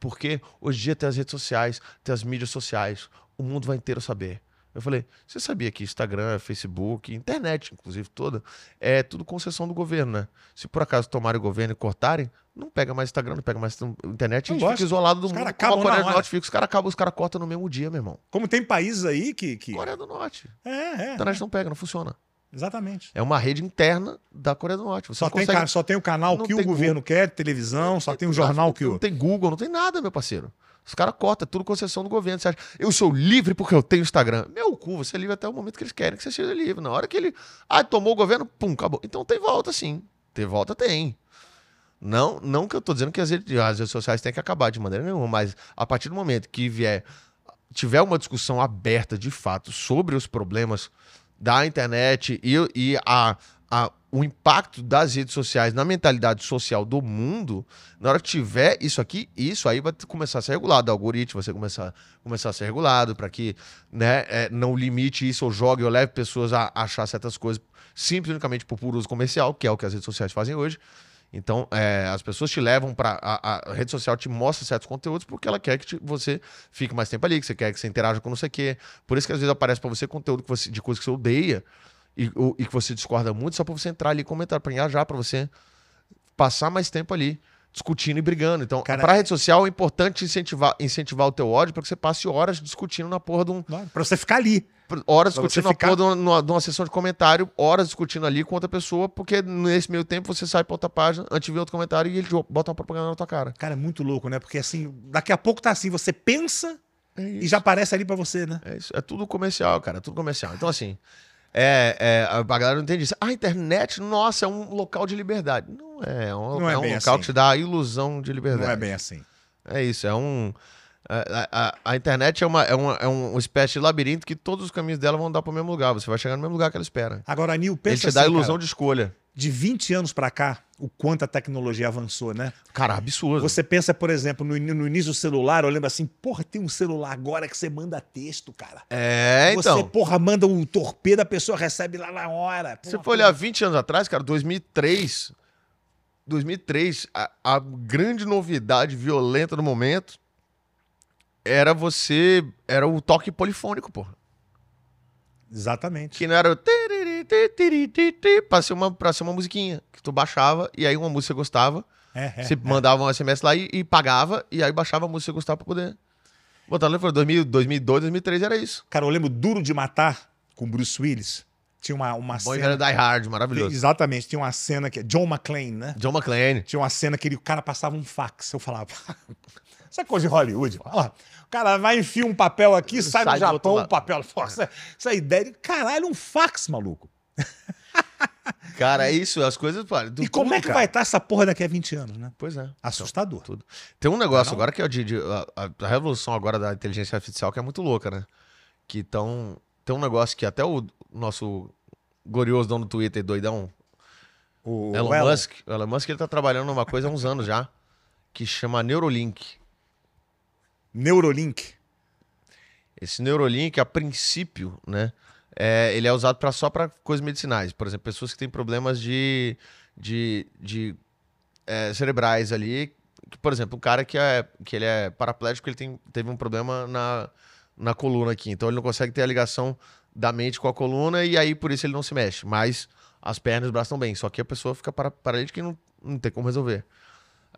S2: Porque hoje em dia tem as redes sociais, tem as mídias sociais, o mundo vai inteiro saber. Eu falei, você sabia que Instagram, Facebook, internet, inclusive toda, é tudo concessão do governo, né? Se por acaso tomarem o governo e cortarem, não pega mais Instagram, não pega mais internet, a
S1: Não
S2: gente
S1: gosto.
S2: fica isolado do
S1: Os
S2: mundo. como a Coreia do. Norte fica, os caras acabam, os caras cortam no mesmo dia, meu irmão.
S1: Como tem países aí que. que...
S2: Coreia do Norte.
S1: É, é.
S2: A internet não pega, não funciona.
S1: Exatamente.
S2: É uma rede interna da Coreia do Norte. Você
S1: Só
S2: não
S1: tem,
S2: consegue-
S1: só tem o canal
S2: não
S1: que o governo quer, televisão, só tem o jornal que
S2: Não
S1: o.
S2: tem Google, não tem nada, meu parceiro. Os caras cortam, é tudo concessão do governo. Você acha, eu sou livre porque eu tenho Instagram. Meu cu, você é livre até o momento que eles querem que você seja livre. Na hora que ele. Ah, tomou o governo, pum, acabou. Então tem volta sim. Tem volta, tem. Não, não que eu tô dizendo que as redes, as redes sociais têm que acabar de maneira nenhuma, mas a partir do momento que vier tiver uma discussão aberta de fato sobre os problemas da internet e, e a, a, o impacto das redes sociais na mentalidade social do mundo, na hora que tiver isso aqui, isso aí vai começar a ser regulado. O algoritmo vai começar, começar a ser regulado para que né, é, não limite isso ou jogue ou leve pessoas a achar certas coisas simples unicamente por puro uso comercial, que é o que as redes sociais fazem hoje. Então, é, as pessoas te levam para. A, a, rede social te mostra certos conteúdos porque ela quer que te, você fique mais tempo ali, que você quer que você interaja com não sei o quê. Por isso que às vezes aparece para você conteúdo você, de coisas que você odeia e, o, e que você discorda muito, só para você entrar ali e comentar, para engajar, para você passar mais tempo ali discutindo e brigando. Então, para a rede social é importante incentivar, incentivar o teu ódio para que você passe horas discutindo na porra de um.
S1: Para você ficar ali
S2: horas discutindo ficar... a porra de uma, de uma, sessão de comentário, horas discutindo ali com outra pessoa, porque nesse meio tempo você sai pra outra página, antes ver outro comentário e ele bota uma propaganda na tua cara.
S1: Cara, é muito louco, né? Porque assim, daqui a pouco tá assim, você pensa é e já aparece ali para você, né?
S2: É isso, é tudo comercial, cara, é tudo comercial. Então, assim, é, é, a galera não entende isso. A internet, nossa, é um local de liberdade. Não é, é um, não é, é um local assim. que te dá a ilusão de liberdade.
S1: Não é bem assim.
S2: É isso, é um. A, a, a, internet é uma, é, uma, é uma espécie de labirinto que todos os caminhos dela vão dar para o mesmo lugar. Você vai chegar no mesmo lugar que ela espera.
S1: Agora, Nil, pensa
S2: Ele te
S1: assim,
S2: dá a ilusão cara, de escolha.
S1: De 20 anos para cá, o quanto a tecnologia avançou, né?
S2: Cara, absurdo.
S1: Você pensa, por exemplo, no, no início do celular, eu lembro assim, porra, tem um celular agora que você manda texto, cara.
S2: É, então.
S1: Você, porra, manda um torpedo, a pessoa recebe lá na hora.
S2: Você for olhar 20 anos atrás, cara, 2003... 2003, a, a grande novidade violenta no momento era você. Era o toque polifônico, porra.
S1: Exatamente.
S2: Que não era o. Pra ser, uma, pra ser uma musiquinha. Que tu baixava e aí uma música gostava. É, é, você é. mandava um SMS lá e, e, pagava, e aí baixava a música que você gostava pra poder. Botar no 2000, 2002, 2003 era isso.
S1: Cara, eu lembro Duro de Matar com Bruce Willis. Tinha uma, uma
S2: Bom cena. Die Hard, maravilhoso.
S1: Exatamente, tinha uma cena que. John McClane, né?
S2: John McClane.
S1: Tinha uma cena que ele, o cara passava um fax. Eu falava. Isso é coisa de Hollywood. Olha lá. O cara vai enfiar um papel aqui, sai, sai do Japão, um papel. Pô, essa, ideia. Caralho, um fax, maluco.
S2: Cara, é isso, as coisas. Pô,
S1: e como é que cara? vai estar essa porra daqui a 20 anos, né?
S2: Pois é.
S1: Assustador.
S2: Então, tudo. Tem um negócio não, não. agora que é de, de a, a, revolução agora da inteligência artificial que é muito louca, né? Que tão, tem um negócio que até o nosso glorioso dono do Twitter, doidão, o Elon, Elon Musk, o Elon Musk ele tá trabalhando numa coisa há uns anos já, que chama Neurolink.
S1: Neurolink.
S2: Esse Neurolink, a princípio, né? É, ele é usado pra, só para coisas medicinais. Por exemplo, pessoas que têm problemas de, de, de é, cerebrais ali. Por exemplo, um cara que, é, que ele é paraplégico, ele tem, teve um problema na, na coluna aqui. Então ele não consegue ter a ligação da mente com a coluna e aí por isso ele não se mexe. Mas as pernas e os braços estão bem. Só que a pessoa fica paralítica e não, não tem como resolver.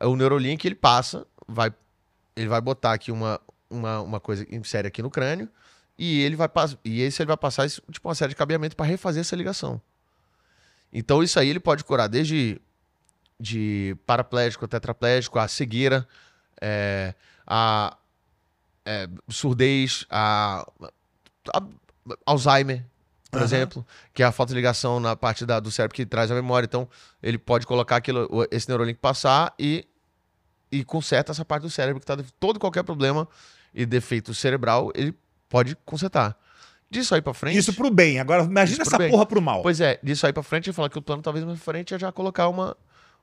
S2: O Neurolink, ele passa, vai ele vai botar aqui uma, uma, uma coisa séria aqui no crânio e ele vai e esse ele vai passar tipo uma série de cabeamento para refazer essa ligação. Então isso aí ele pode curar desde de paraplégico, tetraplégico, a cegueira, é, a é, surdez, a, a, Alzheimer, por uhum. exemplo, que é a falta de ligação na parte da, do cérebro que traz a memória. Então ele pode colocar aquilo, esse neurolink passar e e conserta essa parte do cérebro que tá todo qualquer problema e defeito cerebral, ele pode consertar. Disso aí pra frente.
S1: Isso pro bem. Agora imagina essa bem. porra pro mal.
S2: Pois é, disso aí pra frente, ele fala que o plano talvez mais frente é já colocar uma,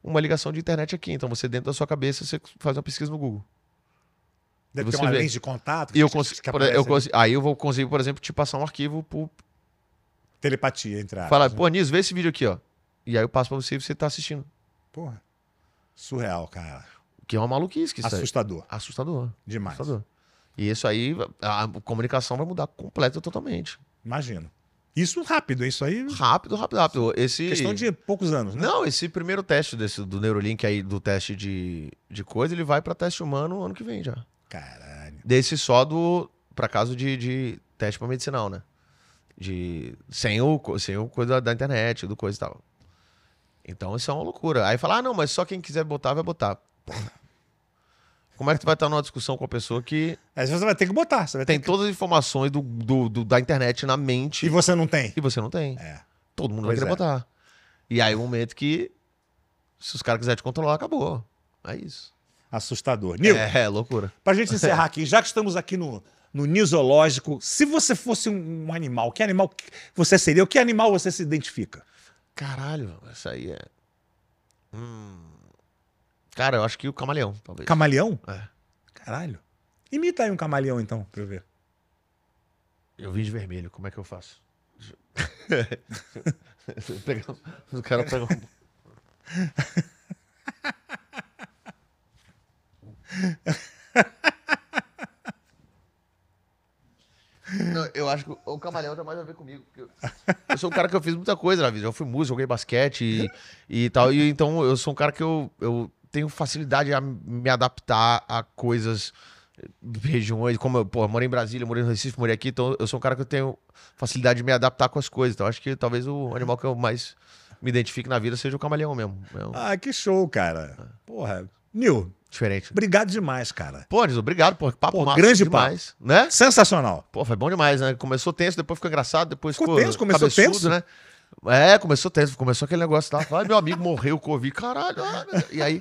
S2: uma ligação de internet aqui. Então você, dentro da sua cabeça, você faz uma pesquisa no Google.
S1: Deve ter uma lente de contato.
S2: E eu consigo, eu aí eu vou conseguir, por exemplo, te passar um arquivo por.
S1: Telepatia, entre
S2: Fala, né? pô, Anis, vê esse vídeo aqui, ó. E aí eu passo pra você e você tá assistindo.
S1: Porra. Surreal, cara.
S2: Que é uma maluquice. Que
S1: Assustador.
S2: Assustador.
S1: Demais. Assustador.
S2: E isso aí, a comunicação vai mudar completa totalmente.
S1: Imagino. Isso rápido, isso aí.
S2: Rápido, rápido, rápido. Esse...
S1: Questão de poucos anos, né?
S2: Não, esse primeiro teste desse, do Neurolink aí, do teste de, de coisa, ele vai para teste humano ano que vem já.
S1: Caralho.
S2: Desse só do. para caso de, de teste para medicinal, né? De. Sem o, sem o coisa da internet, do coisa e tal. Então isso é uma loucura. Aí fala, ah, não, mas só quem quiser botar, vai botar. Porra. Como é que tu vai estar numa discussão com a pessoa que.
S1: Às vezes você vai ter que botar. Você
S2: tem
S1: que...
S2: todas as informações do, do, do, da internet na mente.
S1: E você não tem.
S2: E você não tem.
S1: É.
S2: Todo mundo pois vai querer é. botar. E aí o um momento que Se os caras quiserem te controlar, acabou. É isso.
S1: Assustador. Nil,
S2: É, é loucura.
S1: pra gente encerrar aqui, já que estamos aqui no, no Nisológico, se você fosse um, um animal, que animal você seria? O que animal você se identifica?
S2: Caralho, essa aí é. Hum. Cara, eu acho que o camaleão, talvez.
S1: Camaleão?
S2: É.
S1: Caralho. Imita aí um camaleão, então, pra eu ver.
S2: Eu vim de vermelho, como é que eu faço? O cara pega um- Não, eu acho que o camaleão tem mais a ver comigo. porque Eu, eu sou um cara que eu fiz muita coisa na vida. Eu fui músico, joguei basquete e, e tal. E então eu sou um cara que eu, eu tenho facilidade a me adaptar a coisas, regiões. Como eu, pô, eu morei em Brasília, morei no Recife, morei aqui. Então eu sou um cara que eu tenho facilidade de me adaptar com as coisas. Então acho que talvez o animal que eu mais me identifique na vida seja o camaleão mesmo. É
S1: Ah, que show, cara. Porra. Nil,
S2: diferente.
S1: obrigado demais, cara.
S2: Pô, Nis, obrigado, pô. Papo
S1: Pô,
S2: massa
S1: grande
S2: demais, né?
S1: Sensacional.
S2: Pô, foi bom demais, né? Começou tenso, depois ficou engraçado, depois
S1: Ficou
S2: ficou,
S1: tenso, começou tenso?
S2: né? É, começou tenso, começou aquele negócio lá. Ai, meu amigo morreu, Covid, caralho. ah. E aí,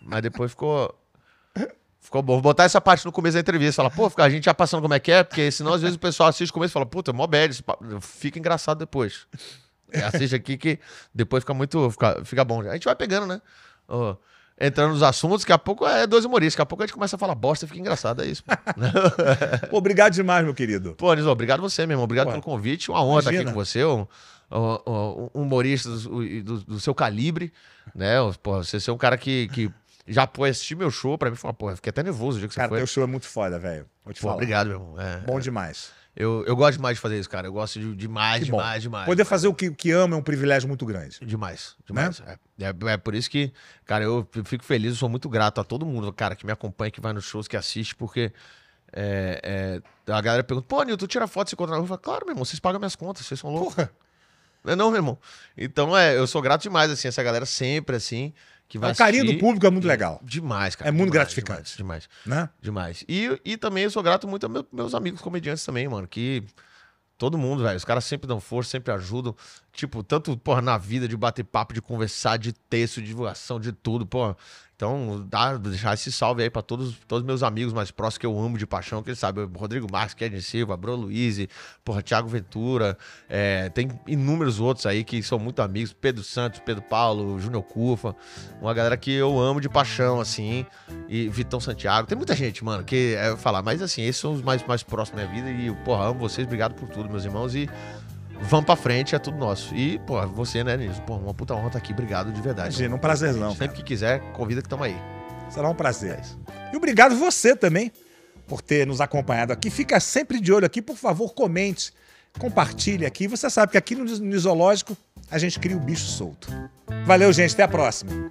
S2: mas depois ficou. Ficou bom. Vou botar essa parte no começo da entrevista. Falar, pô, a gente já passando como é que é, porque senão às vezes o pessoal assiste o começo e fala, puta, mó bad, esse papo." fica engraçado depois. É, assiste aqui que depois fica muito. Fica, fica bom. A gente vai pegando, né? Entrando nos assuntos, daqui a pouco é dois humoristas, daqui a pouco a gente começa a falar bosta e fica engraçado, é isso. pô.
S1: Pô, obrigado demais, meu querido.
S2: Pô, Nilson, obrigado você mesmo. Obrigado
S1: Pô,
S2: pelo convite. Uma honra estar aqui
S1: imagina.
S2: com você. Um, um- um humorista do, do- do seu calibre, né? Pô, você ser um cara que, que já foi assistir meu show pra mim. Falar, pô, eu fiquei até nervoso o dia que você
S1: Cara,
S2: foi.
S1: teu show é muito foda, velho. Vou te
S2: Pô,
S1: falar.
S2: obrigado, meu irmão. É,
S1: Bom demais.
S2: eu, eu gosto demais de fazer isso, cara. Eu gosto de, demais, demais, demais.
S1: Poder fazer o que, que ama é um privilégio muito grande.
S2: Demais, demais. É, é, é por isso que, cara, eu fico feliz, eu sou muito grato a todo mundo, cara, que me acompanha, que vai nos shows, que assiste, porque é, é, a galera pergunta, pô, Nil, tu tira foto, se encontra na rua? Eu falo, claro, meu irmão, vocês pagam minhas contas, vocês são loucos.
S1: Porra.
S2: Não é não, meu irmão? Então, é, eu sou grato demais, assim, essa galera sempre, assim, que vai
S1: O carinho do
S2: assistir.
S1: público é muito legal,
S2: Demais, cara.
S1: É muito
S2: demais,
S1: gratificante.
S2: Demais,
S1: né?
S2: demais. demais. E, e também eu sou grato muito aos meus, meus amigos comediantes também, mano, que todo mundo, velho, os caras sempre dão força, sempre ajudam. Tipo, tanto, porra, na vida de bater papo, de conversar, de texto, de divulgação, de tudo, pô. Então, dá, deixar esse salve aí pra todos, todos meus amigos mais próximos que eu amo de paixão, que sabem, Rodrigo Marques, Kevin Silva, Bruno Luiz, porra, Thiago Ventura, é, tem inúmeros outros aí que são muito amigos, Pedro Santos, Pedro Paulo, Júnior Cufa, uma galera que eu amo de paixão, assim, e Vitão Santiago, tem muita gente, mano, que é falar, mas assim, esses são os mais, mais próximos da minha vida e, porra, amo vocês, obrigado por tudo, meus irmãos, e vamos pra frente, é tudo nosso. E, porra, você, né, Nilson, porra, uma puta honra estar aqui, obrigado de verdade.
S1: Imagina, um prazerzão.
S2: Sempre que quiser, convida que tamo aí.
S1: Será um prazer.
S2: É.
S1: E obrigado você também por ter nos acompanhado aqui. Fica sempre de olho aqui, por favor, comente, compartilhe aqui. Você sabe que aqui no Nisológico a gente cria o bicho solto. Valeu, gente. Até a próxima.